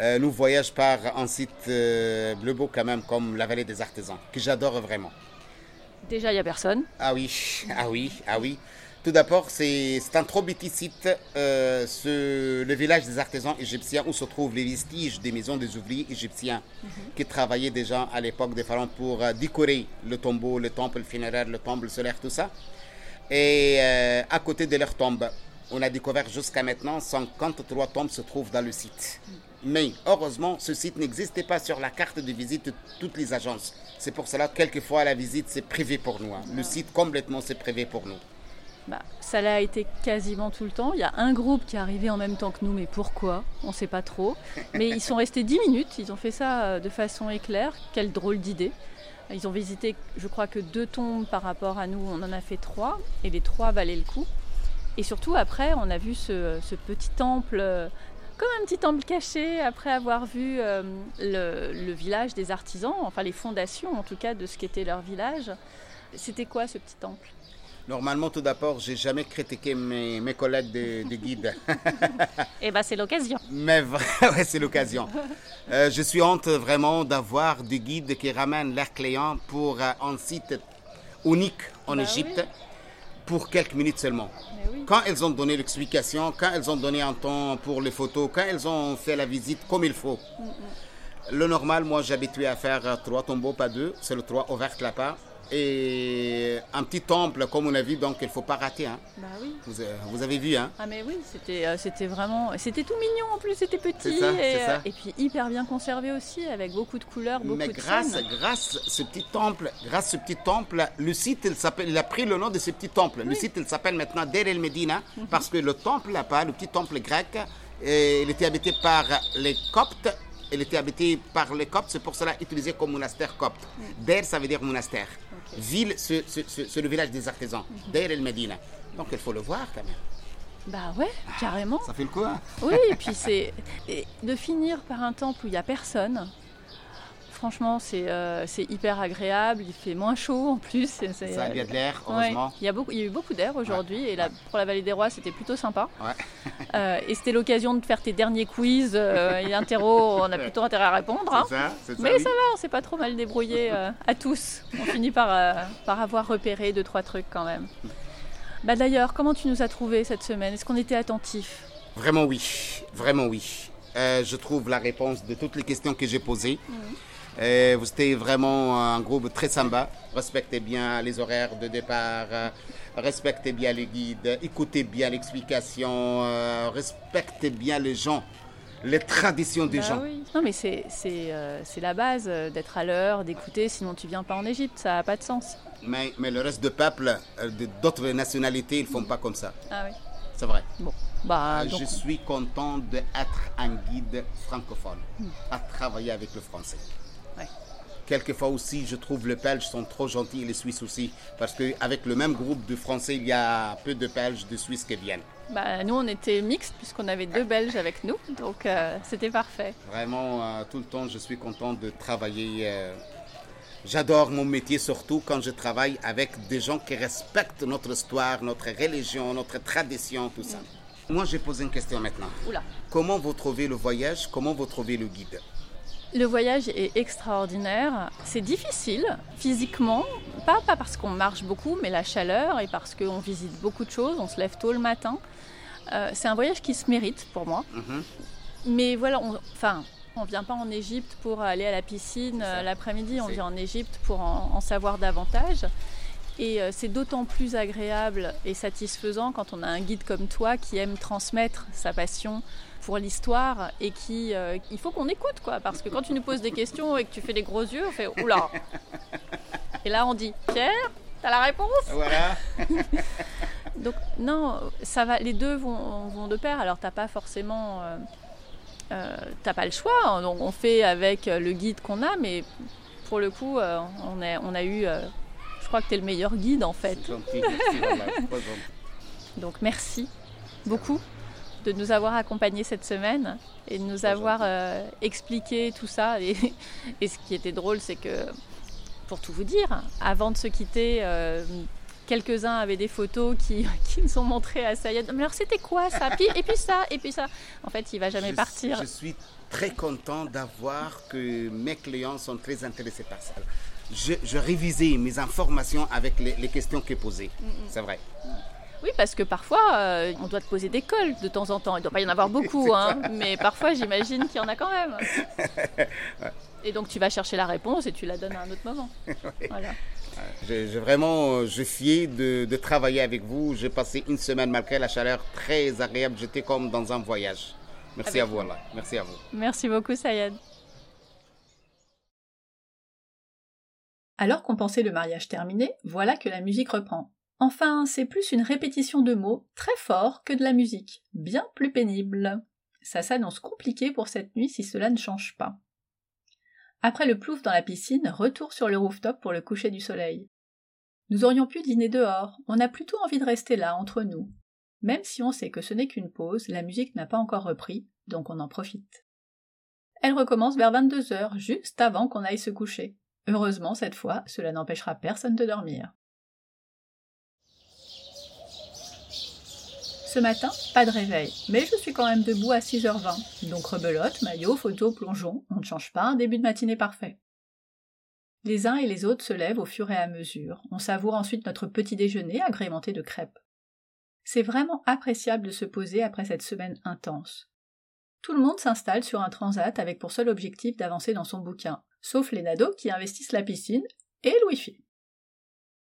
euh, nos voyages par un site euh, bleu beau quand même, comme la vallée des artisans, que j'adore vraiment. Déjà, il n'y a personne. Ah oui, ah oui, ah oui. Tout d'abord, c'est un trop petit site, euh, ce, le village des artisans égyptiens où se trouvent les vestiges des maisons des ouvriers égyptiens mhm. qui travaillaient déjà à l'époque des pharaons pour décorer le tombeau, le temple funéraire, le temple solaire, tout ça. Et à côté de leur tombe, on a découvert jusqu'à maintenant 53 tombes se trouvent dans le site. Mais heureusement, ce site n'existait pas sur la carte de visite de toutes les agences. C'est pour cela que quelquefois la visite c'est privé pour nous. Hein. Le site complètement c'est privé pour nous. Bah, ça l'a été quasiment tout le temps. Il y a un groupe qui est arrivé en même temps que nous, mais pourquoi? On ne sait pas trop. Mais ils sont restés 10 minutes, ils ont fait ça euh, de façon éclair. Quelle drôle d'idée. Ils ont visité, je crois que deux tombes par rapport à nous, on en a fait trois, et les trois valaient le coup. Et surtout, après, on a vu ce, petit temple, euh, comme un petit temple caché, après avoir vu euh, le, village des artisans, enfin les fondations en tout cas de ce qu'était leur village. C'était quoi ce petit temple? Normalement, tout d'abord, j'ai jamais critiqué mes, mes collègues de, guide. Eh bien, c'est l'occasion. Mais ouais, c'est l'occasion. Euh, je suis honte vraiment d'avoir des guides qui ramènent leurs clients pour un site unique en bah Égypte pour quelques minutes seulement. Quand elles ont donné l'explication, quand elles ont donné un temps pour les photos, quand elles ont fait la visite comme il faut. Mm, mm. Le normal, moi, j'habitué à faire trois tombeaux, pas deux. C'est le trois ouvert là-bas et un petit temple comme on a vu, donc il ne faut pas rater. Hein. Bah oui. vous, avez vu, hein Ah mais oui, c'était, euh, c'était vraiment... C'était tout mignon en plus, c'était petit. et, euh, et, puis hyper bien conservé aussi, avec beaucoup de couleurs, beaucoup mais grâce, grâce ce petit temple, grâce ce petit temple, le site, il, s'appelle, il a pris le nom de ce petit temple. Le site, il s'appelle maintenant Der el Medina, mhm. parce que le temple là-bas, le petit temple grec, il était habité par les Coptes il était habité par les Coptes, c'est pour cela utilisé comme monastère copte. Der, ça veut dire monastère. Ville, c'est le village des artisans. Mhm. Der el Medina. Donc il faut le voir quand même. Bah ouais, carrément. Ça fait le coup, hein Oui, et puis c'est de finir par un temple où il n'y a personne. Franchement, euh, c'est hyper agréable. Il fait moins chaud en plus. Ça, il y a de l'air, heureusement. il, y a beaucoup, il y a eu beaucoup d'air aujourd'hui. Et là, pour la vallée des Rois, c'était plutôt sympa. Euh, et c'était l'occasion de faire tes derniers quiz euh, et interro. On a plutôt intérêt à répondre. Hein. Ça, Mais ça va, on s'est pas trop mal débrouillé à tous. On finit par, par avoir repéré deux, trois trucs quand même. Bah D'ailleurs, comment tu nous as trouvé cette semaine? Est-ce qu'on était attentifs? Vraiment oui, vraiment oui. euh, je trouve, la réponse de toutes les questions que j'ai posées. Vous étiez vraiment un groupe très sympa. Respectez bien les horaires de départ, euh, respectez bien les guides, écoutez bien l'explication, euh, respectez bien les gens les traditions des bah gens. Non, mais c'est euh, la base euh, d'être à l'heure, d'écouter, sinon tu viens pas en Égypte, ça n'a pas de sens. Mais, mais le reste de peuple, euh, d'autres nationalités, ils font pas comme ça. Ah oui. C'est vrai. Bon. Bah, Je suis content d'être un guide francophone, hmm. à travailler avec le français. Quelquefois aussi, je trouve les Belges sont trop gentils et les Suisses aussi, parce qu'avec le même groupe de Français, il y a peu de Belges, de Suisses qui viennent. Bah, nous, on était mixtes puisqu'on avait deux Belges avec nous, donc euh, c'était parfait. Vraiment, euh, tout le temps, je suis content de travailler. Euh, j'adore mon métier, surtout quand je travaille avec des gens qui respectent notre histoire, notre religion, notre tradition, tout ça. Moi, j'ai posé une question maintenant. Oula. Comment vous trouvez le voyage? Comment vous trouvez le guide? Le voyage est extraordinaire. C'est difficile physiquement, pas, pas parce qu'on marche beaucoup, mais la chaleur et parce qu'on visite beaucoup de choses, on se lève tôt le matin. Euh, c'est un voyage qui se mérite pour moi. Mhm. Mais voilà, on, enfin, on vient pas en Égypte pour aller à la piscine euh, l'après-midi, on vient en Égypte pour en, savoir davantage. Et euh, c'est d'autant plus agréable et satisfaisant quand on a un guide comme toi qui aime transmettre sa passion pour l'histoire et qui euh, il faut qu'on écoute quoi. Parce que quand tu nous poses des questions et que tu fais des gros yeux on fait oula. Et là on dit Pierre t'as la réponse? Voilà. Donc non ça va les deux vont, vont de pair. Alors t'as pas forcément euh, euh, t'as pas le choix. Donc on fait avec le guide qu'on a mais pour le coup on, a, on a eu je crois que tu es le meilleur guide en fait. Donc merci beaucoup de nous avoir accompagnés cette semaine et de nous avoir euh, expliqué tout ça. Et, ce qui était drôle, c'est que, pour tout vous dire, avant de se quitter, euh, quelques-uns avaient des photos qui, qui nous ont montré à Sayed. Mais alors c'était quoi ça? Et puis ça, et puis ça. En fait, il va jamais partir. Je suis très content d'avoir que mes clients sont très intéressés par ça. Je, révisais mes informations avec les, questions qui posées. Mm, mm. C'est vrai. Oui, parce que parfois, euh, on doit te poser des cols de temps en temps. Il ne doit pas y en avoir beaucoup, hein, mais parfois, j'imagine qu'il y en a quand même. Et donc, tu vas chercher la réponse et tu la donnes à un autre moment. Voilà. Je, vraiment, je suis de, de, travailler avec vous. J'ai passé une semaine malgré la chaleur très agréable. J'étais comme dans un voyage. Merci à vous, Allah. Merci à vous. Merci beaucoup, Sayed. Alors qu'on pensait le mariage terminé, voilà que la musique reprend. Enfin, c'est plus une répétition de mots très fort que de la musique, bien plus pénible. Ça s'annonce compliqué pour cette nuit si cela ne change pas. Après le plouf dans la piscine, retour sur le rooftop pour le coucher du soleil. Nous aurions pu dîner dehors, on a plutôt envie de rester là, entre nous. Même si on sait que ce n'est qu'une pause, la musique n'a pas encore repris, donc on en profite. Elle recommence vers 22 heures, juste avant qu'on aille se coucher. Heureusement, cette fois, cela n'empêchera personne de dormir. Ce matin, pas de réveil, mais je suis quand même debout à 6h20, donc rebelote, maillot, photo, plongeon, on ne change pas un début de matinée parfait. Les uns et les autres se lèvent au fur et à mesure, on savoure ensuite notre petit déjeuner agrémenté de crêpes. C'est vraiment appréciable de se poser après cette semaine intense. Tout le monde s'installe sur un transat avec pour seul objectif d'avancer dans son bouquin, sauf les nados qui investissent la piscine et le wifi.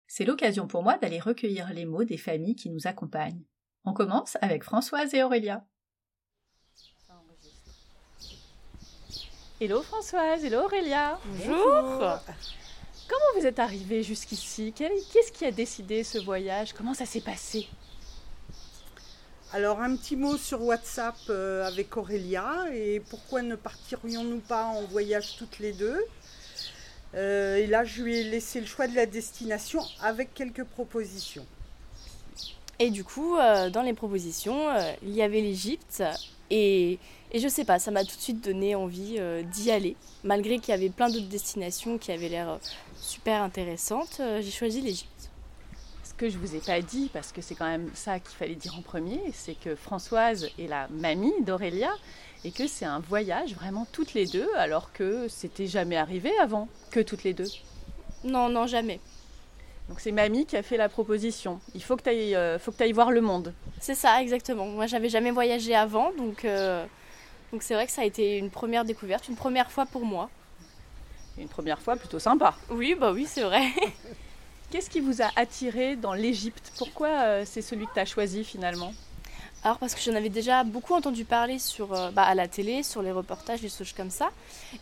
C'est l'occasion pour moi d'aller recueillir les mots des familles qui nous accompagnent. On commence avec Françoise et Aurélia. Hello Françoise, hello Aurélia. Bonjour. Comment vous êtes arrivée jusqu'ici? Qu'est-ce qui a décidé ce voyage? Comment ça s'est passé? Alors un petit mot sur WhatsApp euh, avec Aurélia et pourquoi ne partirions-nous pas en voyage toutes les deux? Euh, Et là je lui ai laissé le choix de la destination avec quelques propositions. Et du coup, euh, dans les propositions, euh, il y avait l'Égypte. Et, et je sais pas, ça m'a tout de suite donné envie euh, d'y aller. Malgré qu'il y avait plein d'autres destinations qui avaient l'air super intéressantes, j'ai choisi l'Égypte. Ce que je vous ai pas dit, parce que c'est quand même ça qu'il fallait dire en premier, c'est que Françoise est la mamie d'Aurélia et que c'est un voyage vraiment toutes les deux, alors que c'était jamais arrivé avant que toutes les deux. Non, non, jamais. Donc c'est mamie qui a fait la proposition. Il faut que tu ailles, euh, ailles voir le monde. C'est ça, exactement. Moi, j'avais jamais voyagé avant, donc, euh, Donc c'est vrai que ça a été une première découverte, une première fois pour moi. Une première fois plutôt sympa. Oui, bah oui, c'est vrai. Qu'est-ce qui vous a attiré dans l'Égypte? Pourquoi euh, c'est celui que tu as choisi finalement? Alors parce que j'en avais déjà beaucoup entendu parler sur, euh, bah, à la télé, sur les reportages, des choses comme ça.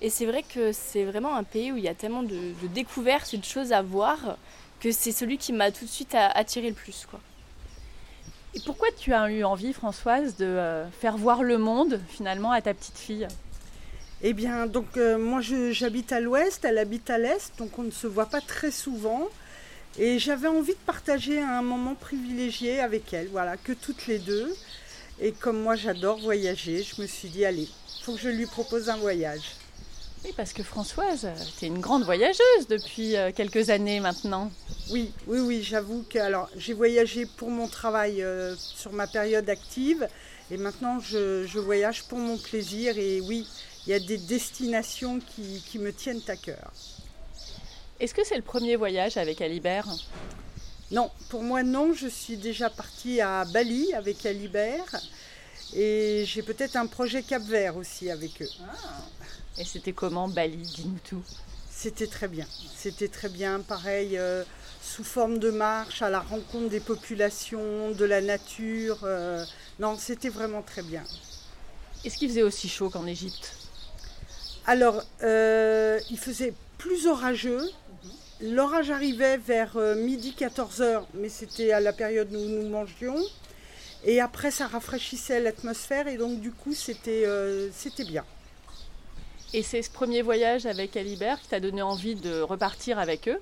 Et c'est vrai que c'est vraiment un pays où il y a tellement de, découvertes et de choses à voir que c'est celui qui m'a tout de suite attiré le plus. Quoi. Et pourquoi tu as eu envie, Françoise, de euh, faire voir le monde finalement à ta petite fille? Eh bien, donc euh, moi j'habite à l'ouest, elle habite à l'est, donc on ne se voit pas très souvent. Et j'avais envie de partager un moment privilégié avec elle, voilà, que toutes les deux. Et comme moi j'adore voyager, je me suis dit, allez, il faut que je lui propose un voyage. Oui, parce que Françoise, tu es une grande voyageuse depuis euh, quelques années maintenant. Oui, oui, oui, j'avoue que alors j'ai voyagé pour mon travail euh, sur ma période active et maintenant je, voyage pour mon plaisir et oui, il y a des destinations qui, qui me tiennent à cœur. Est-ce que c'est le premier voyage avec Alibert? Non, pour moi non. Je suis déjà partie à Bali avec Alibert et j'ai peut-être un projet Cap Vert aussi avec eux. Ah. Et c'était comment Bali Dis-nous tout. C'était très bien. C'était très bien. Pareil, euh, sous forme de marche, à la rencontre des populations, de la nature. Euh, non, c'était vraiment très bien. Est-ce qu'il faisait aussi chaud qu'en Égypte? Alors, euh, il faisait plus orageux, L'orage arrivait vers midi 14h, mais c'était à la période où nous mangions. Et après, ça rafraîchissait l'atmosphère et donc du coup, c'était euh, bien. Et c'est ce premier voyage avec Alibert qui t'a donné envie de repartir avec eux,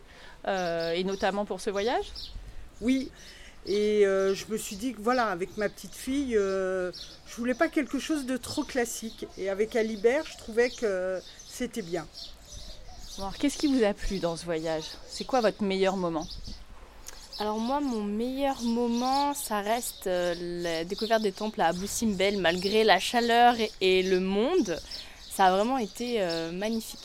euh, et notamment pour ce voyage? Oui, et je me suis dit que voilà, avec ma petite fille, je voulais pas quelque chose de trop classique. Et avec Alibert, je trouvais que c'était bien. Qu'est-ce qui vous a plu dans ce voyage? C'est quoi votre meilleur moment? Alors moi, mon meilleur moment, ça reste euh, la découverte des temples à Abu Simbel, malgré la chaleur et, le monde. Ça a vraiment été euh, magnifique.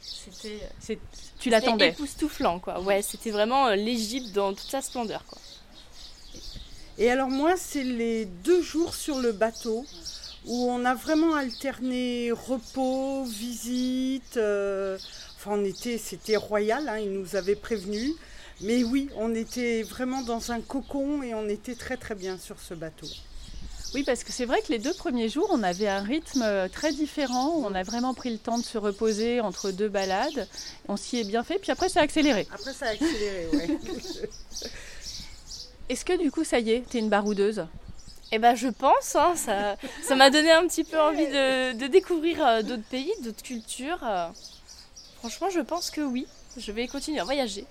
C'était, tu l'attendais Époustouflant, quoi. Ouais, c'était vraiment euh, l'Égypte dans toute sa splendeur, quoi. Et alors moi, c'est les deux jours sur le bateau où on a vraiment alterné repos, visite. Euh, enfin, on était, c'était royal, hein, ils nous avaient prévenus. Mais oui, on était vraiment dans un cocon et on était très très bien sur ce bateau. Oui, parce que c'est vrai que les deux premiers jours, on avait un rythme très différent. On a vraiment pris le temps de se reposer entre deux balades. On s'y est bien fait, puis après, ça a accéléré. Après, ça a accéléré, oui. Est-ce que du coup, ça y est, tu es une baroudeuse? Eh ben, je pense, hein, ça, ça m'a donné un petit peu envie de, découvrir euh, d'autres pays, d'autres cultures. Euh. Franchement, je pense que oui, je vais continuer à voyager.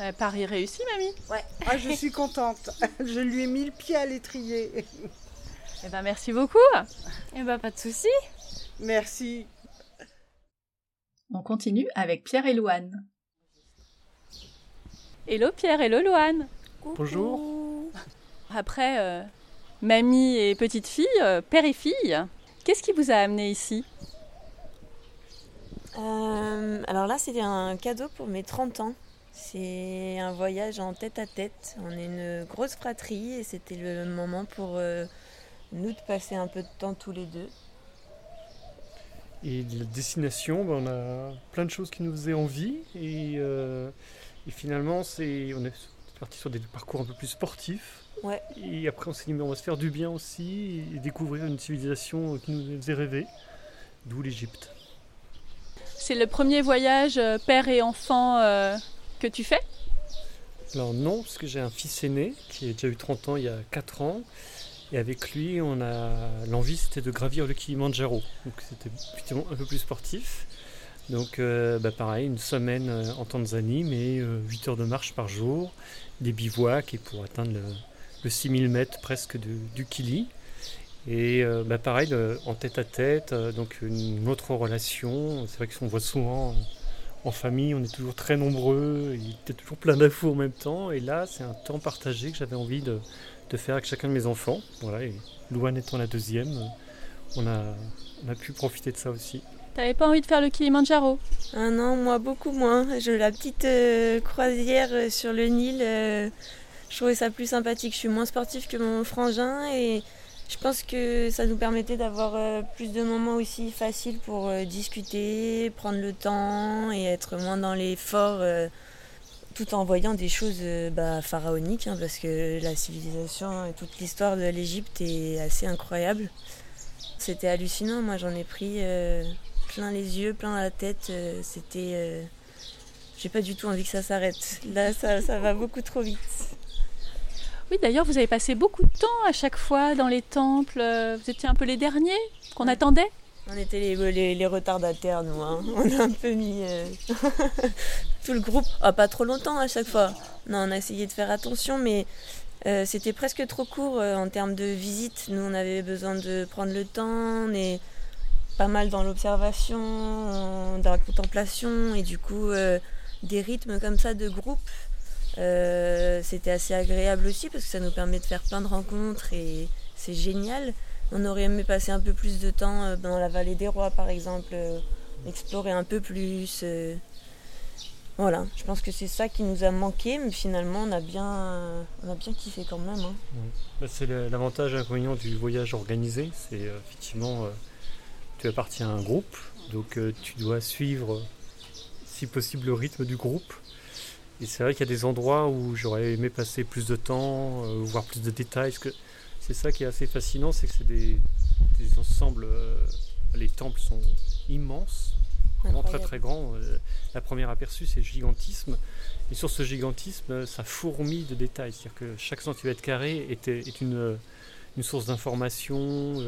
Euh, Paris réussi, mamie? Ouais. Ah, je suis contente. Je lui ai mis le pied à l'étrier. Eh ben, merci beaucoup. Eh ben, pas de souci. Merci. On continue avec Pierre et Louane. Hello Pierre, hello Louane. Bonjour. Après mamie et petite fille, euh, père et fille. Qu'est-ce qui vous a amené ici? Euh, Alors là, c'était un cadeau pour mes 30 ans. C'est un voyage en tête à tête. On est une grosse fratrie et c'était le moment pour euh, nous de passer un peu de temps tous les deux. Et la destination, ben, on a plein de choses qui nous faisaient envie. Et, et finalement, c'est, on est parti sur des parcours un peu plus sportifs. Et après, on s'est dit, mais on va se faire du bien aussi et découvrir une civilisation qui nous faisait rêver, d'où l'Égypte. C'est le premier voyage euh, père et enfant euh, que tu fais? Alors non, parce que j'ai un fils aîné qui a déjà eu 30 ans il y a 4 ans. Et avec lui, on a l'envie, c'était de gravir le Kilimanjaro. Donc c'était effectivement un peu plus sportif. Donc euh, bah, pareil, une semaine en Tanzanie, mais 8 heures de marche par jour, des bivouacs et pour atteindre le, le 6000 mètres presque du Kili. Et euh, bah, pareil, en tête à tête, euh, donc une autre relation. C'est vrai qu'on voit souvent euh, en famille, on est toujours très nombreux, il y a toujours plein d'infos en même temps. Et là, c'est un temps partagé que j'avais envie de, faire avec chacun de mes enfants. Voilà, et Louane étant la deuxième, on a, on a pu profiter de ça aussi. T'avais pas envie de faire le Kilimanjaro? Ah non, moi beaucoup moins. Je la petite croisière sur le Nil je trouvais ça plus sympathique. Je suis moins sportif que mon frangin et Je pense que ça nous permettait d'avoir euh, plus de moments aussi faciles pour euh, discuter, prendre le temps et être moins dans l'effort euh, tout en voyant des choses bah, pharaoniques hein, parce que la civilisation et toute l'histoire de l'Égypte est assez incroyable. C'était hallucinant, moi j'en ai pris plein les yeux, plein la tête. C'était. J'ai pas du tout envie que ça s'arrête. Là, ça, ça va beaucoup trop vite. Oui, d'ailleurs, vous avez passé beaucoup de temps à chaque fois dans les temples. Euh, vous étiez un peu les derniers qu'on attendait? On était les, les, retardataires, nous. Hein. On a un peu mis euh, tout le groupe. Ah, pas trop longtemps à chaque fois. Non, on a essayé de faire attention, mais euh, c'était presque trop court en termes de visite. Nous, on avait besoin de prendre le temps. On est pas mal dans l'observation, dans la contemplation, et du coup, des rythmes comme ça de groupe euh, c'était assez agréable aussi parce que ça nous permet de faire plein de rencontres et c'est génial. On aurait aimé passer un peu plus de temps euh, dans la vallée des rois par exemple, euh, explorer un peu plus. Voilà, je pense que c'est ça qui nous a manqué, mais finalement on a bien, on kiffé quand même. Hein. Bah, c'est l'avantage et l'inconvénient du voyage organisé, c'est effectivement tu appartiens à un groupe, donc tu dois suivre si possible le rythme du groupe. Et c'est vrai qu'il y a des endroits où j'aurais aimé passer plus de temps, euh, voir plus de détails. C'est ça qui est assez fascinant, c'est que c'est des, ensembles. Euh, les temples sont immenses, vraiment très très grands. Euh, la première aperçue, c'est le gigantisme. Et sur ce gigantisme, ça fourmille de détails. C'est-à-dire que chaque centimètre carré est, est une, une source d'information,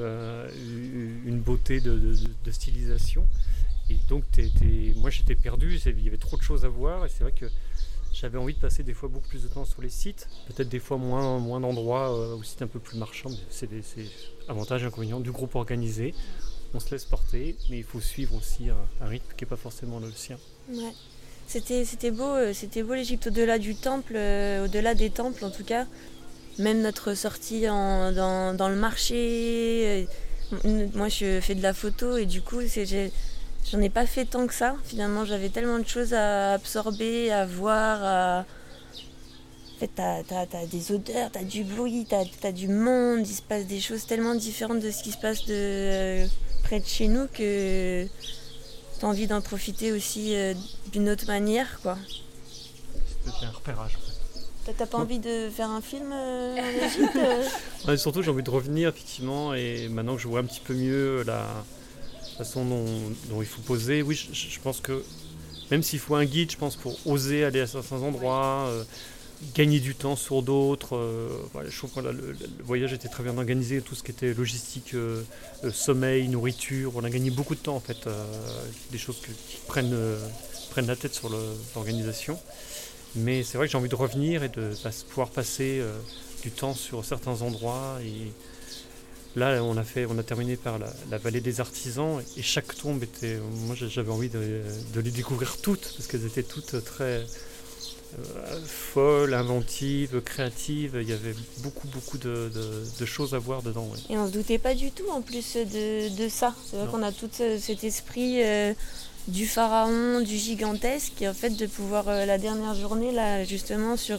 une beauté de, stylisation. Et donc, moi j'étais perdu, il y avait trop de choses à voir. Et c'est vrai que j'avais envie de passer des fois beaucoup plus de temps sur les sites, peut-être des fois moins, moins d'endroits euh, c'est un peu plus marchand, mais c'est avantages et inconvénients du groupe organisé. On se laisse porter, mais il faut suivre aussi un, rythme qui n'est pas forcément le sien. Ouais. C'était, beau, euh, c'était beau l'Égypte au-delà du temple, euh, au-delà des temples en tout cas. Même notre sortie dans, dans, le marché. moi, je fais de la photo et du coup, c'est, J'en ai pas fait tant que ça. Finalement, j'avais tellement de choses à absorber, à voir. À... En fait, t'as as, des odeurs, t'as du bruit, t'as as du monde. Il se passe des choses tellement différentes de ce qui se passe de, euh, près de chez nous que t'as envie d'en profiter aussi euh, d'une autre manière, quoi. C'était un repérage. T'as pas envie de faire un film euh, en Égypte Surtout, j'ai envie de revenir, effectivement, et maintenant que je vois un petit peu mieux la façon dont, il faut poser. Oui, je, pense que même s'il faut un guide, je pense pour oser aller à certains endroits, euh, gagner du temps sur d'autres. Euh, je trouve que le, voyage était très bien organisé, tout ce qui était logistique, euh, sommeil, nourriture. On a gagné beaucoup de temps en fait, des choses qui prennent, prennent la tête sur l'organisation. Mais c'est vrai que j'ai envie de revenir et de pouvoir passer du temps sur certains endroits Là, on a, fait, on a terminé par la, vallée des artisans et chaque tombe était. Moi, j'avais envie de, les découvrir toutes parce qu'elles étaient toutes très euh, folles, inventives, créatives. Il y avait beaucoup, beaucoup de, choses à voir dedans. Et on se doutait pas du tout en plus de, ça. C'est vrai qu'on a tout cet esprit. Euh, du pharaon, du gigantesque, et en fait de pouvoir euh, la dernière journée là justement sur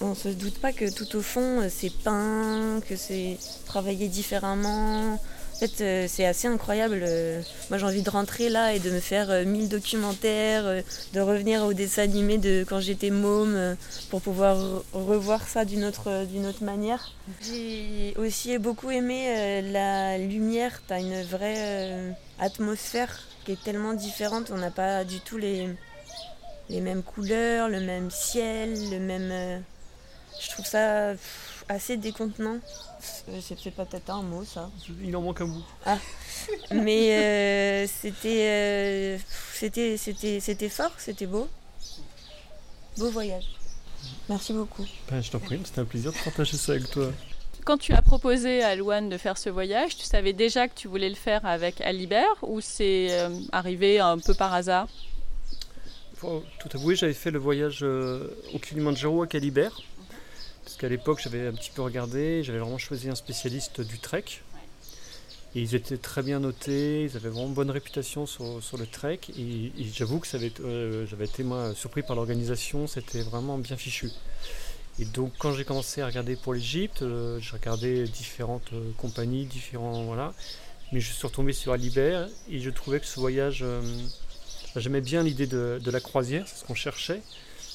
on ne se doute pas que tout au fond, euh, c'est peint, que c'est travaillé différemment. En fait, euh, c'est assez incroyable. Euh, moi, j'ai envie de rentrer là et de me faire mille documentaires, de revenir au dessin animé de quand j'étais môme pour pouvoir revoir ça d'une autre, autre manière. J'ai aussi beaucoup aimé la lumière. Tu une vraie atmosphère qui est tellement différente. On n'a pas du tout les, les mêmes couleurs, le même ciel, le même. Euh, je trouve ça assez décontenant. Euh, c'est pas peut-être un mot ça. Il en manque un bout. Ah. Mais euh, c'était, c'était, c'était, c'était fort, c'était beau. Beau voyage. Merci beaucoup. Ben, je t'en prie, c'était un plaisir de partager ça avec toi. Quand tu as proposé à Louane de faire ce voyage, tu savais déjà que tu voulais le faire avec Alibert ou c'est arrivé un peu par hasard? Tout avouer, j'avais fait le voyage euh, au Kilimanjaro à Calibert. Parce qu'à l'époque, j'avais un petit peu regardé, j'avais vraiment choisi un spécialiste du trek. Et ils étaient très bien notés, ils avaient vraiment bonne réputation sur, le trek. Et, j'avoue que euh, j'avais été moi, surpris par l'organisation, c'était vraiment bien fichu. Et donc quand j'ai commencé à regarder pour l'Égypte, j'ai regardé différentes compagnies, différents voilà. Mais je suis retombé sur Alibert et je trouvais que ce voyage, j'aimais bien l'idée de, de, la croisière, c'est ce qu'on cherchait.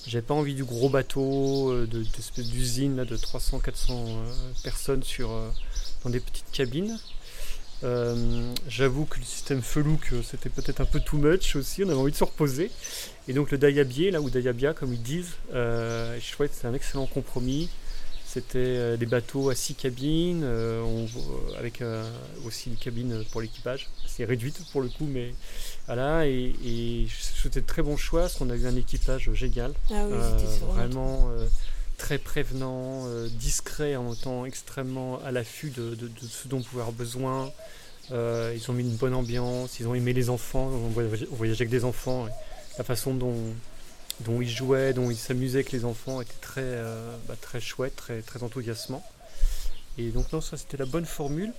J'avais pas envie du gros bateau, euh, de, d'espèce d'usine de 300-400 euh, personnes sur, euh, dans des petites cabines. j'avoue que le système Felouk c'était peut-être un peu too much aussi, on avait envie de se reposer. Et donc le Dayabier, là, ou Dayabia comme ils disent, trouvais que c'était un excellent compromis. C'était des bateaux à 6 cabines, avec aussi une cabine pour l'équipage. C'est réduite pour le coup, mais voilà, et, c'était de très bon choix parce qu'on a eu un équipage génial. Ah oui, euh, vraiment euh, très prévenant, euh, discret en temps extrêmement à l'affût de, ce dont on pouvait avoir besoin. ils ont mis une bonne ambiance, ils ont aimé les enfants, on voyageait, avec des enfants. la façon dont, dont ils jouaient, dont ils s'amusaient avec les enfants était très, bah, très chouette, très, très enthousiasmant. Et donc non, ça c'était la bonne formule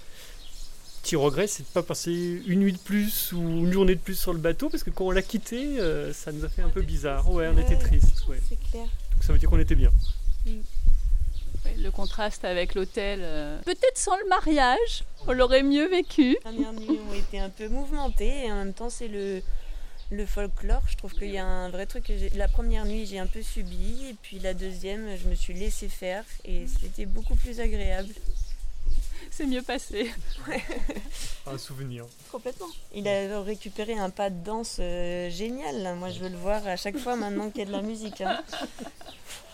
petit regret, c'est de ne pas passer une nuit de plus ou une journée de plus sur le bateau, parce que quand on l'a quitté, euh, ça nous a fait un peu bizarre. Ouais, on était triste. C'est clair. Donc ça veut dire qu'on était bien. Mm. le contraste avec l'hôtel. Euh, peut-être sans le mariage, on l'aurait mieux vécu. Les premières nuits ont été un peu mouvementées et en même temps c'est le, le folklore. Je trouve qu'il y a un vrai truc. Que la première nuit j'ai un peu subi et puis la deuxième je me suis laissé faire et c'était beaucoup plus agréable c'est mieux passé. un souvenir. Complètement. Il a récupéré un pas de danse euh, génial. Moi, je veux le voir à chaque fois maintenant qu'il y a de la musique. Hein.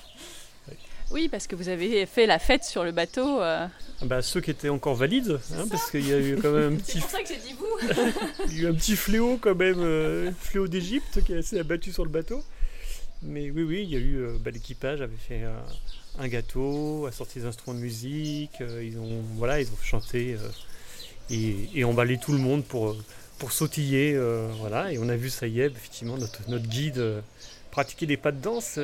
Oui, parce que vous avez fait la fête sur le bateau. Euh. Ah bah, ceux qui étaient encore valides, hein, parce qu'il y a eu quand même un petit. C'est pour ça que j'ai dit vous. Il y a eu un petit fléau quand même, euh, fléau d'Égypte qui s'est abattu sur le bateau. Mais oui, oui, il y a eu. Bah, L'équipage avait fait un gâteau, a sorti des instruments de musique, euh, ils ont voilà, ils ont chanté euh, et, et, emballé tout le monde pour, euh, pour sautiller, voilà. Et on a vu Sayeb, effectivement, notre, notre guide pratiquer des pas de danse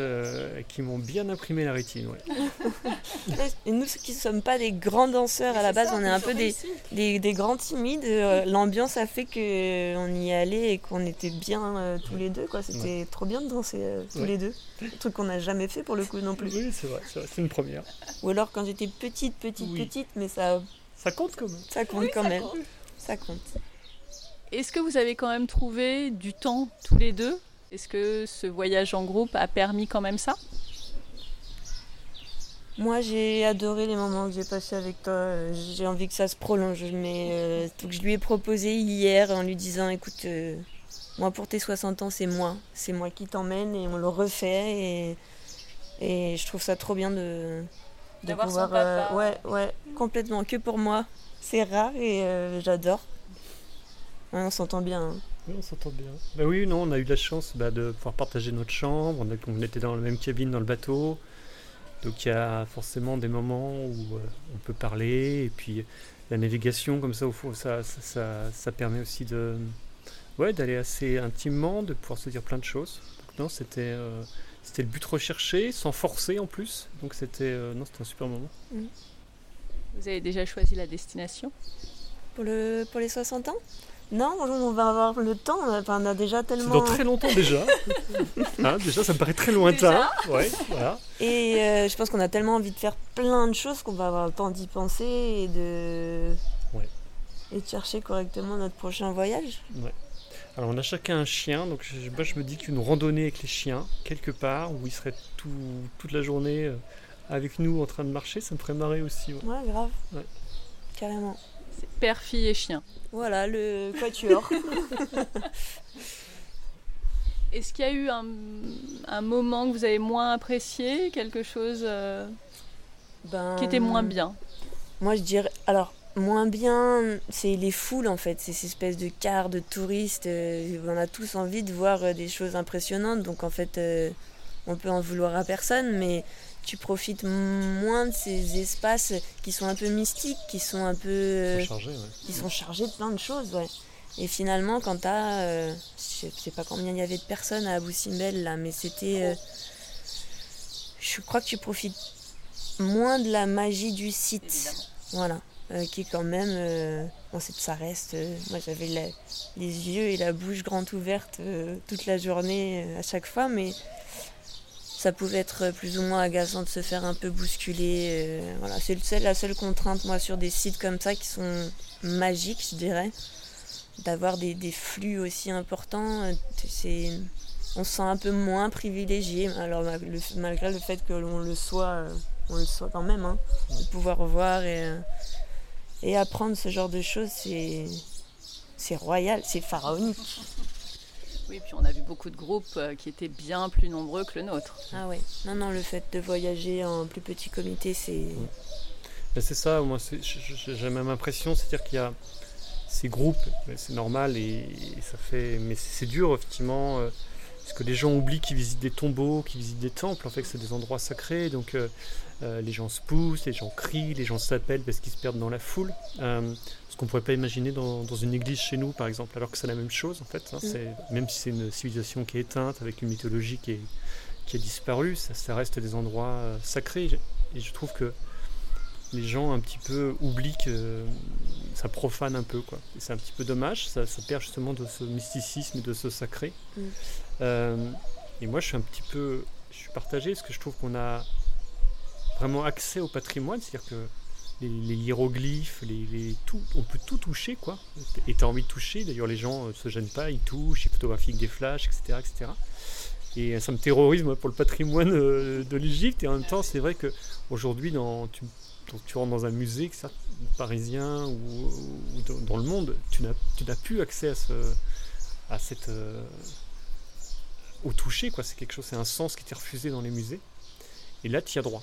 qui m'ont bien imprimé la rétine. et nous qui ne sommes pas des grands danseurs à la base, on est un peu des, des, des, grands timides. L'ambiance a fait qu'on y allait et qu'on était bien tous les deux. C'était trop bien de danser tous les deux. Un truc qu'on n'a jamais fait pour le coup non plus. Oui, c'est vrai, c'est une première. Ou alors quand j'étais petite, petite, petite, mais ça. Ça compte quand même. Ça compte quand même. Ça compte. Est-ce que vous avez quand même trouvé du temps tous les deux? Est-ce que ce voyage en groupe a permis quand même ça? Moi, j'ai adoré les moments que j'ai passés avec toi. J'ai envie que ça se prolonge. Mais euh, je lui ai proposé hier en lui disant écoute, euh, moi, pour tes 60 ans, c'est moi. C'est moi qui t'emmène et on le refait. Et, et je trouve ça trop bien de, de pouvoir. Euh, ouais, ouais, complètement. Que pour moi. C'est rare et j'adore. on s'entend bien. Hein. Oui, on s'entend bien. Bah oui, non, on a eu la chance bah, de pouvoir partager notre chambre. On, était dans la même cabine dans le bateau. Donc il y a forcément des moments où euh, on peut parler. Et puis la navigation, comme ça, au fond, ça, ça, ça permet aussi de ouais, d'aller assez intimement, de pouvoir se dire plein de choses. Donc, non, c'était euh, c'était le but recherché, sans forcer en plus. Donc c'était euh, non, c'était un super moment. Mm. Vous avez déjà choisi la destination? Pour le pour les 60 ans? Non, on va avoir le temps. Enfin, on a déjà tellement. C'est dans très longtemps déjà. Hein, déjà, ça me paraît très lointain. Ouais, voilà. Et euh, je pense qu'on a tellement envie de faire plein de choses qu'on va avoir le temps d'y penser et de. Ouais. Et de chercher correctement notre prochain voyage. Ouais. Alors on a chacun un chien, donc je, moi je me dis qu'une randonnée avec les chiens, quelque part, où ils seraient tout, toute la journée euh, avec nous en train de marcher, ça me ferait marrer aussi. Ouais, grave. Carrément. C'est père, fille et chien. Voilà, le quatuor. Est-ce qu'il y a eu un, moment que vous avez moins apprécié, quelque chose euh, ben, qui était moins bien? Moi je dirais... Alors, moins bien, c'est les foules en fait, c'est ces espèces de cars de touristes. Euh, on a tous envie de voir euh, des choses impressionnantes, donc en fait, euh, on peut en vouloir à personne, mais tu profites moins de ces espaces qui sont un peu mystiques, qui sont un peu. Ils sont chargés, Qui sont chargés de plein de choses, ouais. Et finalement, quand t'as. je sais pas combien il y avait de personnes à Abu Simbel là, mais c'était. je crois que tu profites moins de la magie du site. Voilà. Euh, qui quand même, euh, bon, ça reste, euh, moi j'avais les yeux et la bouche grande ouverte toute la journée à chaque fois, mais ça pouvait être plus ou moins agaçant de se faire un peu bousculer. voilà, c'est la seule contrainte, moi, sur des sites comme ça qui sont magiques, je dirais. D'avoir des, flux aussi importants, c'est on se sent un peu moins privilégié. Alors malgré le fait que l'on le soit, on le soit quand même, hein, de pouvoir voir et, apprendre ce genre de choses, c'est royal, c'est pharaonique. Oui, puis on a vu beaucoup de groupes euh, qui étaient bien plus nombreux que le nôtre. Ah oui, non, non, le fait de voyager en plus petit comité, c'est... C'est ça, moi j'ai même l'impression, c'est-à-dire qu'il y a ces groupes, c'est normal et, ça fait... Mais c'est dur, effectivement, euh, parce que les gens oublient qu'ils visitent des tombeaux, qu'ils visitent des temples, en fait, c'est des endroits sacrés, donc euh, les gens se poussent, les gens crient, les gens s'appellent parce qu'ils se perdent dans la foule qu'on pourrait pas imaginer dans, une église chez nous, par exemple, alors que c'est la même chose en fait. Hein. Mm. même si c'est une civilisation qui est éteinte, avec une mythologie qui est, qui est disparue, ça, reste des endroits euh, sacrés. Et je trouve que les gens un petit peu oublient que ça profane un peu. Quoi. C'est un petit peu dommage, ça, perd justement de ce mysticisme et de ce sacré. Mm. Euh, et moi je suis un petit peu je suis partagé parce que je trouve qu'on a vraiment accès au patrimoine, c'est-à-dire que les, hiéroglyphes, les, tout, on peut tout toucher quoi. Et tu as envie de toucher, d'ailleurs les gens ne euh, se gênent pas, ils touchent, ils photographient des flashs, etc. etc. Et ça me terrorise moi, pour le patrimoine euh, de l'Égypte. Et en même temps, c'est vrai qu'aujourd'hui, tu, tu rentres dans un musée parisien ou, dans le monde, tu n'as plus accès à, ce, à cette, euh, au toucher. quoi. C'est quelque chose, c'est un sens qui t'est refusé dans les musées. Et là, tu y as droit.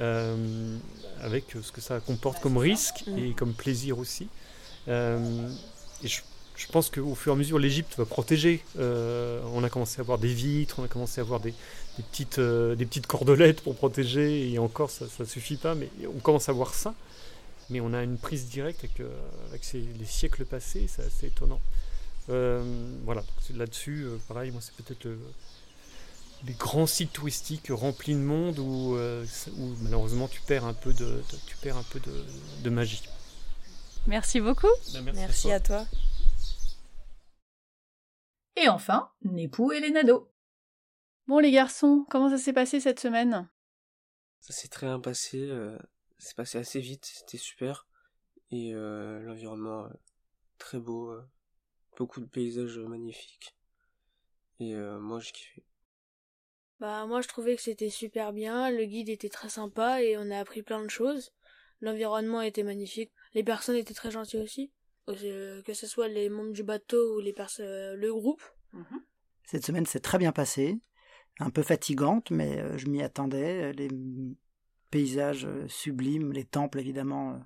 Euh, avec ce que ça comporte comme risque et comme plaisir aussi. Euh, et je, pense qu'au fur et à mesure, l'Égypte va protéger. Euh, on a commencé à avoir des vitres, on a commencé à avoir des, petites, des petites cordelettes pour protéger, et encore, ça ne suffit pas, mais on commence à voir ça. Mais on a une prise directe avec, avec les siècles passés, c'est assez étonnant. voilà, là-dessus, pareil, moi c'est peut-être le, des grands sites touristiques remplis de monde où, euh, malheureusement tu perds un peu de, tu perds un peu de, magie. Merci beaucoup. Ben, merci, à, toi. Et enfin, Népou et les nados. Bon les garçons, comment ça s'est passé cette semaine? Ça s'est très bien passé, euh, c'est passé assez vite, c'était super. Et euh, l'environnement très beau, beaucoup de paysages magnifiques. Et moi j'ai kiffé. Bah moi je trouvais que c'était super bien, le guide était très sympa et on a appris plein de choses. L'environnement était magnifique, les personnes étaient très gentilles aussi, euh, que ce soit les membres du bateau ou les personnes, euh, le groupe. Mhm. Cette semaine s'est très bien passée, un peu fatigante mais euh, je m'y attendais. Les paysages sublimes, les temples évidemment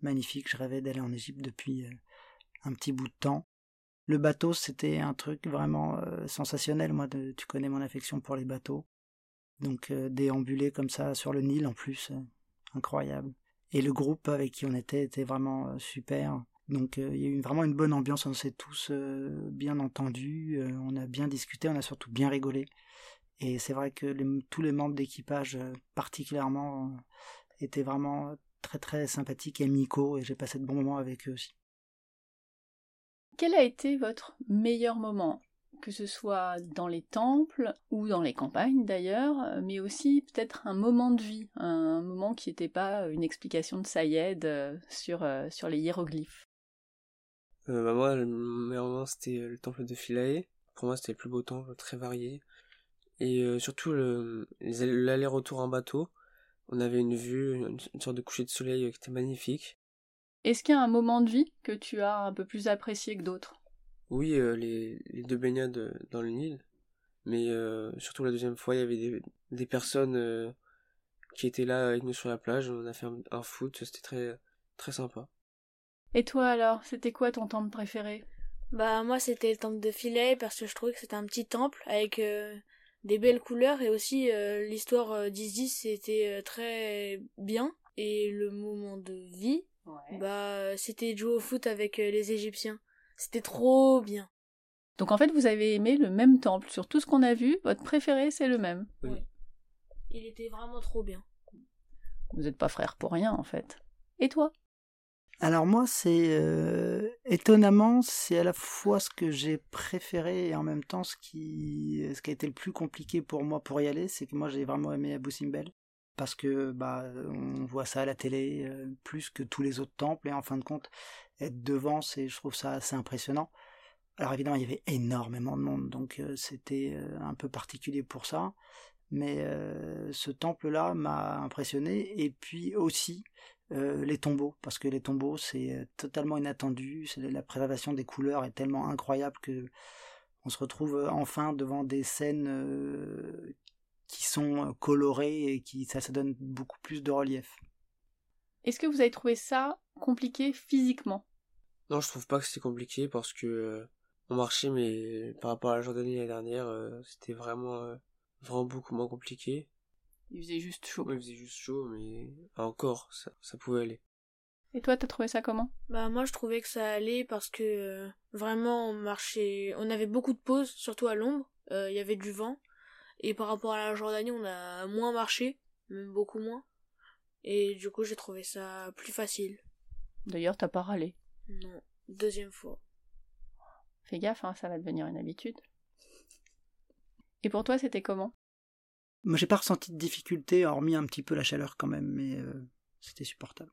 magnifiques. Je rêvais d'aller en Égypte depuis un petit bout de temps. Le bateau, c'était un truc vraiment euh, sensationnel. Moi, tu connais mon affection pour les bateaux. Donc, euh, déambuler comme ça sur le Nil en plus, euh, incroyable. Et le groupe avec qui on était était vraiment super. Donc, il y a eu vraiment une bonne ambiance. On s'est tous bien entendus. on a bien discuté. On a surtout bien rigolé. Et c'est vrai que tous les membres d'équipage, particulièrement, étaient vraiment très très sympathiques et amicaux. Et j'ai passé de bons moments avec eux aussi. Quel a été votre meilleur moment? Que ce soit dans les temples ou dans les campagnes d'ailleurs, mais aussi peut-être un moment de vie, un moment qui n'était pas une explication de Sayed euh, sur, euh, sur les hiéroglyphes. Euh, bah moi, le meilleur moment c'était le temple de Philae. Pour moi, c'était le plus beau temple, très varié. Et surtout l'aller-retour en bateau. On avait une vue, une sorte de coucher de soleil qui était magnifique. Est-ce qu'il y a un moment de vie que tu as un peu plus apprécié que d'autres? Oui, euh, les, deux baignades euh, dans le Nil. Mais euh, surtout la deuxième fois, il y avait des, personnes qui étaient là avec nous sur la plage. On a fait un, foot, c'était très, très sympa. Et toi alors, c'était quoi ton temple préféré? Bah moi c'était le temple de Philae parce que je trouvais que c'était un petit temple avec des belles couleurs et aussi l'histoire d'Isis c'était très bien. Et le moment de vie, bah, c'était jouer au foot avec euh, les Égyptiens. C'était trop bien. Donc en fait, vous avez aimé le même temple. Sur tout ce qu'on a vu, votre préféré, c'est le même. Oui. Il était vraiment trop bien. Vous n'êtes pas frères pour rien, en fait. Et toi? Alors moi, c'est euh, étonnamment, c'est à la fois ce que j'ai préféré et en même temps ce qui, ce qui a été le plus compliqué pour moi pour y aller, c'est que moi j'ai vraiment aimé Abu Simbel parce que bah on voit ça à la télé euh, plus que tous les autres temples et en fin de compte être devant, c'est je trouve ça assez impressionnant. Alors évidemment, il y avait énormément de monde, donc euh, c'était un peu particulier pour ça. Mais ce temple-là m'a impressionné et puis aussi euh, les tombeaux, parce que les tombeaux, c'est euh, totalement inattendu, la préservation des couleurs est tellement incroyable que on se retrouve euh, enfin devant des scènes qui sont colorées et qui ça, ça donne beaucoup plus de relief. Est-ce que vous avez trouvé ça compliqué physiquement? Non, je trouve pas que c'était compliqué parce que on marchait, mais par rapport à la Jordanie l'année dernière, c'était vraiment, vraiment beaucoup moins compliqué. Il faisait juste chaud. il faisait juste chaud, mais encore, ça, ça pouvait aller. Et toi, t'as trouvé ça comment? Bah moi, je trouvais que ça allait parce que euh, vraiment, on marchait, on avait beaucoup de pauses, surtout à l'ombre. Euh, il y avait du vent, et par rapport à la Jordanie, on a moins marché, même beaucoup moins. Et du coup, j'ai trouvé ça plus facile. D'ailleurs, t'as pas râlé Non, deuxième fois. Fais gaffe, hein, ça va devenir une habitude. Et pour toi, c'était comment? Moi, j'ai pas ressenti de difficulté, hormis un petit peu la chaleur quand même, mais euh, c'était supportable.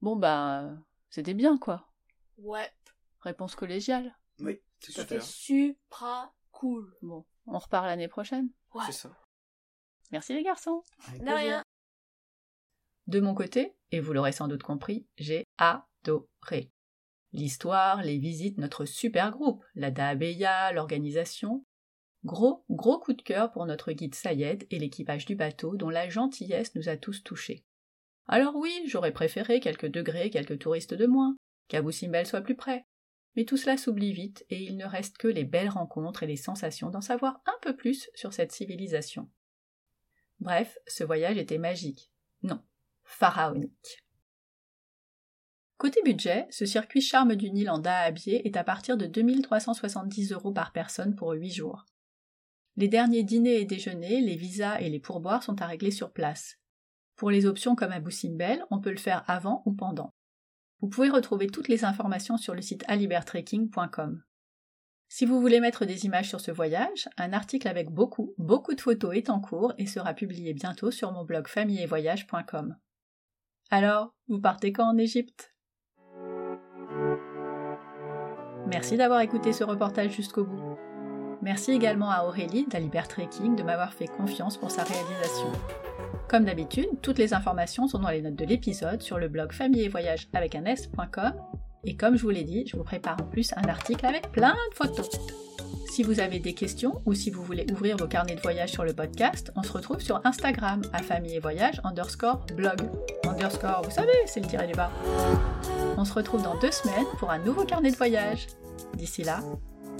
Bon, bah, c'était bien, quoi. Ouais. Réponse collégiale. Oui, C'était super cool. Bon, on repart l'année prochaine. Ouais. C'est ça. Merci les garçons. De rien. De mon côté, et vous l'aurez sans doute compris, j'ai adoré. L'histoire, les visites, notre super groupe, la Dabeya, l'organisation, Gros, gros coup de cœur pour notre guide Sayed et l'équipage du bateau dont la gentillesse nous a tous touchés. Alors oui, j'aurais préféré quelques degrés, quelques touristes de moins, qu'Abou Simbel soit plus près. Mais tout cela s'oublie vite et il ne reste que les belles rencontres et les sensations d'en savoir un peu plus sur cette civilisation. Bref, ce voyage était magique. Non, pharaonique. Côté budget, ce circuit charme du Nil en Dahabier est à partir de 2370 euros par personne pour 8 jours. Les derniers dîners et déjeuners, les visas et les pourboires sont à régler sur place. Pour les options comme à Boussimbel, on peut le faire avant ou pendant. Vous pouvez retrouver toutes les informations sur le site alibertrekking.com. Si vous voulez mettre des images sur ce voyage, un article avec beaucoup, beaucoup de photos est en cours et sera publié bientôt sur mon blog familleetvoyage.com. Alors, vous partez quand en Égypte? Merci d'avoir écouté ce reportage jusqu'au bout. Merci également à Aurélie d'Aliber Trekking de m'avoir fait confiance pour sa réalisation. Comme d'habitude, toutes les informations sont dans les notes de l'épisode sur le blog famille et voyage avec un s.com et comme je vous l'ai dit, je vous prépare en plus un article avec plein de photos. Si vous avez des questions ou si vous voulez ouvrir vos carnets de voyage sur le podcast, on se retrouve sur Instagram à famille et voyage underscore blog. Underscore, vous savez, c'est le tiré du bas. On se retrouve dans deux semaines pour un nouveau carnet de voyage. D'ici là,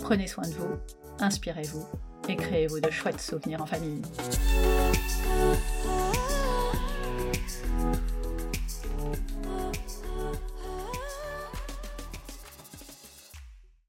prenez soin de vous inspirez-vous et créez-vous de chouettes souvenirs en famille.